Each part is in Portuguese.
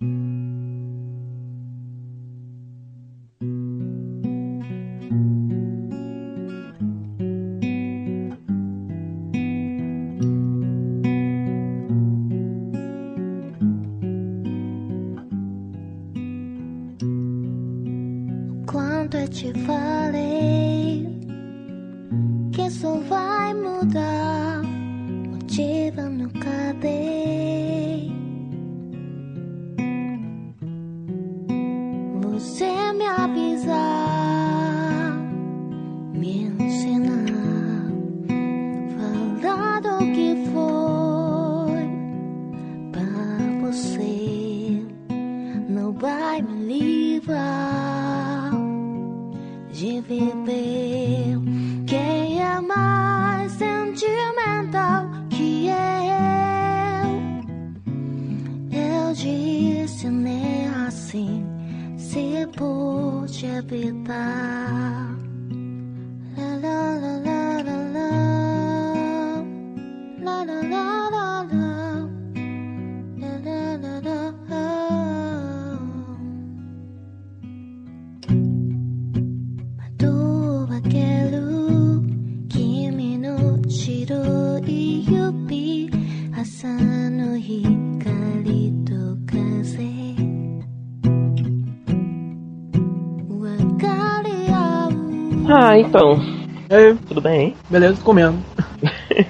Quanto então. E aí, Tudo bem, hein? beleza, tô comendo.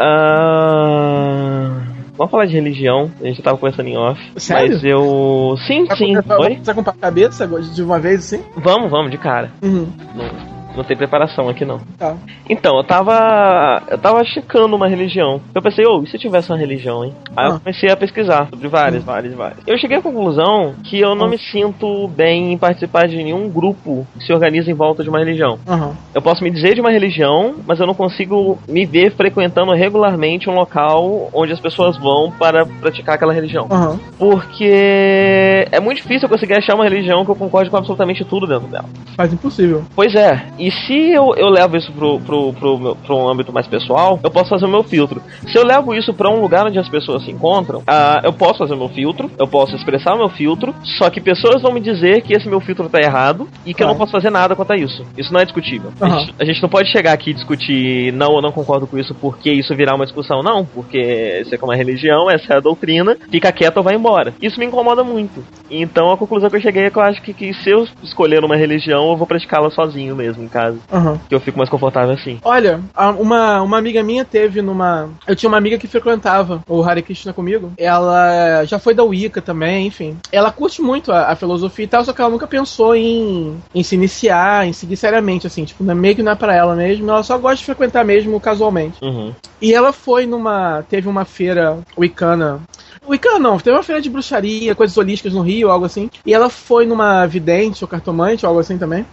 Ah, vamos falar de religião. A gente tava conversando em off. Sério? Mas eu. Sim, Tá sim. Oi? Tá com a cabeça de uma vez assim? Vamos, vamos, de cara. Uhum. Não, não tem preparação aqui não. Tá. Então, eu tava. Eu tava checando uma religião. Eu pensei, ô, e se eu tivesse uma religião, hein? Aí eu Ah. comecei a pesquisar sobre várias, várias, várias. Eu cheguei à conclusão que eu não Ah. me sinto bem em participar de nenhum grupo que se organiza em volta de uma religião. Aham. Eu posso me dizer de uma religião, mas eu não consigo me ver frequentando regularmente um local onde as pessoas vão para praticar aquela religião. Aham. Porque é muito difícil eu conseguir achar uma religião que eu concorde com absolutamente tudo dentro dela. Faz impossível. Pois é, e se eu, eu levo isso pro, pro, pro, meu- pro um âmbito mais pessoal, eu posso fazer o meu filtro. Se eu levo isso pra um lugar onde as pessoas se encontram, ah, eu posso fazer o meu filtro, eu posso expressar o meu filtro, só que pessoas vão me dizer que esse meu filtro tá errado e que eu não Claro. posso fazer nada quanto a isso. Isso não é discutível. A, Aham. gente, a gente não pode chegar aqui e discutir, não, eu não concordo com isso porque isso virar uma discussão, não, porque isso é como uma religião, essa é a doutrina, fica quieto ou vai embora. Isso me incomoda muito. Então a conclusão que eu cheguei é que eu acho que, que se eu escolher uma religião, eu vou praticá-la sozinho mesmo em casa. Aham. Que eu fico mais confortável assim. Olha, uma, uma amiga minha teve numa. Eu tinha uma amiga que frequentava o Hare Krishna comigo. Ela já foi da Wicca também, enfim. Ela curte muito a, a filosofia e tal, só que ela nunca pensou em, em se iniciar, em seguir seriamente, assim. Tipo, é- meio que não é pra ela mesmo. Ela só gosta de frequentar mesmo casualmente. Uhum. E ela foi numa. Teve uma feira wicana. Wicana não, teve uma feira de bruxaria, coisas holísticas no Rio, algo assim. E ela foi numa vidente ou cartomante, algo assim também.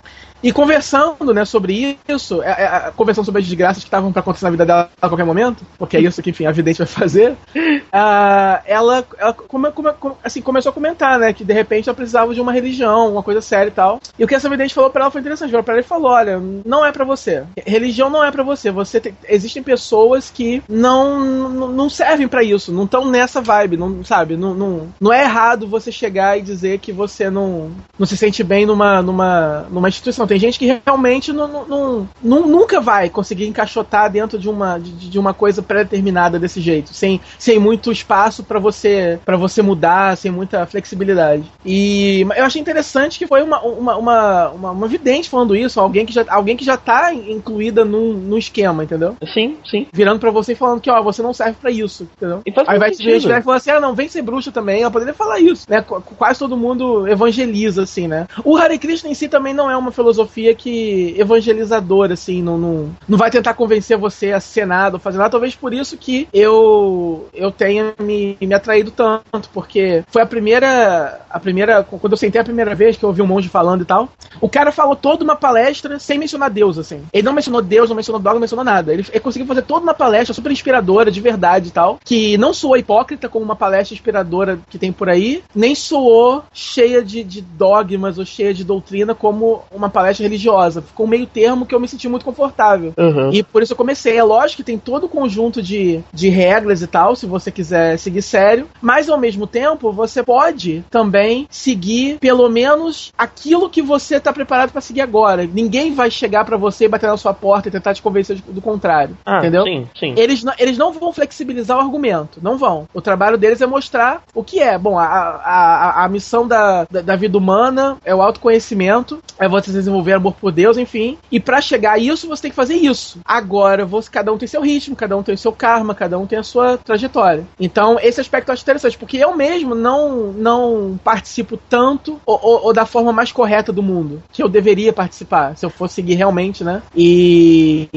E conversando, né, sobre isso, é, é, conversando sobre as desgraças que estavam pra acontecer na vida dela a qualquer momento, porque é isso que, enfim, a vidente vai fazer, ah, ela, ela come- come- come- assim, começou a comentar, né, que de repente ela precisava de uma religião, uma coisa séria e tal. E o que essa vidente falou pra ela foi interessante. Pra ela e falou: olha, não é pra você. Religião não é pra você. Você tem- existem pessoas que não, não, servem pra isso, não estão nessa vibe, não sabe? Não, não, não é errado você chegar e dizer que você não, não se sente bem numa, numa, numa instituição. Tem gente que realmente não, não, não- nunca vai conseguir encaixotar dentro de uma, de, de uma coisa pré-determinada desse jeito, sem, sem muito espaço pra você para você mudar, sem muita flexibilidade. E eu achei interessante que foi uma, uma, uma, uma, uma vidente falando isso, alguém que já, alguém que já tá incluída num, num esquema, entendeu? Sim, sim. Virando pra você e falando que, ó, você não serve pra isso, entendeu? Aí vai ter gente que fala assim, ah, não, vem ser bruxa também. Ela poderia falar isso, né? Qu- Quase todo mundo evangeliza, assim, né? O Hare Krishna em si também não é uma filosofia que evangelizadora, assim, não, não, não vai tentar convencer você a ser nada ou fazer nada. Talvez por isso que eu, eu tenha me, me atraído tanto, porque foi a primeira, a primeira, quando eu sentei a primeira vez que eu ouvi um monge falando e tal, o cara falou toda uma palestra sem mencionar Deus, assim. Ele não mencionou Deus, não mencionou dogma, não mencionou nada. Ele, ele conseguiu fazer toda uma palestra super inspiradora, de verdade e tal, que não soou hipócrita como uma palestra inspiradora que tem por aí, nem soou cheia de, de dogmas ou cheia de doutrina como uma palestra religiosa. Ficou um meio termo que eu me senti muito confortável. Uhum. E por isso eu comecei. É lógico que tem todo o conjunto de, de regras e tal. Se você quiser seguir sério, mas ao mesmo tempo você pode também seguir pelo menos aquilo que você tá preparado para seguir agora. Ninguém vai chegar para você e bater na sua porta e tentar te convencer do contrário, Ah, entendeu? sim, sim. Eles, não- eles não vão flexibilizar o argumento, não vão. O trabalho deles é mostrar o que é. Bom, a, a, a, a missão da, da, da vida humana é o autoconhecimento, é você desenvolver amor por Deus, enfim. E pra chegar a isso, você tem que fazer isso. Agora, você, cada um tem seu ritmo, cada um tem seu karma, cada um tem a sua trajetória. Então, esse aspecto eu acho interessante, porque eu mesmo não, não participo tanto ou, ou- ou da forma mais correta do mundo, que eu deveria participar, se eu fosse seguir realmente, né? E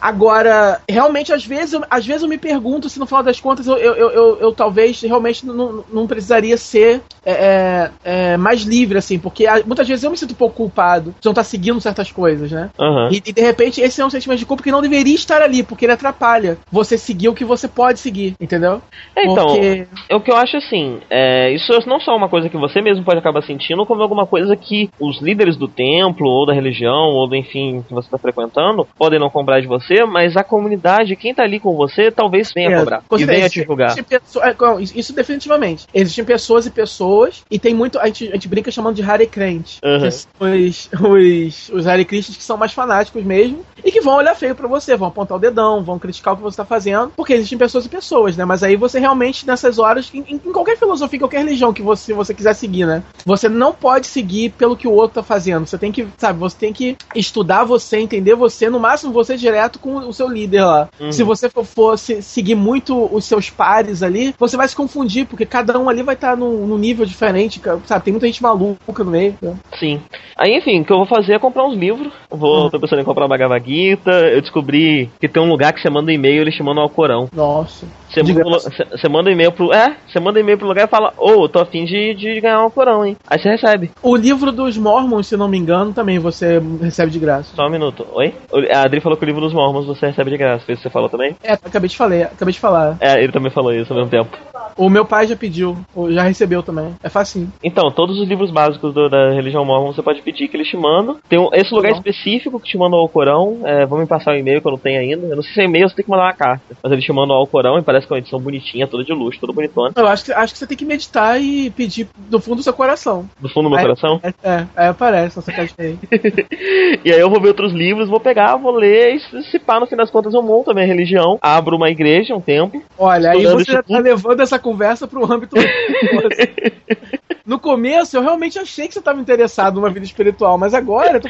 agora, realmente, às vezes, eu, às vezes eu me pergunto se no final das contas eu, eu, eu, eu- eu talvez realmente não, não precisaria ser é, é, mais livre, assim, porque muitas vezes eu me sinto um pouco culpado de não estar seguindo certas coisas, né? Aham. E, e, de repente esse é um sentimento de culpa que não deveria estar ali, porque ele atrapalha você seguir o que você pode seguir, entendeu? É, Então, Porque- é o que eu acho assim, é, isso não só uma coisa que você mesmo pode acabar sentindo, como alguma coisa que os líderes do templo, ou da religião, ou do enfim, que você está frequentando, podem não cobrar de você, mas a comunidade, quem tá ali com você, talvez venha É, cobrar. E venha te julgar. É, isso definitivamente. Existem pessoas e pessoas, e tem muito. A gente, a gente brinca chamando de Hare Crente. Uhum. São os, os, os Hare Krishnas que são mais fanáticos mesmo, e que vão olhar feio pra você, vão apontar o dedão, vão criticar o que você tá fazendo, porque existem pessoas e pessoas, né? Mas aí você realmente, nessas horas, em, em qualquer filosofia, em qualquer religião que você, você quiser seguir, né? Você não pode seguir pelo que o outro tá fazendo. Você tem que, sabe, você tem que estudar você, entender você, no máximo você direto com o seu líder lá. Uhum. Se você for, for se- seguir muito os seus pares ali, você vai se confundir, porque cada um ali vai estar num, num nível diferente, sabe? Tem muita gente maluca no meio. né? Sim. Aí, enfim, o que eu vou fazer é comprar uns livros. Vou, Uhum. tô pensando em comprar uma Bhagavad Gita. Eu descobri que tem um lugar que você manda um e-mail e eles te mandam ao Corão. Nossa. Você manda, você- um e-mail pro. É, você manda um e-mail pro lugar e fala, ô, eu tô afim de, de ganhar um Corão, hein? Aí você recebe. O livro dos Mormons, se não me engano, também você recebe de graça. Só um minuto. Oi? O- A Adri falou que o livro dos Mormons você recebe de graça. Foi isso que você falou também? É, acabei de falar, acabei de falar. É, ele também falou isso ao mesmo tempo. O meu pai já pediu, já recebeu também. É facinho. Então, todos os livros básicos do- da religião mormon você pode pedir que eles te mandam. Tem um- esse lugar Bom. específico que te mandam ao Corão. É, vão me passar o e-mail que eu não tenho ainda. Eu não sei se é e-mail você tem que mandar uma carta. Mas eles te mandam ao Corão e parece que é uma edição bonitinha, toda de luxo, toda bonitona. Eu acho que, acho que você tem que meditar e pedir do fundo do seu coração. Do fundo do meu Aí- coração. É, é, aí aparece essa caixinha aí. E aí eu vou ver outros livros, vou pegar, vou ler e se pá, no fim das contas eu monto a minha religião, abro uma igreja, um templo. Olha, aí você já tá tudo. levando essa conversa pro âmbito. no começo, eu realmente achei que você estava interessado numa vida espiritual, mas agora eu tô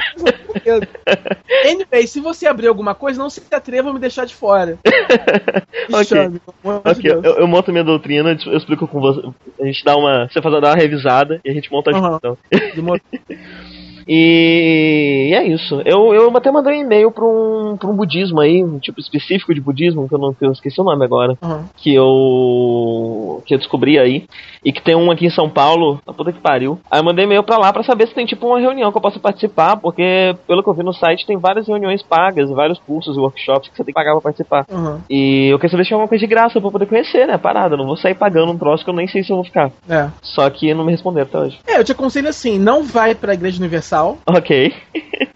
pensando. Anyway, se você abrir alguma coisa, não se atreva a me deixar de fora. Ok. chame, Ok, eu, eu monto minha doutrina, eu explico com você. A gente dá uma. Você faz dar uma revisada e a gente monta a discussão. Demorou. E, e é isso. Eu, eu até mandei um e-mail pra um, pra um budismo aí, um tipo específico de budismo, que eu não que eu esqueci o nome agora, Aham. que eu que eu descobri aí, e que tem um aqui em São Paulo, a puta que pariu. Aí eu mandei e-mail pra lá pra saber se tem tipo uma reunião que eu possa participar, porque pelo que eu vi no site tem várias reuniões pagas, vários cursos e workshops que você tem que pagar pra participar. Aham. E eu quero saber se alguma coisa de graça pra poder conhecer, né? Parada, eu não vou sair pagando um troço que eu nem sei se eu vou ficar. É. Só que não me responderam até hoje. É, eu te aconselho assim: não vai pra Igreja Universal, Ok,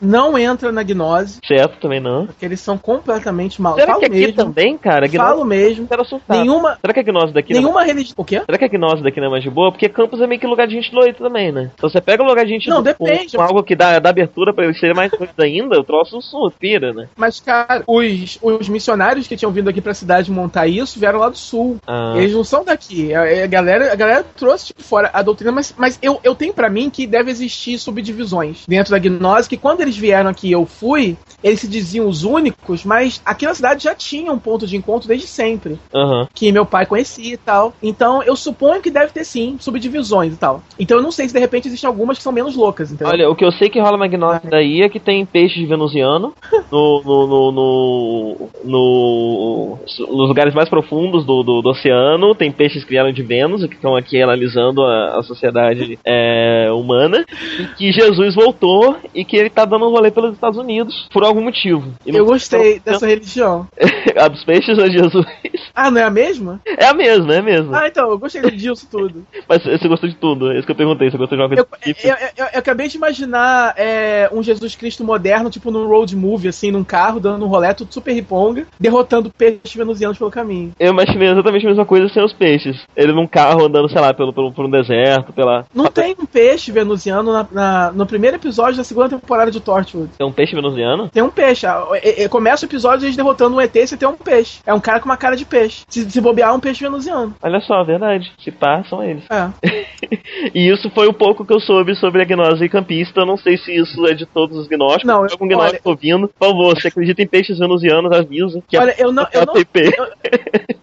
não entra na Gnose, certo, também não. porque eles são completamente mal. Será Falo que aqui mesmo. também, cara? Gnose Falo mesmo. Assustar. Nenhuma, Será que a gnose daqui não é nenhuma religião. O quê? Será que a gnose daqui não é mais de boa? Porque campus é meio que lugar de gente doida também, né? Então você pega o lugar de gente Não, com- depende. Com, algo que dá, dá abertura pra eles serem mais doidos ainda, o troço suspira, né? Mas, cara, os, os missionários que tinham vindo aqui pra cidade montar isso vieram lá do sul. Ah, Eles não são daqui. A, a galera, a galera trouxe de fora a doutrina, mas, mas eu, eu tenho pra mim que deve existir subdivisões dentro da gnose, que quando eles vieram aqui eu fui, eles se diziam os únicos, mas aqui na cidade já tinha um ponto de encontro desde sempre, Aham. que meu pai conhecia e tal. Então eu suponho que deve ter sim subdivisões e tal. Então eu não sei se de repente existem algumas que são menos loucas, entendeu? Olha, o que eu sei que rola uma gnose daí é que tem peixes venusiano no, no, no, no, no- nos lugares mais profundos do, do, do oceano, tem peixes que vieram de Vênus, que estão aqui analisando a, a sociedade é, humana, e que Jesus voltou e que ele tá dando um rolê pelos Estados Unidos por algum motivo. Eu gostei dessa religião. a dos peixes ou Jesus? Ah, não é a mesma? É a mesma, é a mesma. Ah, então, eu gostei disso tudo. Mas você gostou de tudo, é isso que eu perguntei. Você gostou de uma coisa Eu, eu- eu- eu acabei de imaginar é, um Jesus Cristo moderno, tipo num road movie, assim, num carro, dando um rolê, tudo super riponga, derrotando peixes venusianos pelo caminho. Eu imaginei exatamente a mesma coisa sem os peixes. Ele num carro andando, sei lá, pelo, pelo, por um deserto, pela. Não tem um peixe venusiano na- na- no primeiro episódio da segunda temporada de Torchwood. Tem um peixe venusiano? Tem um peixe. ah, é- é- Começa o episódio eles derrotando um ET e você tem um peixe. É um cara com uma cara de peixe. Se, se bobear, é um peixe venusiano. Olha só, verdade. Se pá, são eles. É. E isso foi o pouco que eu soube sobre a gnose campista. Eu não sei se isso é de todos os gnósticos. Não, Se algum gnóstico ouvindo, por favor, se acredita em peixes venusianos, avisa. Que Olha, eu não, eu não, TP.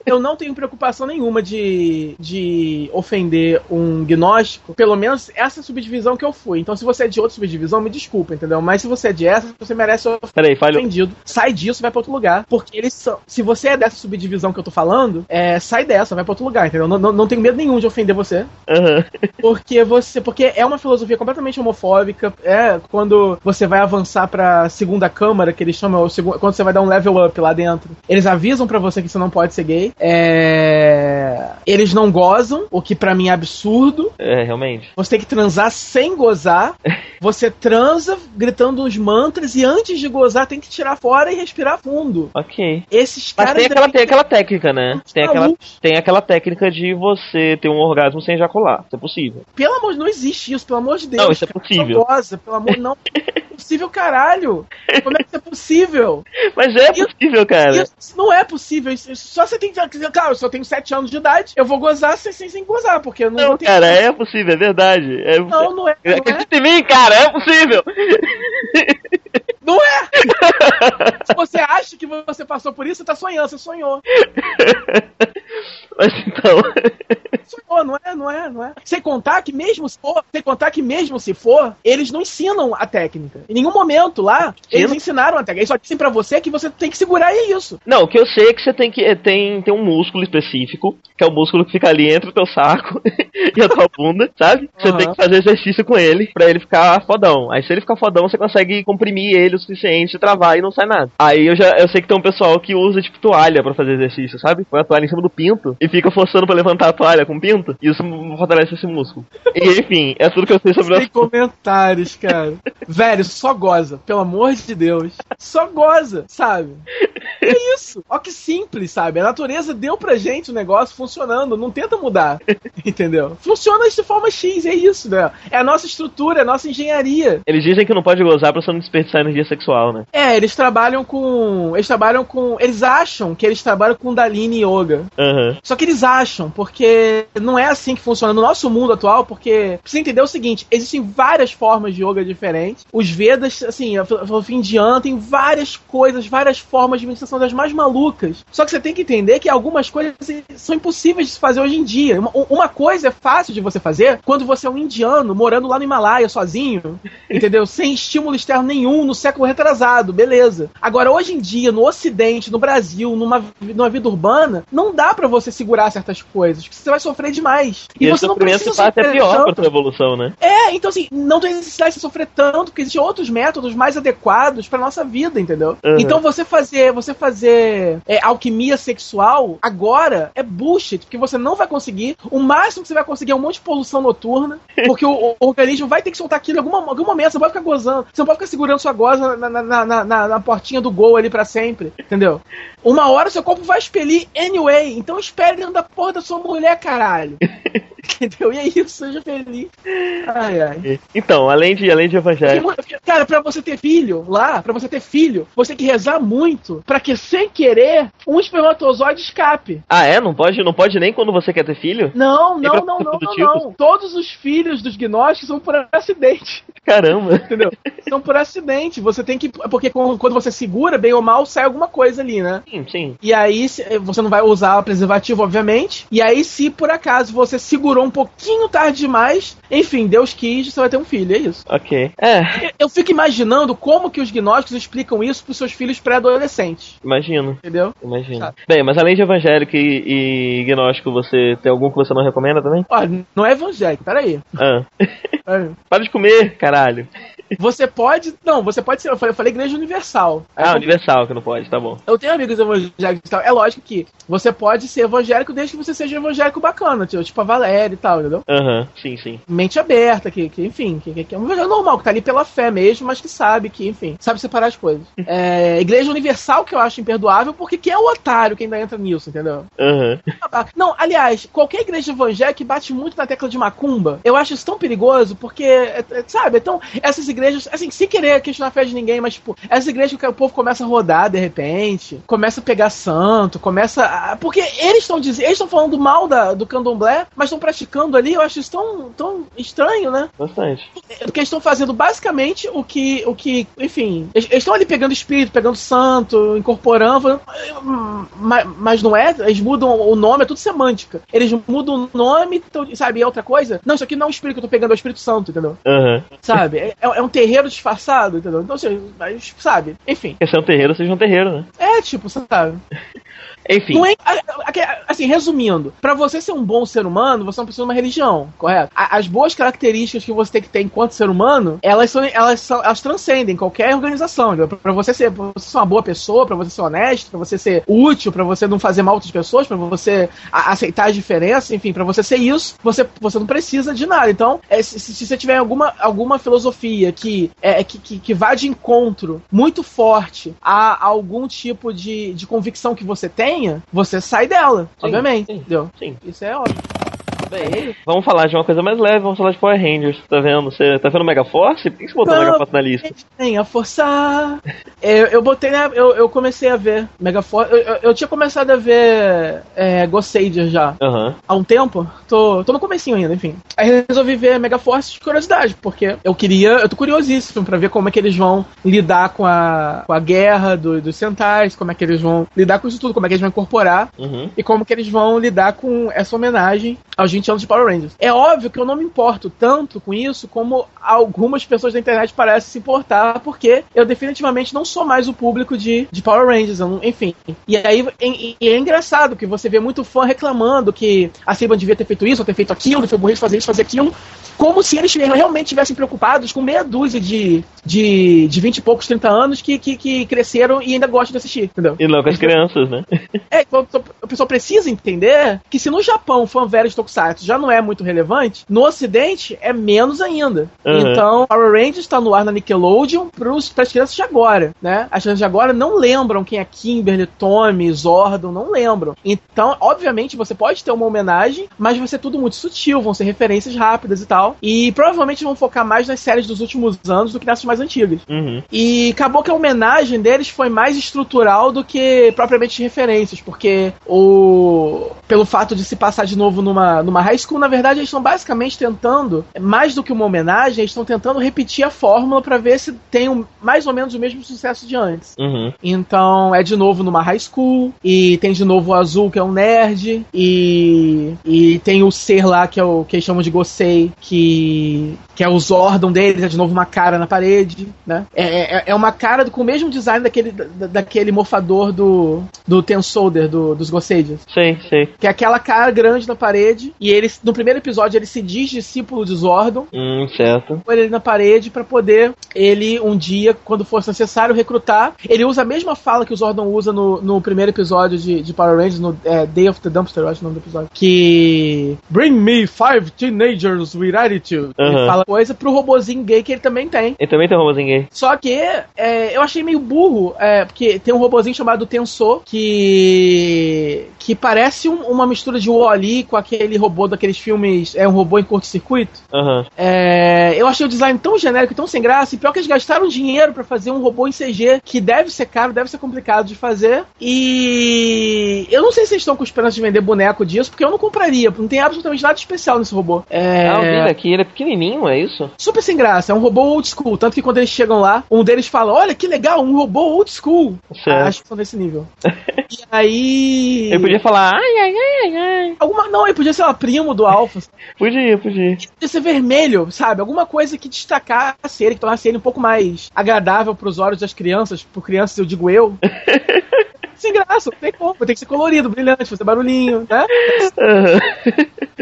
eu não tenho preocupação nenhuma de, de ofender um gnóstico, pelo menos essa subdivisão que eu fui. Então, se você é de outra subdivisão, me desculpa, entendeu? Mas se você é de essa, você merece ser Peraí, ofendido. Sai disso, vai pra outro lugar. Porque eles são. Se você é dessa subdivisão que eu tô falando, é, sai dessa, vai pra outro lugar, entendeu? Não, não, não tenho medo nenhum de ofender você. Aham. Porque você. Porque é uma filosofia completamente homofóbica. É quando você vai avançar pra segunda câmara, que eles chamam, quando você vai dar um level up lá dentro. Eles avisam pra você que você não pode ser gay. É, Eles não gozam, o que pra mim é absurdo. É, realmente. Você tem que transar sem gozar. Você transa gritando uns mantras e antes de gozar tem que tirar fora e respirar fundo. Ok. Esses Mas caras. tem aquela, tem aquela técnica, né? Tem aquela, tem aquela técnica de você ter um orgasmo sem ejacular. Isso é possível. Pelo amor de não existe isso, pelo amor de Deus. Não, isso é possível. Só goza, pelo amor não. É possível, caralho. Como é que isso é possível? Mas é possível, cara. Isso não é possível. Isso- só você tem que. Claro, eu tenho 7 anos de idade, eu vou gozar sem, sem, sem gozar, porque eu não, Não, ter. cara, é possível, é verdade. É, Não, não é. Não é. Acredita em mim, cara, é possível. Não é! Se você acha que você passou por isso, você tá sonhando, você sonhou. Mas então. Sonhou, não é, não é, não é. Sem contar que mesmo se for, sem contar que mesmo se for, eles não ensinam a técnica. Em nenhum momento lá, eles Ensina? ensinaram a técnica. Eles só dizem pra você que você tem que segurar e é isso. Não, o que eu sei é que você tem que. Tem, tem um músculo específico, que é o músculo que fica ali entre o teu saco e a tua bunda, sabe? Você Aham. tem que fazer exercício com ele pra ele ficar fodão. Aí se ele ficar fodão, você consegue comprimir ele o suficiente, travar e não sai nada. Aí eu já eu sei que tem um pessoal que usa tipo toalha pra fazer exercício, sabe? Põe a toalha em cima do pinto e fica forçando pra levantar a toalha com o pinto. E isso fortalece esse músculo. E enfim, é tudo que eu sei sobre o Sem comentários, cara. Velho, só goza, pelo amor de Deus. Só goza, sabe? É isso. Ó que simples, sabe? A natureza deu pra gente o negócio funcionando, não tenta mudar. Entendeu? Funciona de forma X, é isso, né? É a nossa estrutura, é a nossa engenharia. Eles dizem que não pode gozar pra você não desperdiçar energia sexual, né? É, eles trabalham com. Eles trabalham com. Eles acham que eles trabalham com Dalini Yoga. Aham. Só que eles acham, porque não é assim que funciona no nosso mundo atual, porque precisa entender o seguinte: existem várias formas de yoga diferentes. Os Vedas, assim, a filosofia indiana tem várias coisas, várias formas de meditação das mais malucas. Só que você tem que entender que algumas coisas são impossíveis de se fazer hoje em dia. Uma, uma coisa é fácil de você fazer quando você é um indiano morando lá no Himalaia sozinho, entendeu? Sem estímulo externo nenhum no século retrasado, beleza. Agora, hoje em dia, no Ocidente, no Brasil, numa, numa vida urbana, não dá pra você segurar certas coisas, porque você vai sofrer demais. E, esse você não precisa até sofrer pior pra tanto. tua evolução, né? É, então assim, não tem necessidade de você sofrer tanto, porque existem outros métodos mais adequados pra nossa vida, entendeu? Uhum. Então você fazer, você fazer é, alquimia sexual agora é bullshit, porque você não vai conseguir. O máximo que você vai conseguir é um monte de poluição noturna, porque o, o organismo vai ter que soltar aquilo em alguma, algum momento. Você não pode ficar gozando, você não pode ficar segurando sua goza na, na, na, na- na- portinha do gol ali pra sempre, entendeu? Uma hora seu corpo vai expelir anyway, então espere dentro da porra da sua mulher, caralho. entendeu? E é isso, seja feliz. Ai, ai. Então, além de, além de. Porque, Cara, pra você ter filho lá, pra você ter filho, você tem que rezar muito pra que, sem querer, um espermatozoide escape. Ah, é? Não pode, não pode nem quando você quer ter filho? Não, não, não, não, não, os tipos? não. Todos os filhos dos gnósticos são por acidente, Caramba. entendeu? são por acidente. Você tem que. Porque quando você segura, bem ou mal, sai alguma coisa ali, né? Sim, sim. E aí você não vai usar preservativo, obviamente. E aí, se por acaso você segurou um pouquinho tarde demais, enfim, Deus quis, você vai ter um filho, é isso. Ok. É, Eu- fico imaginando como que os gnósticos explicam isso pros seus filhos pré-adolescentes, imagino. entendeu? Imagino. Sabe. Bem, mas além de evangélico e, e gnóstico, você tem algum que você não recomenda também? Olha, não é evangélico, peraí. Ah. peraí. Para de comer, caralho. Você pode. Não, você pode ser. Eu falei, eu falei igreja universal. Aí Ah, eu- universal que não pode, tá bom. Eu tenho amigos evangélicos e tal. É lógico que você pode ser evangélico desde que você seja um evangélico bacana, tipo, tipo a Valéria e tal, entendeu? Aham, sim, sim. Mente aberta, que, que enfim, que, que- é um evangélico normal, que tá ali pela fé mesmo, mas que sabe que, enfim, sabe separar as coisas. É, igreja universal que eu acho imperdoável, porque quem é o otário que ainda entra nisso, entendeu? Aham. Não, aliás, qualquer igreja evangélica que bate muito na tecla de macumba, eu acho isso tão perigoso, porque, é- é- sabe, então, essas igrejas, assim, sem querer questionar a fé de ninguém, mas, tipo, essas igrejas que o povo começa a rodar de repente, começa a pegar santo, começa a. Porque eles estão dizendo, eles estão falando mal da, do candomblé, mas estão praticando ali, eu acho isso tão, tão estranho, né? Bastante. Porque eles estão fazendo basicamente o que, o que enfim, eles estão ali pegando espírito, pegando santo, incorporando, "Hum, mas, mas não é, eles mudam o nome, é tudo semântica. Eles mudam o nome, então, sabe, é outra coisa? Não, isso aqui não é o espírito que eu tô pegando, é o Espírito Santo, entendeu? Aham. Sabe? É, é um terreiro disfarçado, entendeu? Então, assim, mas, sabe, enfim. Quer ser um terreiro, seja um terreiro, né? É, tipo, sabe? Enfim. Não é, a- a- assim, resumindo, pra você ser um bom ser humano, você não precisa de uma religião, correto? A- As boas características que você tem que ter enquanto ser humano, elas são, elas são, elas transcendem qualquer organização. pra você ser, pra você ser uma boa pessoa, pra você ser honesto, pra você ser útil, pra você não fazer mal a outras pessoas, pra você a- aceitar as diferenças, enfim, pra você ser isso, você, você não precisa de nada. Então, é, se, se você tiver alguma, alguma filosofia que, é, que, que, que vá de encontro muito forte a algum tipo de, de convicção que você tenha, você sai dela, Sim, obviamente. sim. Entendeu? Sim. Isso é óbvio. Bem, Vamos falar de uma coisa mais leve, vamos falar de Power Rangers. Tá vendo? Você tá vendo Mega Force? Por que você botou Não. Mega Force na lista? tem a forçar. Eu, eu botei, né? Eu, eu comecei a ver Megaforce. Eu, eu, eu tinha começado a ver é, Ghostager já Aham. há um tempo. Tô, tô no comecinho ainda, enfim. Aí resolvi ver Megaforce de curiosidade, porque eu queria. Eu tô curiosíssimo pra ver como é que eles vão lidar com a, com a guerra do, dos Sentais, como é que eles vão lidar com isso tudo, como é que eles vão incorporar Uhum. e como que eles vão lidar com essa homenagem aos 20 anos de Power Rangers. É óbvio que eu não me importo tanto com isso como algumas pessoas da internet parecem se importar, porque eu definitivamente não sou mais o público de, de Power Rangers, não- enfim. E aí e- e é engraçado que você vê muito fã reclamando que a Saban devia ter feito isso, ou ter feito aquilo, foi burrice fazer isso, fazer aquilo, como se eles realmente estivessem preocupados com meia dúzia de, de, de 20 e poucos, 30 anos que, que, que cresceram e ainda gostam de assistir, entendeu? E não com as crianças, né? É, então, a pessoa precisa entender que se no Japão o fã velho de Tokusatsu já não é muito relevante, no ocidente é menos ainda. Uhum. Então, Power Rangers está no ar na Nickelodeon para as crianças de agora, né? As crianças de agora não lembram quem é Kimberly, Tommy, Zordon, não lembram. Então, obviamente, você pode ter uma homenagem, mas vai ser tudo muito sutil, vão ser referências rápidas e tal. E provavelmente vão focar mais nas séries dos últimos anos do que nessas mais antigas. Uhum. E acabou que a homenagem deles foi mais estrutural do que propriamente referências, porque o pelo fato de se passar de novo numa, numa high school, na verdade eles estão basicamente tentando, mais do que uma homenagem, eles estão tentando repetir a fórmula para ver se tem um- mais ou menos o mesmo sucesso de antes. Uhum. Então é de novo numa high school, e tem de novo o Azul, que é um nerd, e, e tem o Ser lá, que é o que eles chamam de Gosei, que, que é o Zordon deles, é de novo uma cara na parede, né? É, é, é uma cara do- com o mesmo design daquele, da- daquele morfador do, do Ten Soldier, do, dos Gosseidians. Sei, sei. Que é aquela cara grande na parede, e ele, no primeiro episódio, ele se diz discípulo de Zordon, Hum, certo. põe ele na parede pra poder ele um dia, quando fosse necessário, recrutar. Ele usa a mesma fala que o Zordon usa no, no primeiro episódio de, de Power Rangers, no é, Day of the Dumpster, eu acho o nome do episódio. Que. Bring me five teenagers with attitude. Ele Aham. fala coisa pro robozinho gay que ele também tem. Ele também tem um robozinho gay. Só que é, eu achei meio burro, é, porque tem um robozinho chamado Tensor, que que parece um- uma mistura de Wall-E com aquele robô daqueles filmes, é um robô em curto-circuito. Aham. É, eu achei o design tão genérico e tão sem graça, e pior que eles gastaram dinheiro pra fazer um robô em CG, que deve ser caro, deve ser complicado de fazer. E eu não sei se eles estão com esperança de vender boneco disso, porque eu não compraria, não tem absolutamente nada especial nesse robô. É, Ah, eu vi daqui, ele é pequenininho, é isso? super sem graça, é um robô old school, tanto que quando eles chegam lá, um deles fala: Olha que legal, um robô old school. Certo. Acho que são desse nível. e aí. Ele podia falar, ai, ai, ai, ai. Alguma... Não, ele podia ser uma primo do Alpha. Podia, podia. podia ser vermelho, sabe? Alguma coisa que destacasse ele, que tornasse ele um pouco mais agradável pros olhos das crianças. Por crianças, eu digo eu. sem graça, não tem como. Tem que ser colorido, brilhante, fazer barulhinho, né?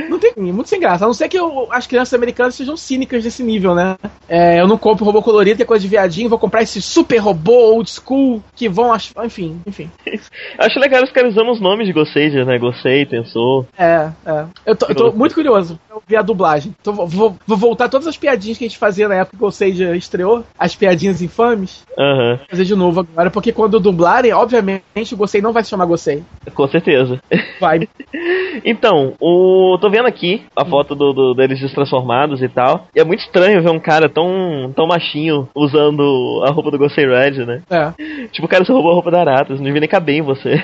Não tem é muito sem graça. A não ser que eu- as crianças americanas sejam cínicas desse nível, né? É, eu não compro robô colorido, que é coisa de viadinho, vou comprar esse super robô old school que vão ach... enfim, enfim. Acho legal os caras usando os nomes de Gossager, né? Gossei, Tensor. É, é. Eu tô, eu tô muito curioso pra ouvir a dublagem. Então, vou, vou, voltar todas as piadinhas que a gente fazia na época que o Sage estreou, as piadinhas infames, Aham, fazer de novo agora, porque quando dublarem, obviamente, o Gostei não vai se chamar Gostei. com certeza. Vai. Então, o. tô vendo aqui a foto do, do- deles transformados e tal. E é muito estranho ver um cara tão, tão machinho usando a roupa do Gosei Red, né? É. Tipo, o cara só roubou a roupa da Aratas, não devia nem caber em você.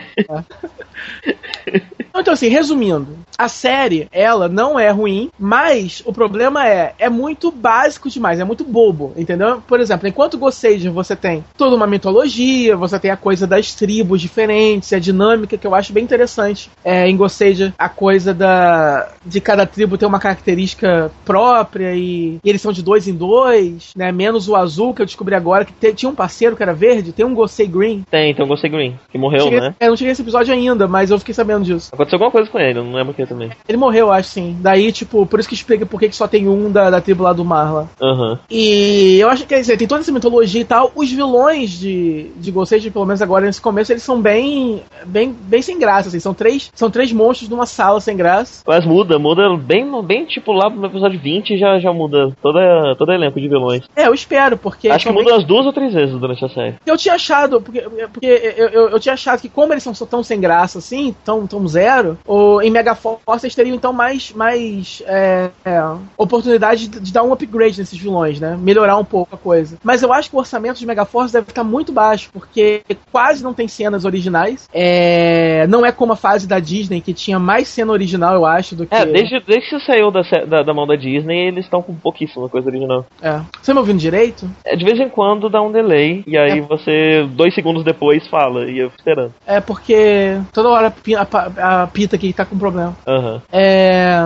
Então, assim, resumindo, a série, ela não é ruim, mas o problema é, é muito básico demais, é muito bobo, entendeu? Por exemplo, enquanto Gossager você tem toda uma mitologia, você tem a coisa das tribos diferentes, a dinâmica que eu acho bem interessante. É, em Gossager, a coisa da de cada tribo ter uma característica própria e, e eles são de dois em dois, né? Menos o azul, que eu descobri agora, que te- tinha um parceiro que era verde, tem um Gosei Green. Tem, tem o Gosei Green, que morreu, Cheguei- né? é, não cheguei nesse episódio ainda, mas eu fiquei sabendo disso. Aconteceu alguma coisa com ele, eu não lembro o que também. Ele morreu, acho sim. Daí, tipo, por isso que explica por que só tem um da, da tribo lá do Marla. Aham. E eu acho que, quer dizer, tem toda essa mitologia e tal. Os vilões de, de Ghost pelo menos agora nesse começo, eles são bem, bem, bem sem graça, assim. São três, são três monstros numa sala sem graça. Mas muda, muda bem, bem tipo lá no episódio 20 já, já muda toda, todo elenco de vilões. É, eu espero, porque. Acho que muda umas duas ou três vezes durante a série. Eu tinha achado, porque, porque eu, eu, eu tinha achado que como eles são tão sem graça assim, tão, tão zero, ou em Megaforce eles teriam então mais, mais é, é, oportunidade de, de dar um upgrade nesses vilões, né? Melhorar um pouco a coisa. Mas eu acho que o orçamento de Megaforce deve estar muito baixo, porque quase não tem cenas originais. É, não é como a fase da Disney, que tinha mais cena original, eu acho, do que. É, desde, desde que saiu da, da, da mão da Disney, eles estão com pouquíssima coisa original. É. Você me ouvindo direito? É, de vez em quando dá um delay, e aí É. você, dois segundos depois, fala, e eu fico esperando. É porque toda hora a, a, a Pita aqui tá com problema. Aham. É,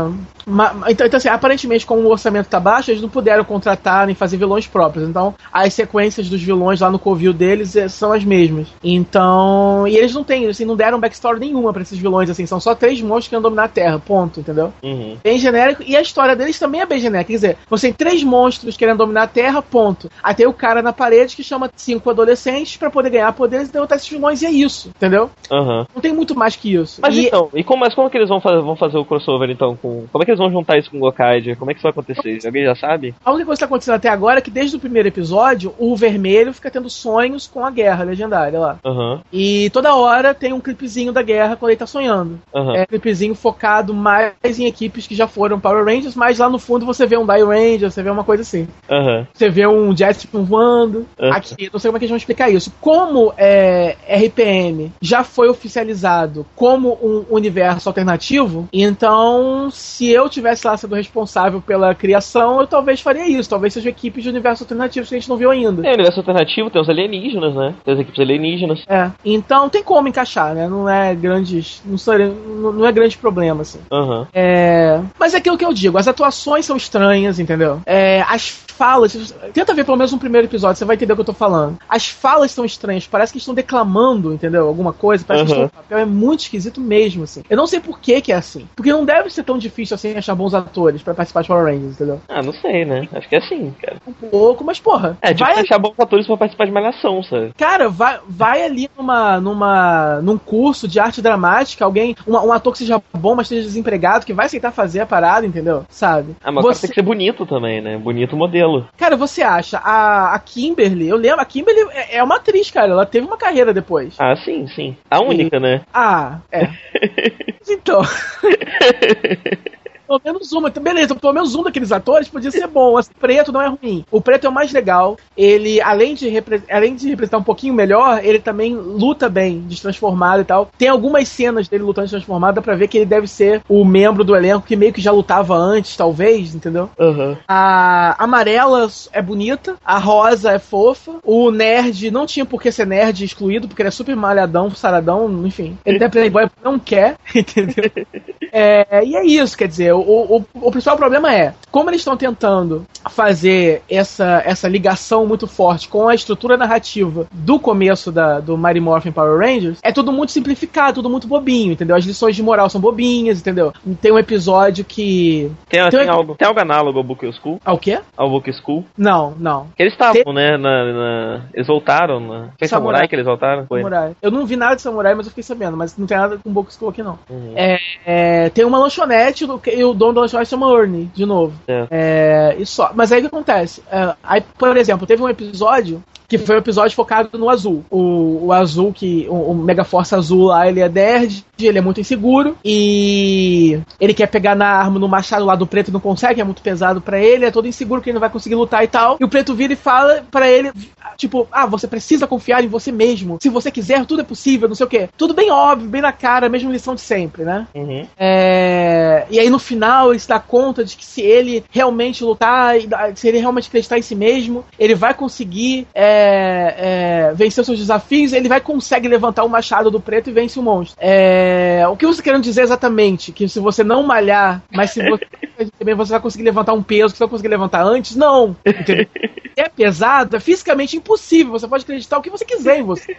então, então, assim, aparentemente, como o orçamento tá baixo, eles não puderam contratar nem fazer vilões próprios. Então, as sequências dos vilões lá no covil deles eh, são as mesmas. Então, e eles não têm, assim, não deram backstory nenhuma pra esses vilões, assim, são só três monstros que querem dominar a Terra, ponto, entendeu? Uhum. Bem genérico, e a história deles também é bem genérica. Quer dizer, você tem três monstros querendo dominar a Terra, ponto. Aí tem o cara na parede que chama cinco adolescentes pra poder ganhar poderes e derrotar esses vilões, e é isso, entendeu? Aham. Não tem muito mais que isso. Mas E- então, e como, mas como que eles vão fazer, vão fazer o crossover então com. Como é que eles vão juntar isso com o Gokaiger? Como é que isso vai acontecer? Alguém já sabe? A única coisa que tá acontecendo até agora é que desde o primeiro episódio, o vermelho fica tendo sonhos com a guerra legendária lá. Aham, E toda hora tem um clipezinho da guerra quando ele tá sonhando. aham. É um clipezinho focado mais em equipes que já foram Power Rangers, mas lá no fundo você vê um Die Ranger, você vê uma coisa assim. Aham. Você vê um Jet voando. Uhum. Aqui, não sei como é que eles vão explicar isso. Como é, RPM já foi oficializado como um universo alternativo, então se eu tivesse lá sendo responsável pela criação, eu talvez faria isso. Talvez sejam equipes de universo alternativos que a gente não viu ainda. Tem universo alternativo, tem os alienígenas, né? Tem as equipes alienígenas. É, então tem como encaixar, né? Não é grandes, não, seria, não não é grande problema assim. Aham. É, mas é aquilo que eu digo, as atuações são estranhas, entendeu? É, as falas, tenta ver pelo menos um primeiro episódio, você vai entender o que eu tô falando. As falas são estranhas, parece que estão declamando, entendeu? Alguma coisa, parece que Uhum. estão no papel, é muito esquisito mesmo, assim. Eu não sei por que que é assim. Porque não deve ser tão difícil assim achar bons atores pra participar de Power Rangers, entendeu? Ah, não sei, né? Acho que é assim, cara. Um pouco, mas porra, É, tipo, vai achar bons atores pra participar de malhação, sabe? Cara, vai, vai ali numa, numa, num curso de arte dramática, alguém, um, um ator que seja bom, mas esteja desempregado, que vai aceitar fazer a parada, entendeu? Sabe? Ah, mas você, tem que ser bonito também, né? Bonito modelo. Cara, você acha, a, a Kimberly, eu lembro, a Kimberly é, é uma atriz, cara, ela teve uma carreira depois. Ah, sim, sim. A única, né? Ah, é. então. Pelo menos uma, então, beleza, pelo menos um daqueles atores podia ser bom. Assim, preto não é ruim. O preto é o mais legal. Ele, além de, repre- além de representar um pouquinho melhor, ele também luta bem, destransformado e tal. Tem algumas cenas dele lutando destransformado, dá pra ver que ele deve ser o membro do elenco que meio que já lutava antes, talvez, entendeu? Aham. A amarela é bonita, a rosa é fofa, o nerd não tinha por que ser nerd excluído, porque ele é super malhadão, saradão, enfim. Ele é playboy, não quer, entendeu? É, e é isso, quer dizer, o, o, o principal problema é, como eles estão tentando fazer essa, essa ligação muito forte com a estrutura narrativa do começo da, do Mighty Morphin Power Rangers, é tudo muito simplificado, tudo muito bobinho, entendeu? As lições de moral são bobinhas, entendeu? Tem um episódio que. Tem, Tem tem um- algo, tem algo análogo ao Book School? Ah, o quê? Ao Book School? Não, não. Eles estavam, né? Na, na- Eles voltaram. Na... Foi Samurai. Samurai que eles voltaram? Foi. Samurai. Eu não vi nada de samurai, mas eu fiquei sabendo. Mas não tem nada com Boku School aqui, não. Uhum. É, é, tem uma lanchonete do- e o dono da lanchonete chama Ernie, de novo. É. É, e só. Mas aí o que acontece? É, aí, por exemplo, teve um episódio que foi um episódio focado no azul. O, o azul que. O, o Megaforce azul lá, ele é nerd, ele é muito inseguro. E ele quer pegar na arma no machado lá do preto e não consegue, é muito pesado pra ele, é todo inseguro que ele não vai conseguir lutar e tal. E o preto vira e fala pra ele, tipo, ah, você precisa confiar em você mesmo. Se você quiser, tudo é possível, não sei o quê. Tudo bem óbvio, bem na cara, a mesma lição de sempre, né? Uhum. É, E aí no final ele se dá conta de que se ele realmente lutar, se ele realmente acreditar em si mesmo, ele vai conseguir é, é, vencer os seus desafios, ele vai conseguir levantar o machado do preto e vence o monstro. É, O que você tá querendo dizer exatamente? Que se você não malhar, mas se você também você vai conseguir levantar um peso que você vai conseguir levantar antes? Não! Entendeu? É pesado, é fisicamente impossível. Você pode acreditar o que você quiser em você.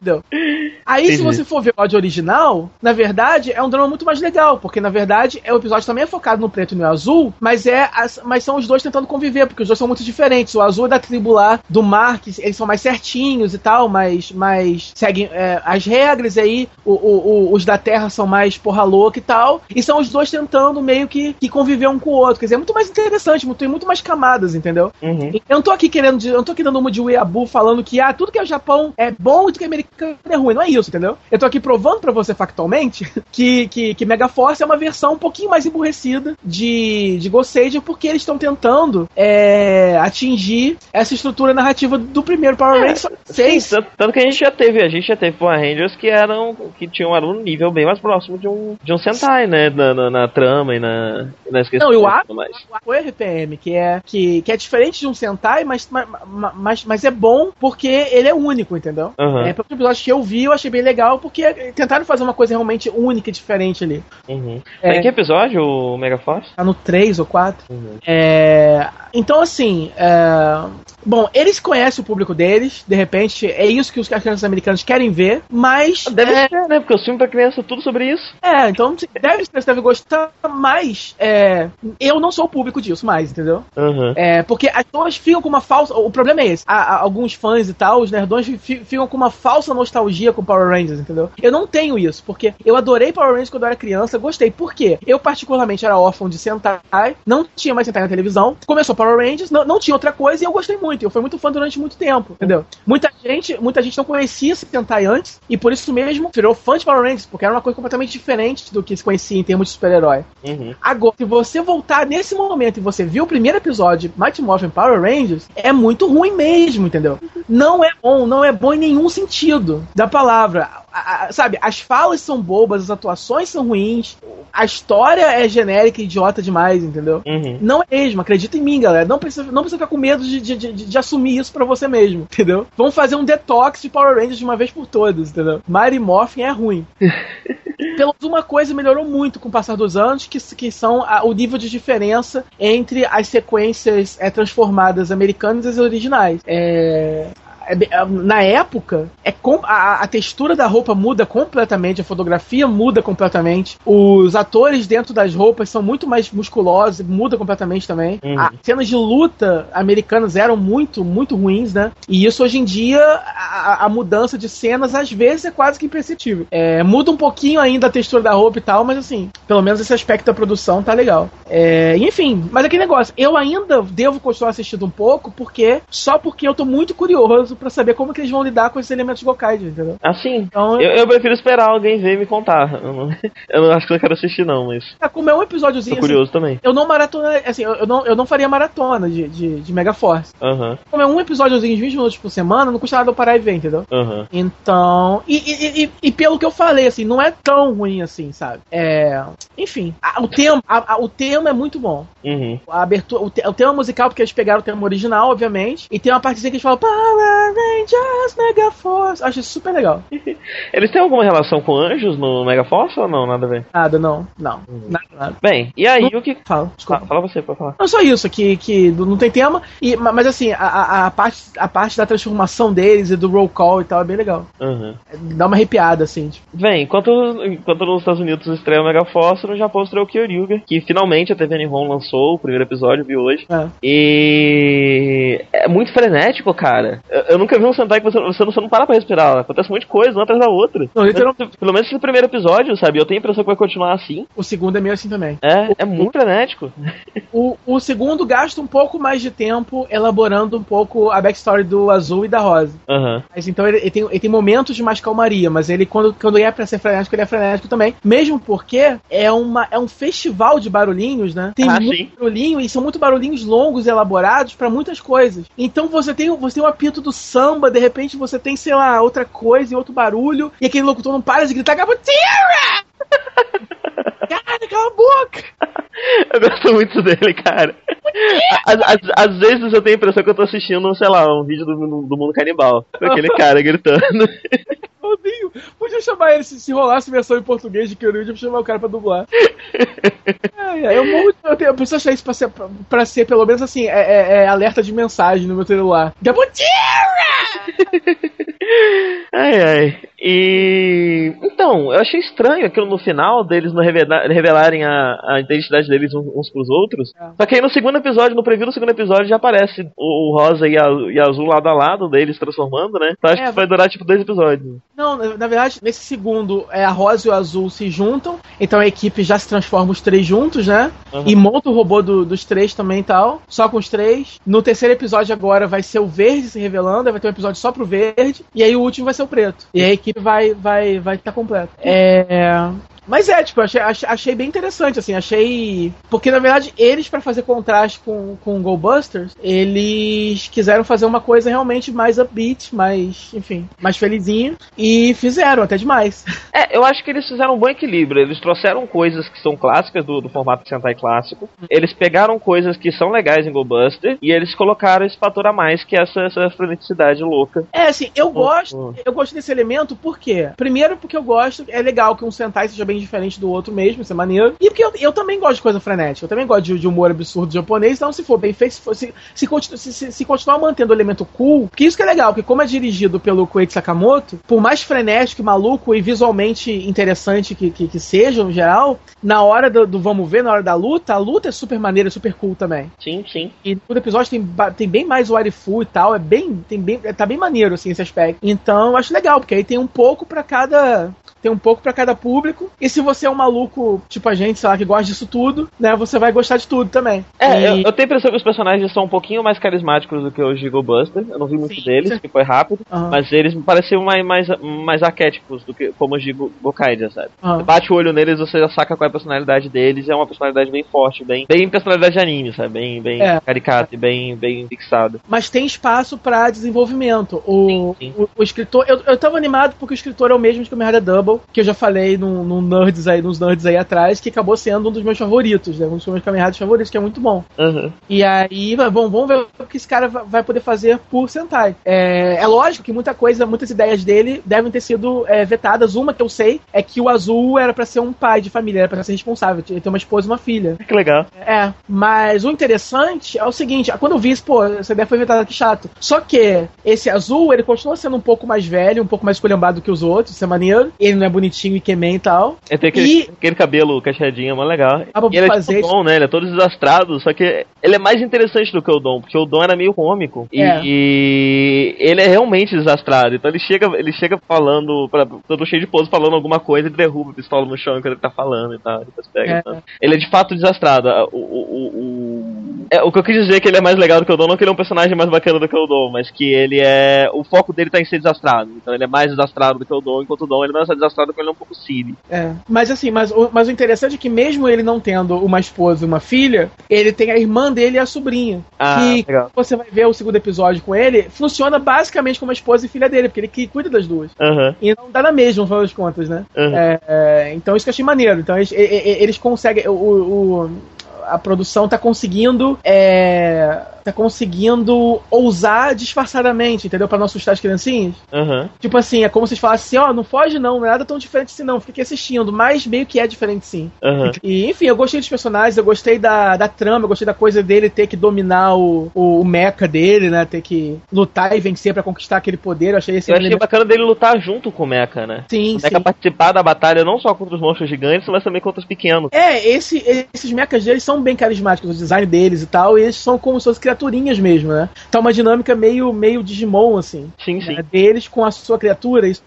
Entendeu? Aí, se você for ver o áudio original, na verdade, é um drama muito mais legal, porque na verdade é o episódio também é focado no preto e no azul, mas é as- mas são os dois tentando conviver, porque os dois são muito diferentes. O azul é da tribo lá do mar, que eles são mais certinhos e tal, mas, mas seguem é, as regras e aí o- o- o- os da terra são mais porra louca e tal, e são os dois tentando meio que, que conviver um com o outro. Quer dizer, é muito mais interessante, muito- tem muito mais camadas, entendeu? Uhum. Eu não tô aqui querendo, eu não tô aqui dando uma de Weeaboo falando que ah, tudo que é o Japão é bom e tudo que é americano é ruim. Não é isso, entendeu? Eu tô aqui provando pra você factualmente que, que, que Mega Force é uma versão um pouquinho mais emburrecida de, de Ghost Sager porque eles estão tentando é, atingir essa estrutura narrativa do primeiro Power Rangers. Sim, Seis. tanto, tanto que a gente já teve, a gente já teve Power Rangers que eram, que tinham era um nível bem mais próximo de um, de um Sentai, né, na, na, na trama e na, questões Não, e o A- tudo mais. O RPM, que é, que, que é diferente de um Sentai, mas, mas, mas, mas é bom porque ele é único, entendeu? Aham. É, pelo episódio que eu vi, eu achei bem legal, porque tentaram fazer uma coisa realmente única e diferente ali. Uhum. É. Em que episódio o Mega Force? Tá no 3 ou 4. Uhum. É, então, assim. é, Bom, eles conhecem o público deles, de repente, é isso que os crianças americanos querem ver, mas. Deve é, ser, né? Porque o filme pra criança é tudo sobre isso. é, então deve, você deve gostar, mas é, eu não sou o público disso mais, entendeu? Uhum. É, porque as pessoas ficam com uma falsa. O problema é esse. Há- há alguns fãs e tal, os nerdões, fi- ficam com uma falsa nostalgia com Power Rangers, entendeu? Eu não tenho isso, porque eu adorei Power Rangers quando eu era criança, gostei. Por quê? Eu, particularmente, era órfão de Sentai, não tinha mais Sentai na televisão, começou Power Rangers, não, não tinha outra coisa e eu gostei muito. Eu fui muito fã durante muito tempo, entendeu? Muita gente, muita gente não conhecia Sentai antes e por isso mesmo virou fã de Power Rangers, porque era uma coisa completamente diferente do que se conhecia em termos de super-herói. Uhum. Agora, se você voltar nesse momento e você viu o primeiro episódio de Mighty Morphin Power Rangers, é muito ruim mesmo, entendeu? Não é bom, não é bom em nenhum sentido da palavra. A- a- sabe, as falas são bobas, as atuações são ruins, a história é genérica e idiota demais, entendeu? Uhum. Não é mesmo, acredita em mim, galera. Não precisa, não precisa ficar com medo de, de, de, de assumir isso pra você mesmo, entendeu? Vamos fazer um detox de Power Rangers de uma vez por todas, entendeu? Mighty Morphin é ruim. Pelo menos uma coisa melhorou muito com o passar dos anos, que, que são a- o nível de diferença entre as sequências é, transformadas americanas e as originais. É, na época, é a, a textura da roupa muda completamente, a fotografia muda completamente, os atores dentro das roupas são muito mais musculosos, muda completamente também. Uhum. As cenas de luta americanas eram muito, muito ruins, né? E isso hoje em dia, a, a mudança de cenas às vezes é quase que imperceptível. É, muda um pouquinho ainda a textura da roupa e tal, mas assim, pelo menos esse aspecto da produção tá legal. É, enfim, mas aquele negócio, eu ainda devo continuar assistindo um pouco, porque só porque eu tô muito curioso pra saber como que eles vão lidar com esses elementos Gokaido, entendeu? Assim, Então, eu, eu prefiro esperar alguém ver e me contar. Eu não, eu não acho que eu quero assistir, não, mas tá, como é um tô episódiozinho assim, curioso também. eu não maratona, assim, eu, eu não, eu não faria maratona de, de, de Mega Force. Aham, Como é um episódiozinho de 20 minutos por semana, não custa nada eu parar e ver, entendeu? aham. Então, e, e, e- e pelo que eu falei, assim, não é tão ruim assim, sabe? É, enfim, a- o tema, a- a- o tema é muito bom. Uhum. A abertura, o, te- o tema musical, porque eles pegaram o tema original, obviamente, e tem uma partezinha que eles falam Power Rangers, Mega Force. Acho isso super legal. Eles têm alguma relação com anjos no Megaforce ou não? Nada a ver. Nada, não. Não. Nada, nada. Bem, e aí o que. Fala, desculpa. Fala, fala você pra falar. Não só isso, que, que não tem tema, e, ma- mas assim, a, a, parte, a parte da transformação deles e do roll call e tal é bem legal. Uhum. Dá uma arrepiada, assim. Tipo. Bem, enquanto, enquanto nos Estados Unidos estreia o Megaforce, no Japão estreou o Kyoryuga, que finalmente a TV Nihon lançou o primeiro episódio, vi hoje. É. E é muito frenético, cara. Eu, eu nunca vi um Sentai que você, você, não, você não para pra respirar. Acontece um monte de coisa, uma atrás da outra. Não, literalmente- Mas, Pelo menos esse primeiro episódio, sabe? Eu tenho a impressão que vai continuar assim. O segundo é meio assim também. É, é muito frenético. O, o segundo gasta um pouco mais de tempo elaborando um pouco a backstory do Azul e da Rosa. Aham. Mas então ele, ele tem, ele tem momentos de mais calmaria, mas ele, quando, quando é pra ser frenético, ele é frenético também. Mesmo porque é, uma, é um festival de barulhinhos, né? Tem Ah, muito sim. barulhinho e são muito barulhinhos longos e elaborados pra muitas coisas. Então você tem, você tem um apito do samba, de repente você tem, sei lá, outra coisa e outro barulho, e aquele locutor não para de gritar Gabutira! Cara, cala a boca! Eu gosto muito dele, cara. Às, às- às vezes eu tenho a impressão que eu tô assistindo, sei lá, um vídeo do, do mundo canibal. Com aquele cara gritando. Odinho, podia chamar ele, se, se rolasse versão em português de Kyoryuja, podia chamar o cara pra dublar. Ai, ai, eu morro de- eu, tenho, eu preciso achar isso pra ser, pra, pra ser pelo menos assim, é, é- é alerta de mensagem no meu celular. Gabutira! Ai, ai. E. Então, eu achei estranho aquilo no final deles não revela- revelarem a, a identidade deles uns, pros outros. É. Só que aí no segundo episódio, no preview do segundo episódio, já aparece o, o rosa e a, e a azul lado a lado deles transformando, né? Então acho É, que vai durar tipo dois episódios. Não, na, verdade, nesse segundo, é, a rosa e o azul se juntam, então a equipe já se transforma os três juntos, né? Uhum. E monta o robô do- dos três também e tal, só com os três. No terceiro episódio agora vai ser o verde se revelando, vai ter um episódio só pro verde, e aí o último vai ser o preto. E a equipe vai vai vai estar completa. É. Mas é, tipo, achei, achei, bem interessante, assim, achei. Porque na verdade, eles, pra fazer contraste com, com o Goldbusters, eles quiseram fazer uma coisa realmente mais upbeat, mais, enfim, mais felizinha. E fizeram, até demais. É, eu acho que eles fizeram um bom equilíbrio. Eles trouxeram coisas que são clássicas do, do formato Sentai clássico. Eles pegaram coisas que são legais em Go Buster e eles colocaram esse fator a mais, que é essa, essa freneticidade louca. É, assim, eu Hum, gosto, eu gosto desse elemento, por quê? Primeiro, porque eu gosto, é legal que um Sentai seja bem diferente do outro mesmo, isso é maneiro. E porque eu, eu também gosto de coisa frenética, eu também gosto de, de humor absurdo japonês, então se for bem feito, se, for, se, se, continu- se, se- continuar mantendo o elemento cool, porque isso que é legal, porque como é dirigido pelo Koichi Sakamoto, por mais frenético maluco e visualmente interessante que, que, que seja, no geral, na hora do, do vamos ver, na hora da luta, a luta é super maneira, super cool também. Sim, sim. E todo episódio tem, tem bem mais o Arifu e tal, é bem, tem bem, é- tá bem maneiro assim esse aspecto. Então eu acho legal, porque aí tem um pouco pra cada tem um pouco pra cada público. E se você é um maluco, tipo a gente, sei lá, que gosta disso tudo, né, você vai gostar de tudo também. É, E- eu, eu tenho a impressão que os personagens são um pouquinho mais carismáticos do que os de Go Buster. Eu não vi muito Sim, deles, que foi rápido. Aham. Mas eles me pareciam mais, mais, mais arquétipos do que como os de Go- Gokaidia, sabe? Aham. Você bate o olho neles, você já saca qual é a personalidade deles. É uma personalidade bem forte, bem, bem personalidade de anime, sabe? Bem, bem É. caricata e bem, bem fixada. Mas tem espaço pra desenvolvimento. O, Sim, sim. o, o escritor. Eu, eu tava animado porque o escritor é o mesmo de Rider Double, que eu já falei num, num Nerds aí, nos Nerds aí atrás, que acabou sendo um dos meus favoritos, né? Um dos meus Riders favoritos, que é muito bom. Aham. E aí, bom, vamos ver o que esse cara va- vai poder fazer por Sentai. É, é lógico que muita coisa, muitas ideias dele devem ter sido é, vetadas. Uma que eu sei é que o Azul era pra ser um pai de família, era pra ser responsável, ele tem uma esposa e uma filha. Que legal. É, mas o interessante é o seguinte, quando eu vi isso, pô, essa ideia foi vetada, que chato. Só que esse Azul, ele continua sendo um pouco mais velho, um pouco mais esculhambado que os outros, isso é maneiro. Ele não é bonitinho e queimem e tal. Ele tem aquele, E- aquele cabelo cacheadinho, é mó legal. Ah, e ele é fazer tipo o Dom, né? Ele é todo desastrado, só que ele é mais interessante do que o Dom, porque o Dom era meio cômico. E, É. e ele é realmente desastrado. Então ele chega, ele chega falando, pra, todo cheio de pose, falando alguma coisa e derruba a pistola no chão enquanto ele tá falando e tal. Pega, É. e tal. Ele é de fato desastrado. O, o, o, o- é, o que eu quis dizer é que ele é mais legal do que o Dom, não que ele é um personagem mais bacana do que o Dom, mas que ele é. O foco dele tá em ser desastrado. Então ele é mais desastrado do que o Dom, enquanto o Dom ele não é desastrado porque ele é um pouco silly. É. Mas assim, mas, o- mas o interessante é que mesmo ele não tendo uma esposa e uma filha, ele tem a irmã dele e a sobrinha. Ah, que legal. você vai ver o segundo episódio com ele, funciona basicamente como a esposa e filha dele, porque ele que cuida das duas. Aham. E não dá na mesma, no final das contas, né? Uhum. É, é, então isso que eu achei maneiro. Então eles, eles conseguem. O, o- a produção tá conseguindo é, tá conseguindo ousar disfarçadamente, entendeu? Pra não assustar as criancinhas. Aham. Tipo assim, é como se falassem assim, ó, não foge não, não é nada tão diferente assim não, fica aqui assistindo, mas meio que é diferente sim. Aham. E, enfim, eu gostei dos personagens, eu gostei da, da trama, eu gostei da coisa dele ter que dominar o, o, o mecha dele, né? Ter que lutar e vencer pra conquistar aquele poder. Eu achei esse Eu achei elemento- bacana dele lutar junto com o Mecha, né? Sim, O Mecha sim. participar da batalha não só contra os monstros gigantes, mas também contra os pequenos. É, esse, esses mechas deles são bem carismáticos, o design deles e tal, e eles são como se fossem criaturinhas mesmo, né? Tá uma dinâmica meio, meio Digimon, assim. Sim, sim. né? Deles com a sua criatura, isso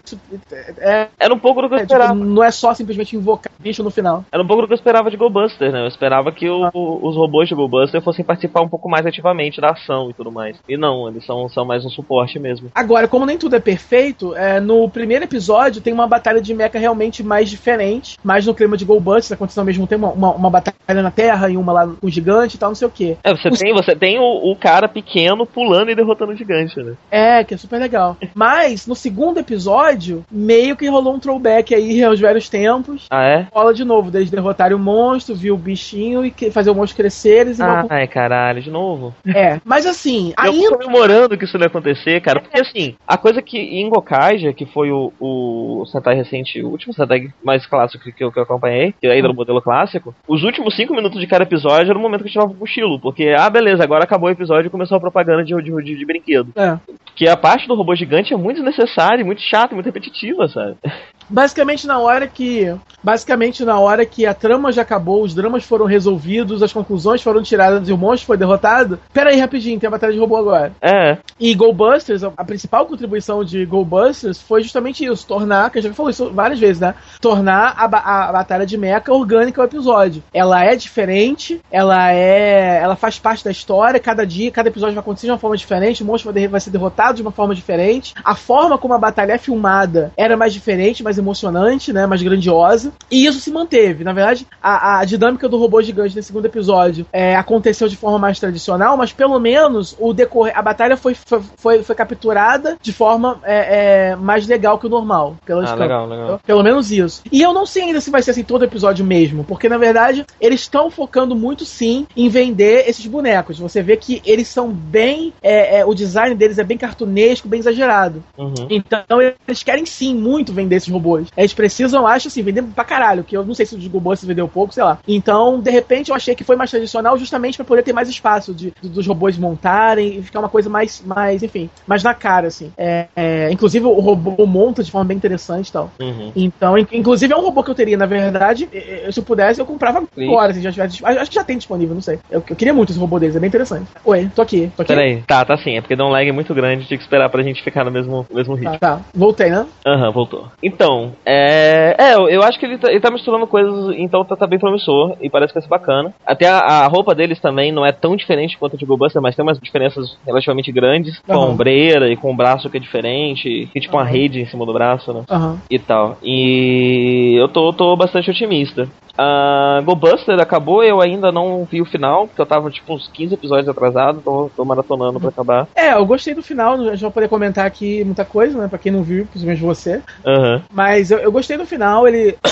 é, Era um pouco do que eu é, tipo, esperava. não é só simplesmente invocar bicho no final. Era um pouco do que eu esperava de GoBuster, né? Eu esperava que o- os robôs de GoBuster fossem participar um pouco mais ativamente da ação e tudo mais. E não, eles são, são mais um suporte mesmo. Agora, como nem tudo é perfeito, é, no primeiro episódio tem uma batalha de mecha realmente mais diferente, mais no clima de Goldbusters, acontecendo ao mesmo tempo uma, uma batalha na Terra e uma lá com o gigante e tal, não sei o que. É, você tem, você tem o, o cara pequeno pulando e derrotando o gigante, né? É, que é super legal. Mas, no segundo episódio, meio que rolou um throwback aí aos velhos tempos. Ah, é? Rola de novo, deles derrotarem o monstro, viu o bichinho e fazer o monstro crescer. Eles vão- Ai, caralho, de novo. É, mas assim, Eu tô ainda. comemorando que isso não ia acontecer, cara. Porque assim, a coisa que em Gokaija, que foi o, o Sentai recente, o último Sentai mais clássico que eu, que eu acompanhei, que é ainda no modelo clássico, os últimos cinco minutos de cada episódio era o momento que eu tirava o cochilo. Porque, ah, beleza, agora acabou o episódio e começou a propaganda de, de, de, de brinquedo. É. Que a parte do robô gigante é muito desnecessária, muito chata, muito repetitiva, sabe? Basicamente na hora que. Basicamente na hora que a trama já acabou, os dramas foram resolvidos, as conclusões foram tiradas e o monstro foi derrotado. Pera aí, rapidinho, tem a batalha de robô agora. É, E Goldbusters, a a principal contribuição de Goldbusters foi justamente isso, tornar, que a gente já falou isso várias vezes, né? Tornar a, ba- a batalha de mecha orgânica ao episódio. Ela é diferente, ela é. Ela faz parte da história, cada dia, cada episódio vai acontecer de uma forma diferente, o monstro vai, vai ser derrotado de uma forma diferente. A forma como a batalha é filmada era mais diferente, mais emocionante, né? Mais grandiosa. E isso se manteve. Na verdade, a, a dinâmica do robô gigante nesse segundo episódio é, aconteceu de forma mais tradicional, mas pelo menos o decorrer, a batalha foi, foi, foi, foi capturada de forma é, é, mais legal que o normal. Pelas ah, legal, legal. Pelo menos isso. E eu não sei ainda se vai ser assim todo episódio mesmo, porque na verdade eles estão focando muito sim em vender esses bonecos. Você vê que eles são bem. é, é, o design deles é bem cartunesco, bem exagerado. Uhum. Então eles querem sim muito vender esses robôs. Eles precisam, eu acho assim, vender pra caralho, que eu não sei se o de robôs se vendeu pouco, sei lá. Então, de repente, eu achei que foi mais tradicional justamente pra poder ter mais espaço de, dos robôs montarem e ficar uma coisa mais, mais enfim, mais na cara, assim. É, é, inclusive, o robô monta de forma bem interessante e tal. Uhum. Então, in- inclusive, é um robô que eu teria, na verdade, se eu pudesse, eu comprava Sim. agora, se já tivesse. Acho que já tem disponível, não sei. Eu, eu queria muito esse robô deles, é bem interessante. Oi, tô aqui, tô aqui. Peraí, tá, tá sim, é porque deu um lag muito grande, tinha que esperar pra gente ficar no mesmo, mesmo ritmo. Tá, tá, voltei, né? Aham, voltou. Então, é. É, eu, acho que ele tá, ele tá misturando coisas, então tá, tá bem promissor e parece que vai ser bacana. Até a, a roupa deles também não é tão diferente quanto a de Goldbuster, mas tem umas diferenças relativamente grandes. Com a ombreira e com o braço que é diferente, e tipo uma Aham. rede em cima do braço, né? Aham. E tal. E eu tô, tô bastante otimista. A Goldbuster acabou, eu ainda não vi o final, porque eu tava tipo uns 15 episódios atrasado, tô, tô maratonando pra acabar. É, eu gostei do final, a gente vai poder comentar aqui muita coisa, né? Pra quem não viu, principalmente você. Aham. Mas eu, eu gostei do final, ele.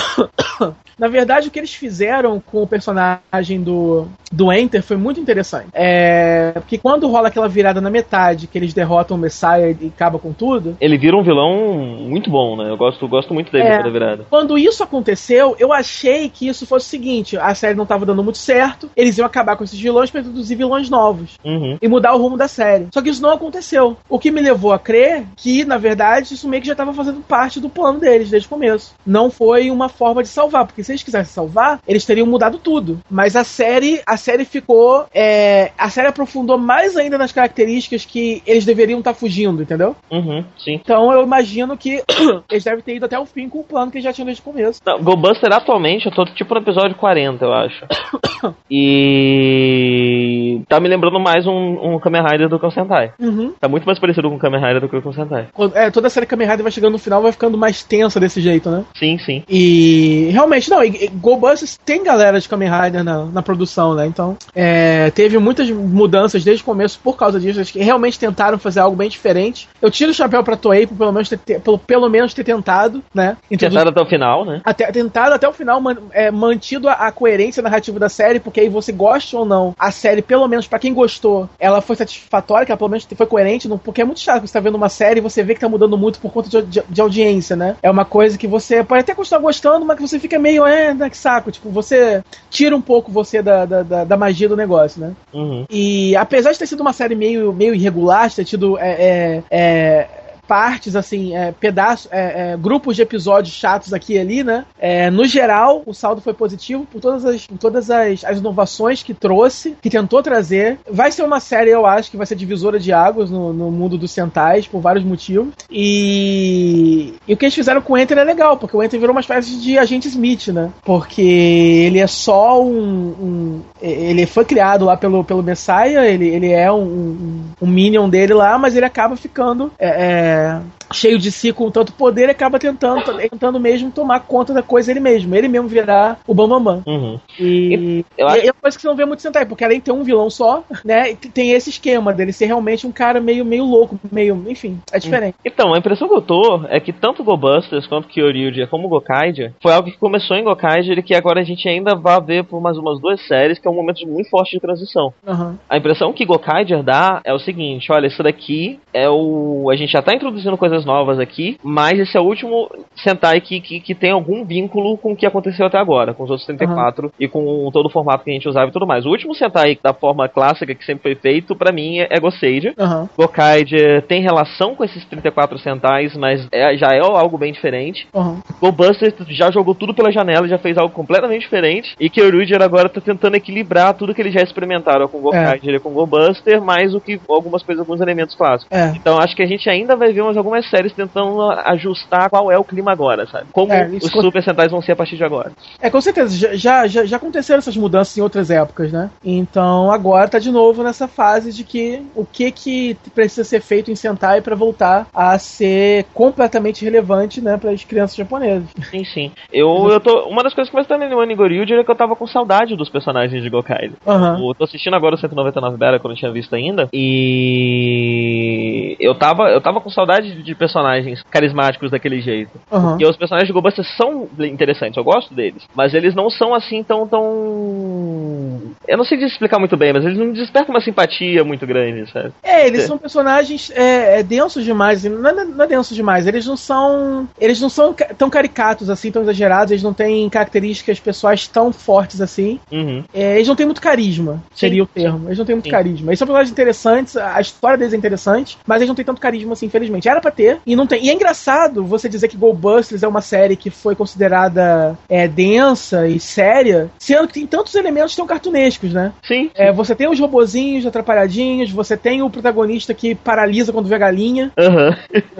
Na verdade, o que eles fizeram com o personagem do, do Enter foi muito interessante. É. Porque quando rola aquela virada na metade, que eles derrotam o Messiah e acaba com tudo. Ele vira um vilão muito bom, né? Eu gosto, gosto muito dele É. toda virada. Quando isso aconteceu, eu achei que isso fosse o seguinte: a série não tava dando muito certo, eles iam acabar com esses vilões pra introduzir vilões novos Uhum. e mudar o rumo da série. Só que isso não aconteceu. O que me levou a crer que, na verdade, isso meio que já estava fazendo parte do plano deles desde o começo. Não foi uma forma de salvar, porque se eles quisessem salvar, eles teriam mudado tudo. Mas a série, a série ficou, é, a série aprofundou mais ainda nas características que eles deveriam estar fugindo, entendeu? Uhum, sim. Então eu imagino que eles devem ter ido até o fim com o plano que eles já tinham desde o começo. Não, Goldbuster atualmente, eu tô tipo no episódio 40, eu acho. E tá me lembrando mais um, um Kamen Rider do que o Sentai. Uhum. Tá muito mais parecido com o Kamen Rider do que com o Sentai. É, toda a série Kamen Rider vai chegando no final, vai ficando mais tensa desse jeito, né? Sim, sim. E realmente, não, e, e GoBusters tem galera de Kamen Rider na, na produção, né? Então, é, teve muitas mudanças desde o começo por causa disso. Acho que realmente tentaram fazer algo bem diferente. Eu tiro o chapéu pra Toei por pelo menos ter, ter- pelo, pelo menos ter tentado, né? Tentaram até o final, né? até, tentado até o final man- é, mantido a, a coerência narrativa da série, porque aí você goste ou não, a série pelo menos pra quem gostou, ela foi satisfatória, que ela pelo menos foi coerente, não- porque é muito chato você tá vendo uma série e você vê que tá mudando muito por conta de, de- de audiência, né? É uma coisa que você pode até continuar gostando, mas que você fica meio, é, né, que saco. Tipo, você tira um pouco você da, da, da- da magia do negócio, né? Uhum. E apesar de ter sido uma série meio, meio irregular, de ter tido é, é, é, partes, assim, é, pedaços, é, é, grupos de episódios chatos aqui e ali, né? É, no geral, o saldo foi positivo por todas, as, por todas as, as inovações que trouxe, que tentou trazer. Vai ser uma série, eu acho, que vai ser divisora de águas no, no mundo dos centais, por vários motivos. E, e o que eles fizeram com o Enter é legal, porque o Enter virou uma espécie de agente Smith, né? Porque ele é só um. um- ele foi criado lá pelo, pelo Messiah, ele, ele é um, um, um minion dele lá, mas ele acaba ficando. é, é, yeah. Cheio de si com tanto poder acaba tentando, tentando mesmo tomar conta da coisa ele mesmo. Ele mesmo virar o Bambambam. Uhum. E, Eu acho- é uma coisa que você não vê muito Sentai, porque além de ter um vilão só, né, tem esse esquema dele ser realmente um cara meio, meio louco, meio, enfim, é diferente. Então, a impressão que eu tô é que tanto Go-Busters quanto Kyoryuja como Gokaiger foi algo que começou em Gokaiger e que agora a gente ainda vai ver por mais umas duas séries, que é um momento muito forte de transição. Aham. A impressão que Gokaiger dá é o seguinte, olha, isso daqui é o... A gente já tá introduzindo coisas novas aqui, mas esse é o último Sentai que, que, que tem algum vínculo com o que aconteceu até agora, com os outros 34 e com todo o formato que a gente usava e tudo mais. O último Sentai da forma clássica que sempre foi feito, pra mim, é Goseiger. Aham. Gokaiger tem relação com esses 34 Sentais, mas é- já é algo bem diferente. Aham. GoBuster já jogou tudo pela janela, já fez algo completamente diferente. E Kyoryuger agora tá tentando equilibrar tudo que eles já experimentaram com Gokaiger e com GoBuster, mais o que algumas coisas, alguns elementos clássicos. É. Então acho que a gente ainda vai ver mais algumas séries tentando ajustar qual é o clima agora, sabe? Como É, os Super Sentais vão ser a partir de agora. É, com certeza, já- já, já, aconteceram essas mudanças em outras épocas, né? Então agora tá de novo nessa fase de que o que que precisa ser feito em Sentai pra voltar a ser completamente relevante, né, para as crianças japonesas. Sim, sim. Eu, eu tô. Uma das coisas que mais tá me animando em Goryuger é que eu tava com saudade dos personagens de Gokaiger. Aham. Eu tô assistindo agora o 199 Bera, que eu não tinha visto ainda. E eu tava, eu tava com saudade de personagens carismáticos daquele jeito. Aham. Porque os personagens de GoBusters são interessantes, eu gosto deles. Mas eles não são assim tão tão. Eu não sei explicar muito bem, mas eles não despertam uma simpatia muito grande, sabe? É, eles são personagens é, é, densos demais. Não é, não é denso demais. Eles não são. Eles não são tão caricatos assim, tão exagerados. Eles não têm características pessoais tão fortes assim. Uhum. É, eles não têm muito carisma, seria o termo. Eles não têm muito Sim. carisma. Eles são personagens interessantes, a história deles é interessante, mas eles não têm tanto carisma assim, infelizmente. Era pra ter, e não tem. E é engraçado você dizer que Goldbusters é uma série que foi considerada é, densa e séria, sendo que tem tantos elementos tão cartunescos, né? Sim. É, você tem os robozinhos atrapalhadinhos, você tem o protagonista que paralisa quando vê a galinha, Aham.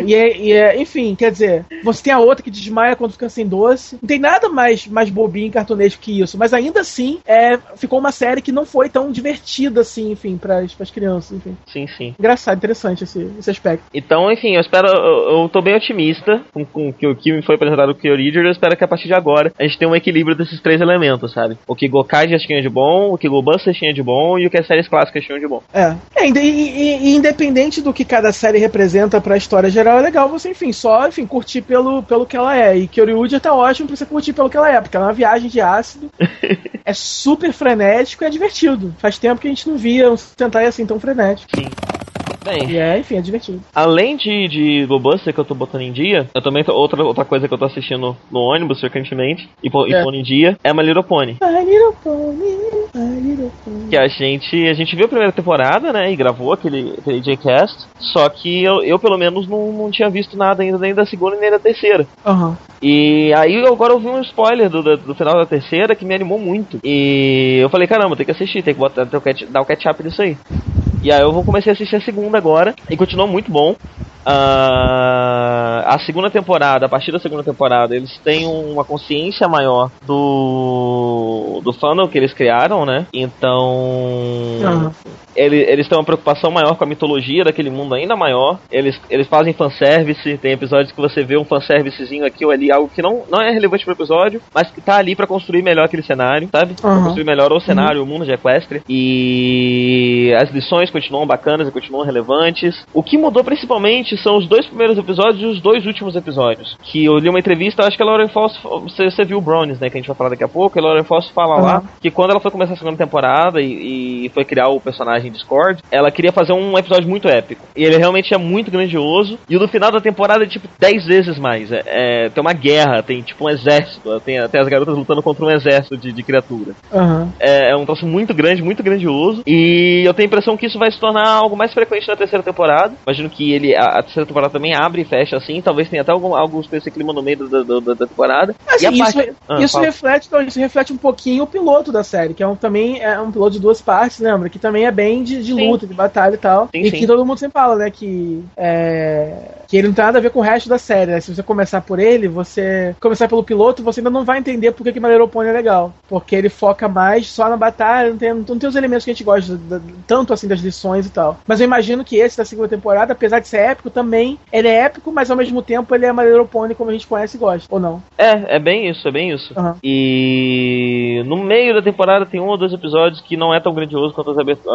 e é, e é- enfim, quer dizer, você tem a outra que desmaia quando fica sem doce. Não tem nada mais, mais bobinho e cartunesco que isso, mas ainda assim, é, ficou uma série que não foi tão divertida assim, enfim, para as crianças, enfim. Sim, sim. Engraçado, interessante esse, esse aspecto. Então, enfim, eu espero. Eu, eu tô bem otimista com, com o que- o que me foi apresentado com o Kyoryuger. Eu espero que a partir de agora a gente tenha um equilíbrio desses três elementos, sabe? O que Gokai já tinha de bom, o que GoBusters tinha de bom e o que as séries clássicas tinham de bom. É. É, e, e- e independente do que cada série representa pra história geral, é legal você, enfim, só, enfim, curtir pelo, pelo que ela é. E Kyoryuja tá ótimo pra você curtir pelo que ela é, porque ela é uma viagem de ácido, é super frenético e é divertido. Faz tempo que a gente não via um Sentai assim tão frenético. Bem, E é, enfim, é divertido. além de, de GoBuster que eu tô botando em dia, eu também tô, outra, outra coisa que eu tô assistindo no ônibus frequentemente e, pô- É. pondo em dia é My Little Pony. My little pony, my little pony. Que a gente, a gente viu a primeira temporada, né? E gravou aquele, aquele J-Cast. Só que eu, eu pelo menos, não, não tinha visto nada ainda, nem da segunda nem da terceira. Aham. E aí agora eu vi um spoiler do, do, do final da terceira que me animou muito. E eu falei, caramba, tem que assistir, tem que botar, o catch- dar o catch-up disso aí. E aí eu vou começar a assistir a segunda agora. E continuou muito bom. Ah, a segunda temporada, a partir da segunda temporada, eles têm uma consciência maior do do fandom que eles criaram, né? Então, Aham. Ele- eles têm uma preocupação maior com a mitologia daquele mundo ainda maior. Eles, eles fazem fanservice, tem episódios que você vê um fanservicezinho aqui ou ali, algo que não, não é relevante pro episódio, mas que tá ali pra construir melhor aquele cenário, sabe? Pra Aham. construir melhor o cenário, o mundo de Equestria. E as lições continuam bacanas e continuam relevantes. O que mudou principalmente são os dois primeiros episódios e os dois últimos episódios. Que eu li uma entrevista, acho que a Lauren Foss, você, você viu o Brownies, né? Que a gente vai falar daqui a pouco. A Lauren Foss fala lá Aham. que quando ela foi começar a segunda temporada e, e foi criar o personagem Discord, ela queria fazer um episódio muito épico. E ele realmente é muito grandioso. E o do final da temporada é tipo 10 vezes mais. É, é- tem uma guerra, tem tipo um exército. Tem até as garotas lutando contra um exército de, de criatura. Aham. É, é um troço muito grande, muito grandioso. E eu tenho a impressão que isso vai se tornar algo mais frequente na terceira temporada. Imagino que ele a, a terceira temporada também abre e fecha assim. Talvez tenha até algum, alguns desse clima no meio da, da, da- da temporada. Assim, e isso, parte- Ah, isso reflete, não, isso reflete um pouquinho o piloto da série, que é um, também é um piloto de duas partes, lembra? Que também é bem de, de Sim. luta, de batalha e tal. Sim, e sim. que todo mundo sempre fala, né? Que, é, que ele não tem nada a ver com o resto da série, né? Se você começar por ele, você. Começar pelo piloto, você ainda não vai entender por que, Little Pony é legal. Porque ele foca mais só na batalha, não tem, não tem os elementos que a gente gosta, da- tanto assim das lições e tal. Mas eu imagino que esse da segunda temporada, apesar de ser épico, também ele é épico, mas ao mesmo tempo ele é Little Pony como a gente conhece e gosta. Ou não? É, é bem isso, é bem isso. Aham. E no meio da temporada tem um ou dois episódios que não é tão grandioso quanto os, abert-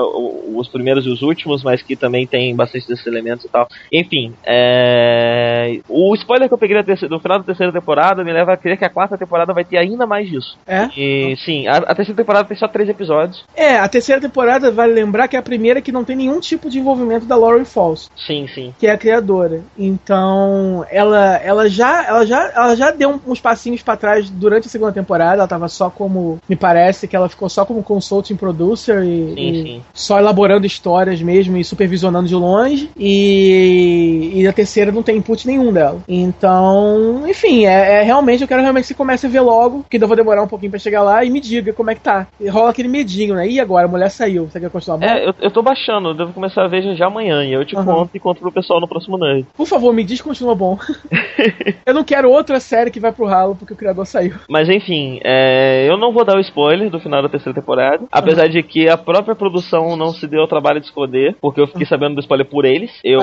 os primeiros e os últimos, mas que também tem bastante desses elementos e tal. Enfim, é... o spoiler que eu peguei do final da terceira temporada me leva a crer que a quarta temporada vai ter ainda mais disso. É? E sim, a, a terceira temporada tem só três episódios. É, a terceira temporada, vale lembrar que é a primeira que não tem nenhum tipo de envolvimento da Lauren Falls, Sim, sim. que é a criadora. Então, ela, ela já ela já ela já deu uns passinhos pra trás durante a segunda temporada, ela tava só como, me parece que ela ficou só como consulting producer e, Sim, e sim. só elaborando histórias mesmo e supervisionando de longe. E, e a terceira não tem input nenhum dela. Então, enfim, é, é realmente eu quero realmente que você comece a ver logo, que ainda vou demorar um pouquinho pra chegar lá e me diga como é que tá. E rola aquele medinho, né? E agora, a mulher saiu, você quer continuar? É, eu, eu tô baixando, eu devo começar a ver já, amanhã e eu te Aham. conto e conto pro pessoal no próximo Nerd. Por favor, me diz que continua bom. eu não quero outra série que vai pro ralo porque o criador saiu. Mas enfim, é, eu não vou dar o spoiler do final da terceira temporada, apesar de que a própria produção não se deu ao trabalho de esconder, porque eu fiquei sabendo do spoiler por eles. Eu,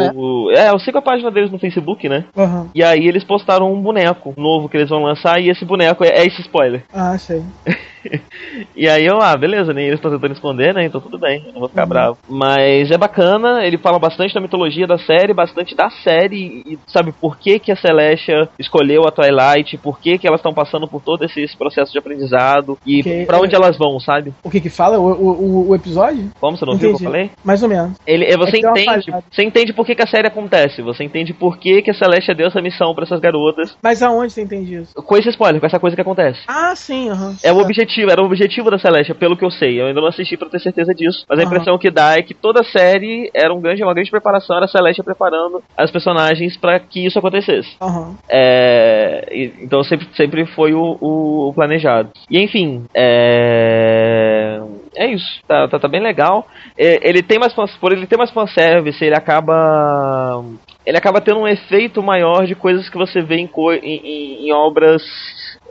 é, eu sigo a página deles no Facebook, né? Aham. E aí eles postaram um boneco novo que eles vão lançar e esse boneco é, é esse spoiler. Ah, sei. E aí eu, ah, beleza, nem eles estão tentando esconder, né? Então tudo bem, eu não vou ficar Uhum. bravo. Mas é bacana, ele fala bastante da mitologia da série, bastante da série, e sabe por que, que a Celestia escolheu a Twilight, por que, que elas estão passando por todo esse, esse processo de aprendizado e Ok. pra onde elas vão, sabe? O que que fala? O, o, o- episódio? Como você não viu o que eu Entendi. falei? Mais ou menos. Ele, é, você É que entende, você entende por que, que a série acontece, você entende por que, que a Celestia deu essa missão pra essas garotas, Mas aonde você entende isso? com esse spoiler, com essa coisa que acontece. Ah, sim, aham. É o objetivo, era o objetivo da Celestia, pelo que eu sei. Eu ainda não assisti pra ter certeza disso. Mas a impressão que dá é que toda a série era um grande, uma grande preparação, era a Celestia preparando as personagens pra que isso acontecesse. Aham. É, e- então sempre, sempre foi o, o- o planejado. E enfim, é, é isso. Tá, tá, tá bem legal. É, ele tem mais fans- por ele ter mais fanservice, ele acaba ele acaba tendo um efeito maior de coisas que você vê em- em- em obras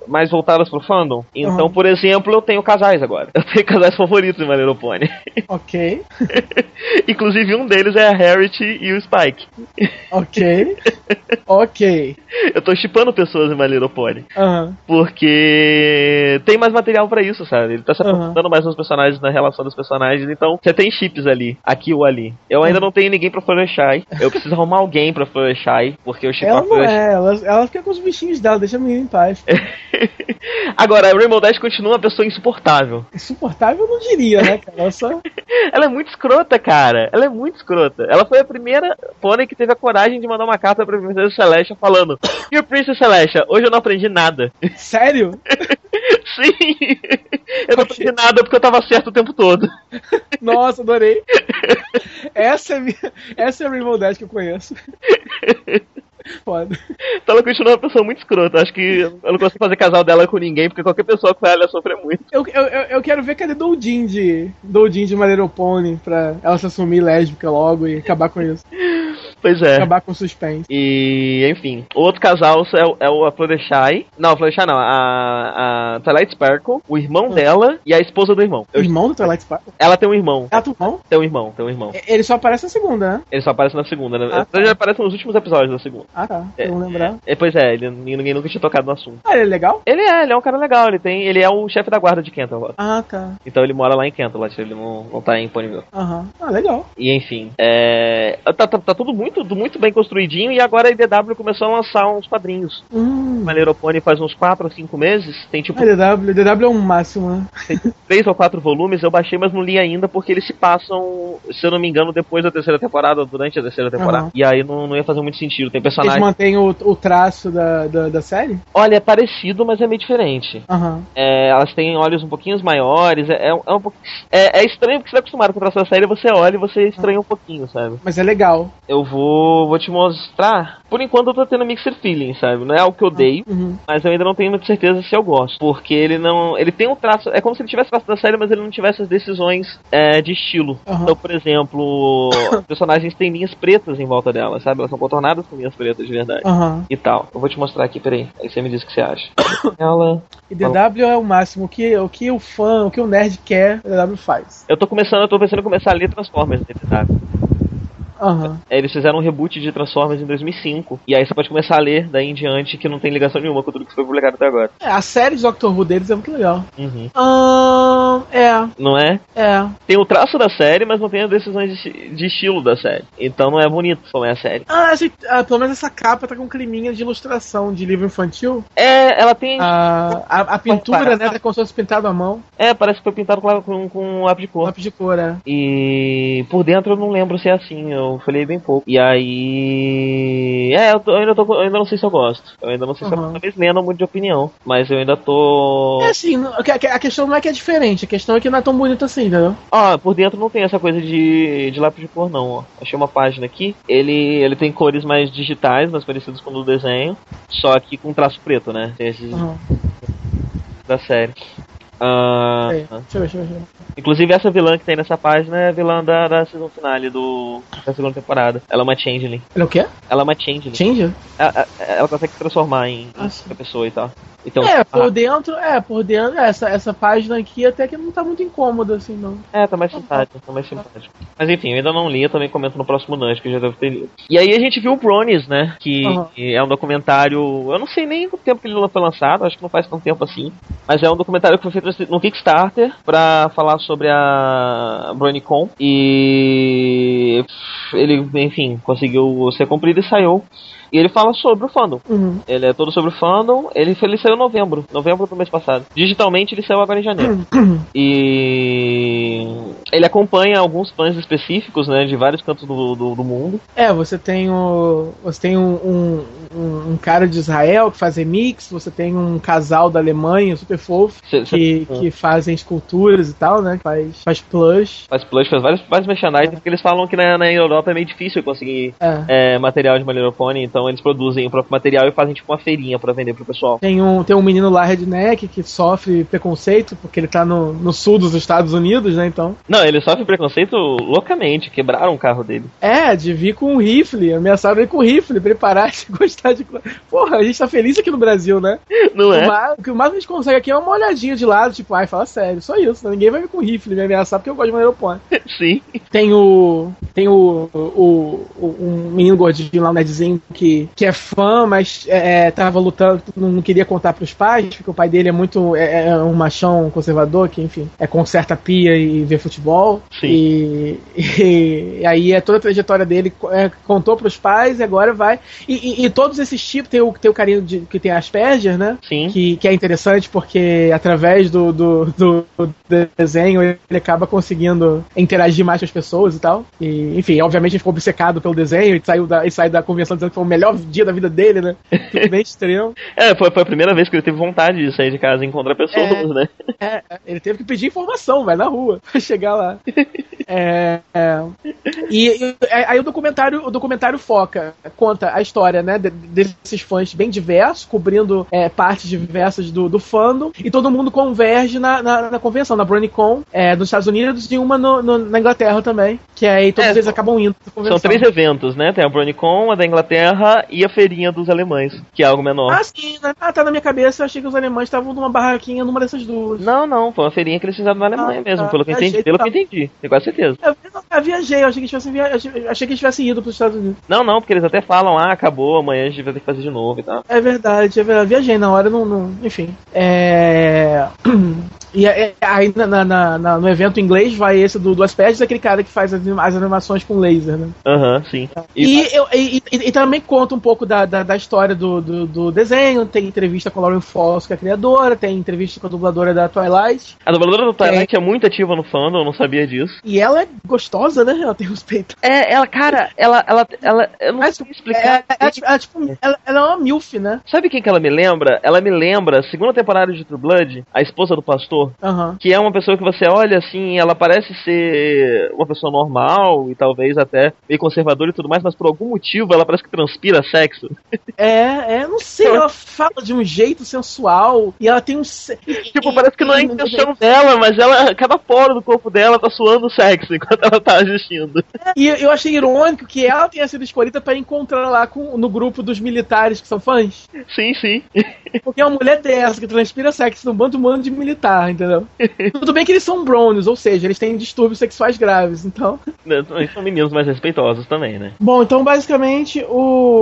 mais voltadas pro fandom. Então, Uhum. por exemplo, eu tenho casais agora. Eu tenho casais favoritos em My Little Pony. Ok. Inclusive um deles é a Harriet e o Spike. Ok. ok. Eu tô chipando pessoas em My Little Pony. Aham. Porque tem mais material pra isso, sabe? Ele tá se aprofundando mais nos personagens, na relação dos personagens, então você tem chips ali, aqui ou ali. Eu ainda não tenho ninguém pra Floreshai. Eu preciso arrumar alguém pra Floreshai, porque eu chipo Ela a é, ela, ela fica com os bichinhos dela, deixa a menina em paz. Agora, a Rainbow Dash continua uma pessoa insuportável. Insuportável eu não diria, né, cara? Ela só. Ela é muito escrota, cara. Ela é muito escrota. Ela foi a primeira pônei que teve a coragem de mandar uma carta pra Princesa Celestia falando: Dear Princess Celestia, hoje eu não aprendi nada. Sério? Sim! Eu não aprendi nada porque eu tava certo o tempo todo. Nossa, adorei. Essa é, minha, essa é a Rainbow Dash que eu conheço. Foda. Então ela continua uma pessoa muito escrota. Acho que eu não consigo fazer casal dela com ninguém, porque qualquer pessoa com ela ia sofrer muito. Eu, eu, eu quero ver cadê Doudin de. Doudin de Little Pony pra ela se assumir lésbica logo e acabar com isso. Pois é. Acabar com o suspense. E, enfim, o outro casal é, o- é o a. Não, a não, a, a Twilight Sparkle, o irmão dela e a esposa do irmão. O irmão do Twilight Sparkle? ela tem um irmão. Ah, tu irmão? Tem um irmão, tem um irmão. Ele só aparece na segunda, né? Ele só aparece na segunda, né? Ah, tá. Ele já aparece nos últimos episódios da segunda. Ah, tá. É, não lembrar. É, pois é, ele, ninguém nunca tinha tocado no assunto. Ah, ele é legal? Ele é, ele é um cara legal, ele tem. Ele é o chefe da guarda de Canterlot. Ah, tá. Então ele mora lá em Canterlot, ele não, não tá em Ponyville. Aham. Ah, legal. E enfim, é, tá, tá, tá tudo muito, muito bem construidinho e agora a IDW começou a lançar uns quadrinhos. Hum. Little Pony faz uns 4 ou 5 meses, tem tipo Ah, DW, DW é um máximo, né? três ou quatro volumes, eu baixei, mas não li ainda porque eles se passam, se eu não me engano, depois da terceira temporada, ou durante a terceira temporada. Aham. E aí não, não ia fazer muito sentido. Tem Eles personagem. mantêm o, o traço da, da, da série? Olha, é parecido, mas é meio diferente. Aham. É, elas têm olhos um pouquinho maiores. É, é, é um pouco- é, é estranho porque você tá acostumado com o traço da série, você olha e você estranha um pouquinho, sabe? Mas é legal. Eu vou, vou te mostrar. Por enquanto eu tô tendo mixed feeling, sabe? Não é algo que eu odeio, Uhum. mas eu ainda não tenho muita certeza se eu gosto. Porque ele não. Ele tem um traço. É como se ele tivesse traço da série, mas ele não tivesse as decisões é, de estilo. Então, por exemplo, os personagens têm linhas pretas em volta dela, sabe? Elas são contornadas com linhas pretas de verdade. Aham. E tal. Eu vou te mostrar aqui, peraí. Aí você me diz o que você acha. Ela. E DW é o máximo. O que, o que o fã, o que o nerd quer, a DW faz. Eu tô começando, eu tô pensando em começar a ler Transformers nele, É, Eles fizeram um reboot de Transformers em 2005. E aí você pode começar a ler daí em diante que não tem ligação nenhuma com tudo que foi publicado até agora. É, a série de Doctor Who deles é muito legal. Uhum. É, Não é? é. Tem o traço da série, mas não tem as decisões de, de estilo da série. Então não é bonito como é a série. Ah, ah, pelo menos essa capa tá com um climinha de ilustração de livro infantil. É, ela tem. A, a, a pintura, né, tá como se fosse pintado à mão. É, parece que foi pintado com, com, com lápis de cor. Lápis de cor, é. E por dentro eu não lembro se é assim, eu falei bem pouco. E aí. É, eu, tô- eu ainda, tô, eu ainda não sei se eu gosto. Eu ainda não sei se eu Uhum. talvez lendo muito de opinião. Mas eu ainda tô. É assim, a questão não é que é diferente, a questão é que não é tão bonito assim, entendeu? Ó, por dentro não tem essa coisa de, de lápis de cor, não, ó. Achei uma página aqui. Ele, ele tem cores mais digitais, mais parecidas com o do desenho. Só que com traço preto, né? Tem esses Uhum. da série. Ah, É, Deixa eu ver, deixa eu ver. Inclusive essa vilã que tem nessa página é a vilã da, da season finale do, da segunda temporada. Ela é uma changeling. Ele é o quê? Ela é uma changeling. Change? Ela, ela consegue se transformar em Ah, sim. outra pessoa e tal. Então, É, por ah, dentro, é, por dentro, essa, essa página aqui até que não tá muito incômoda, assim, não. É, tá mais simpático, tá mais simpático. Mas enfim, eu ainda não li, eu também comento no próximo Nudge, que eu já deve ter lido. E aí a gente viu o Bronies, né? Que Aham. é um documentário. Eu não sei nem o tempo que ele foi lançado, acho que não faz tanto tempo assim. Mas é um documentário que foi feito no Kickstarter pra falar sobre a BronyCon. E ele, enfim, conseguiu ser cumprido e saiu. E ele fala sobre o fandom. Uhum. Ele é todo sobre o fandom. Ele, ele saiu em novembro. Novembro do mês passado. Digitalmente ele saiu agora em janeiro. E ele acompanha alguns fãs específicos, né? De vários cantos do, do, do mundo. É, você tem o. Você tem um, um, um- cara de Israel que faz remix, você tem um casal da Alemanha super fofo Cê- cê- que, que fazem esculturas e tal, né? Faz, faz plush. Faz plush, faz vários, vários merchandising, porque eles falam que na, na Europa é meio difícil conseguir É. é, material de Little Pony, então eles produzem o próprio material e fazem tipo uma feirinha pra vender pro pessoal. Tem um, tem um menino lá, redneck, que sofre preconceito porque ele tá no, no sul dos Estados Unidos, né? Então. Não, ele sofre preconceito loucamente, quebraram o carro dele. É, de vir com um rifle, ameaçaram ele com um rifle pra ele parar de gostar de. Porra, a gente tá feliz aqui no Brasil, né? Não O, é? o que o que a gente consegue aqui é uma olhadinha de lado, tipo, ai, fala sério, só isso. né? Ninguém vai vir com rifle me ameaçar porque eu gosto de maneiro pônei. Sim. Tem o. Tem o, o, o- Um menino gordinho lá, um nerdzinho, que, que é fã, mas é, é, tava lutando, não queria contar pros pais, porque o pai dele é muito. É, é um machão conservador, que, enfim, é conserta pia e vê futebol. Sim. E, e, e aí é toda a trajetória dele, é, contou pros pais e agora vai. E, e- e todos esses tipos, tem o, tem o carinho de, que tem Asperger, né? Sim. que, que é interessante porque através do, do, do desenho ele acaba conseguindo interagir mais com as pessoas e tal. E, enfim, obviamente ele ficou obcecado pelo desenho e saiu da, e saiu da convenção dizendo que foi o melhor dia da vida dele, né? Tudo bem extremo. É, foi, foi a primeira vez que ele teve vontade de sair de casa e encontrar pessoas, É. né? É, ele teve que pedir informação, vai na rua, pra chegar lá. É, é. E, e- é, aí o documentário, o documentário foca, conta a história, né, de- desses fãs bem diversos, cobrindo é, partes diversas do, do fandom, e todo mundo converge na, na, na convenção, na BronyCon, é, nos Estados Unidos e uma no- no- na Inglaterra também. Que aí todos É, eles acabam indo São três eventos, né? Tem a BronyCon, a da Inglaterra e a feirinha dos alemães, que é algo menor. Ah, sim, né? Ah, tá na minha cabeça, eu achei que os alemães estavam numa barraquinha numa dessas duas. Não, não, foi uma feirinha que eles fizeram na Alemanha Ah, mesmo, tá. pelo que eu entendi. que Pelo que tá. eu entendi, tenho quase certeza. Eu, eu viajei, eu achei que eles tivessem, via... achei que eles tivessem ido pros Estados Unidos. Não, não, porque eles até falam, ah, acabou, amanhã a gente vai ter que fazer de novo e tal. É verdade, é verdade. Viajei na hora, não. não- enfim. É. E é- é- aí na, na- na- no evento inglês vai esse do, do Aspects, aquele cara que faz as, as animações com laser, né? Aham, sim. E, eu- e- e- e também conta um pouco da, da, da história do, do, do desenho, tem entrevista com a Lauren Foss, que é a criadora, tem entrevista com a dubladora da Twilight. A dubladora do Twilight é muito ativa no fandom, eu não sabia disso. E ela é gostosa, né? Ela tem os peitos. É, ela, cara, ela, ela, ela, eu não Mas, sei explicar. É, é, tipo- é tipo, ela, ela é uma MILF, né? Sabe quem que ela me lembra? Ela me lembra, segunda temporada de True Blood, a esposa do pastor, Aham. que é uma pessoa que você olha assim, ela parece ser uma pessoa normal e talvez até meio conservadora e tudo mais, mas por algum motivo ela parece que transpira sexo. É, é, não sei, ela fala de um jeito sensual e ela tem um. Tipo, parece que não é a intenção dela, mas ela, cada poro do corpo dela tá suando sexo enquanto ela tá assistindo. E eu achei irônico que ela tenha sido escolhida pra encontrar lá com, no grupo dos militares que são fãs. Sim, sim. Porque é uma mulher dessa que transpira sexo num bando humano de militar, entendeu? Tudo bem que eles são brownies, ou seja, eles têm distúrbios sexuais graves, então. Eles são meninos mais respeitosos também, né? Bom, então basicamente o,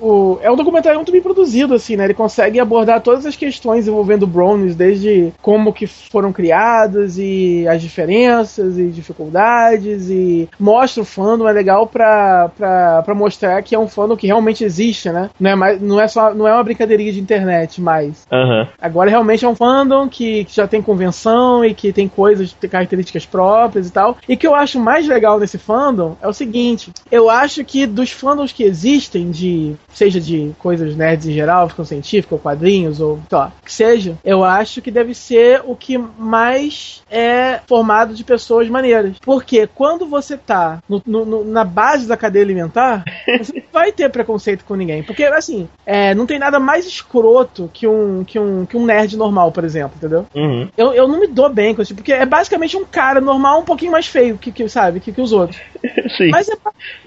o é um documentário muito bem produzido, assim, né? Ele consegue abordar todas as questões envolvendo brownies, desde como que foram criados e as diferenças e dificuldades e mostra o fandom, é legal pra, pra, pra mostrar que é um fandom que realmente existe, né? Não é, mais, não é só não é uma brincadeirinha de internet, mas Aham. Agora realmente é um fandom que, que já tem convenção e que tem coisas, tem características próprias e tal. E o que eu acho mais legal nesse fandom é o seguinte: eu acho que dos fandoms que existem, de seja de coisas nerds em geral, ficção científica, ou quadrinhos, ou sei lá, que seja, eu acho que deve ser o que mais é formado de pessoas maneiras. Porque quando você tá no- no- na base da cadeia alimentar, você não vai ter preconceito com ninguém. Porque, assim, é, não tem nada mais escroto que um, que, um, que um nerd normal, por exemplo, entendeu? Uhum. Eu, eu não me dou bem com isso, porque é basicamente um cara normal um pouquinho mais feio que, que sabe, que, que os outros. Sim. Mas é, que,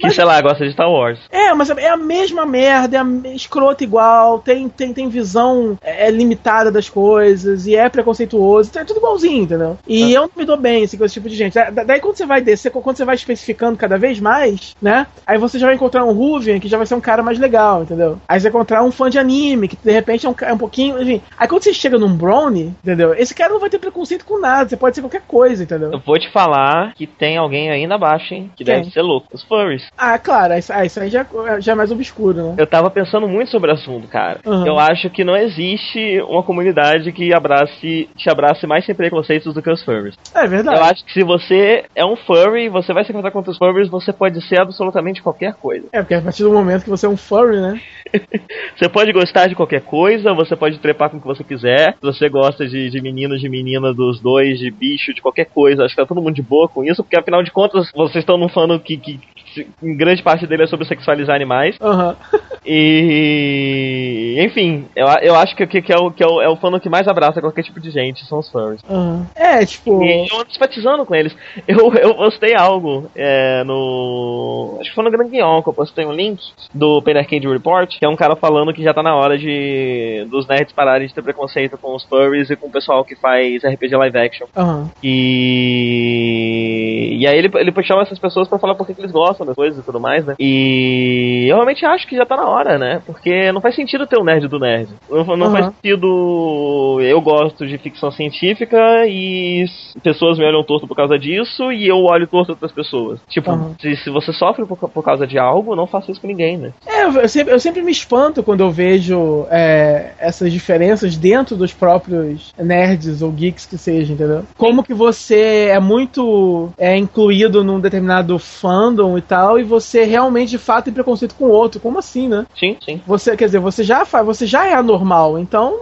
mas- sei lá, gosta de Star Wars. é, mas é a mesma merda, é escroto igual, tem, tem, tem visão é, limitada das coisas, e é preconceituoso, então é tudo igualzinho, entendeu? E eu não me dou bem assim, com esse tipo de gente. Da- da- Daí quando você vai descer, quando você vai especificando cada vez mais, né? Aí você já vai encontrar um Ruvian que já vai ser um cara mais legal, entendeu? Aí você vai encontrar um fã de anime, que de repente é um, é um pouquinho. Enfim. Aí quando você chega num Brownie, entendeu? Esse cara não vai ter preconceito com nada, você pode ser qualquer coisa, entendeu? Eu vou te falar que tem alguém ainda abaixo, hein? Que Quem? deve ser louco. Os furries. Ah, claro, isso, ah, isso aí já, já é mais obscuro, né? Eu tava pensando muito sobre o assunto, cara. Uhum. Eu acho que não existe uma comunidade que abrace, te abrace mais sem preconceitos do que os furries. É verdade. Eu acho que se você é um furry, você vai se encontrar com outros furries, você pode ser absolutamente qualquer coisa. É, porque a partir do momento que você é um furry, né? Você pode gostar de qualquer coisa, você pode trepar com o que você quiser. Se você gosta de, de meninos, de menina, dos dois, de bicho, de qualquer coisa, acho que tá todo mundo de boa com isso, porque afinal de contas, vocês estão num fã que, que em grande parte dele é sobre sexualizar animais. Aham. E. Enfim, eu, eu acho que, que, que é, o, que é, o, é o fandom que mais abraça qualquer tipo de gente, são os furries. Aham. É, tipo. E eu ando simpatizando com eles. Eu, eu postei algo é, no. Acho que foi no Grand Guion que eu postei um link do Pen Arcade Report, que é um cara falando que já tá na hora de dos nerds pararem de ter preconceito com os furries e com o pessoal que faz RPG live action. Aham. E. E aí ele, ele puxava essas pessoas pra falar por que eles gostam das coisas e tudo mais, né? E eu realmente acho que já tá na hora, né? Porque não faz sentido ter o nerd do nerd. Não, não Aham. faz sentido. Eu gosto de ficção científica e pessoas me olham torto por causa disso e eu olho torto outras pessoas. Tipo, Aham. se, se você sofre por, por causa de algo, não faça isso com ninguém, né? É, eu sempre, eu sempre me espanto quando eu vejo é, essas diferenças dentro dos próprios nerds ou geeks que seja, entendeu? Como que você é muito é, incluído num determinado fandom e tal, e você realmente de fato tem preconceito com o outro. Como assim, né? Sim, sim. Você, quer dizer, você já faz, você já é anormal, então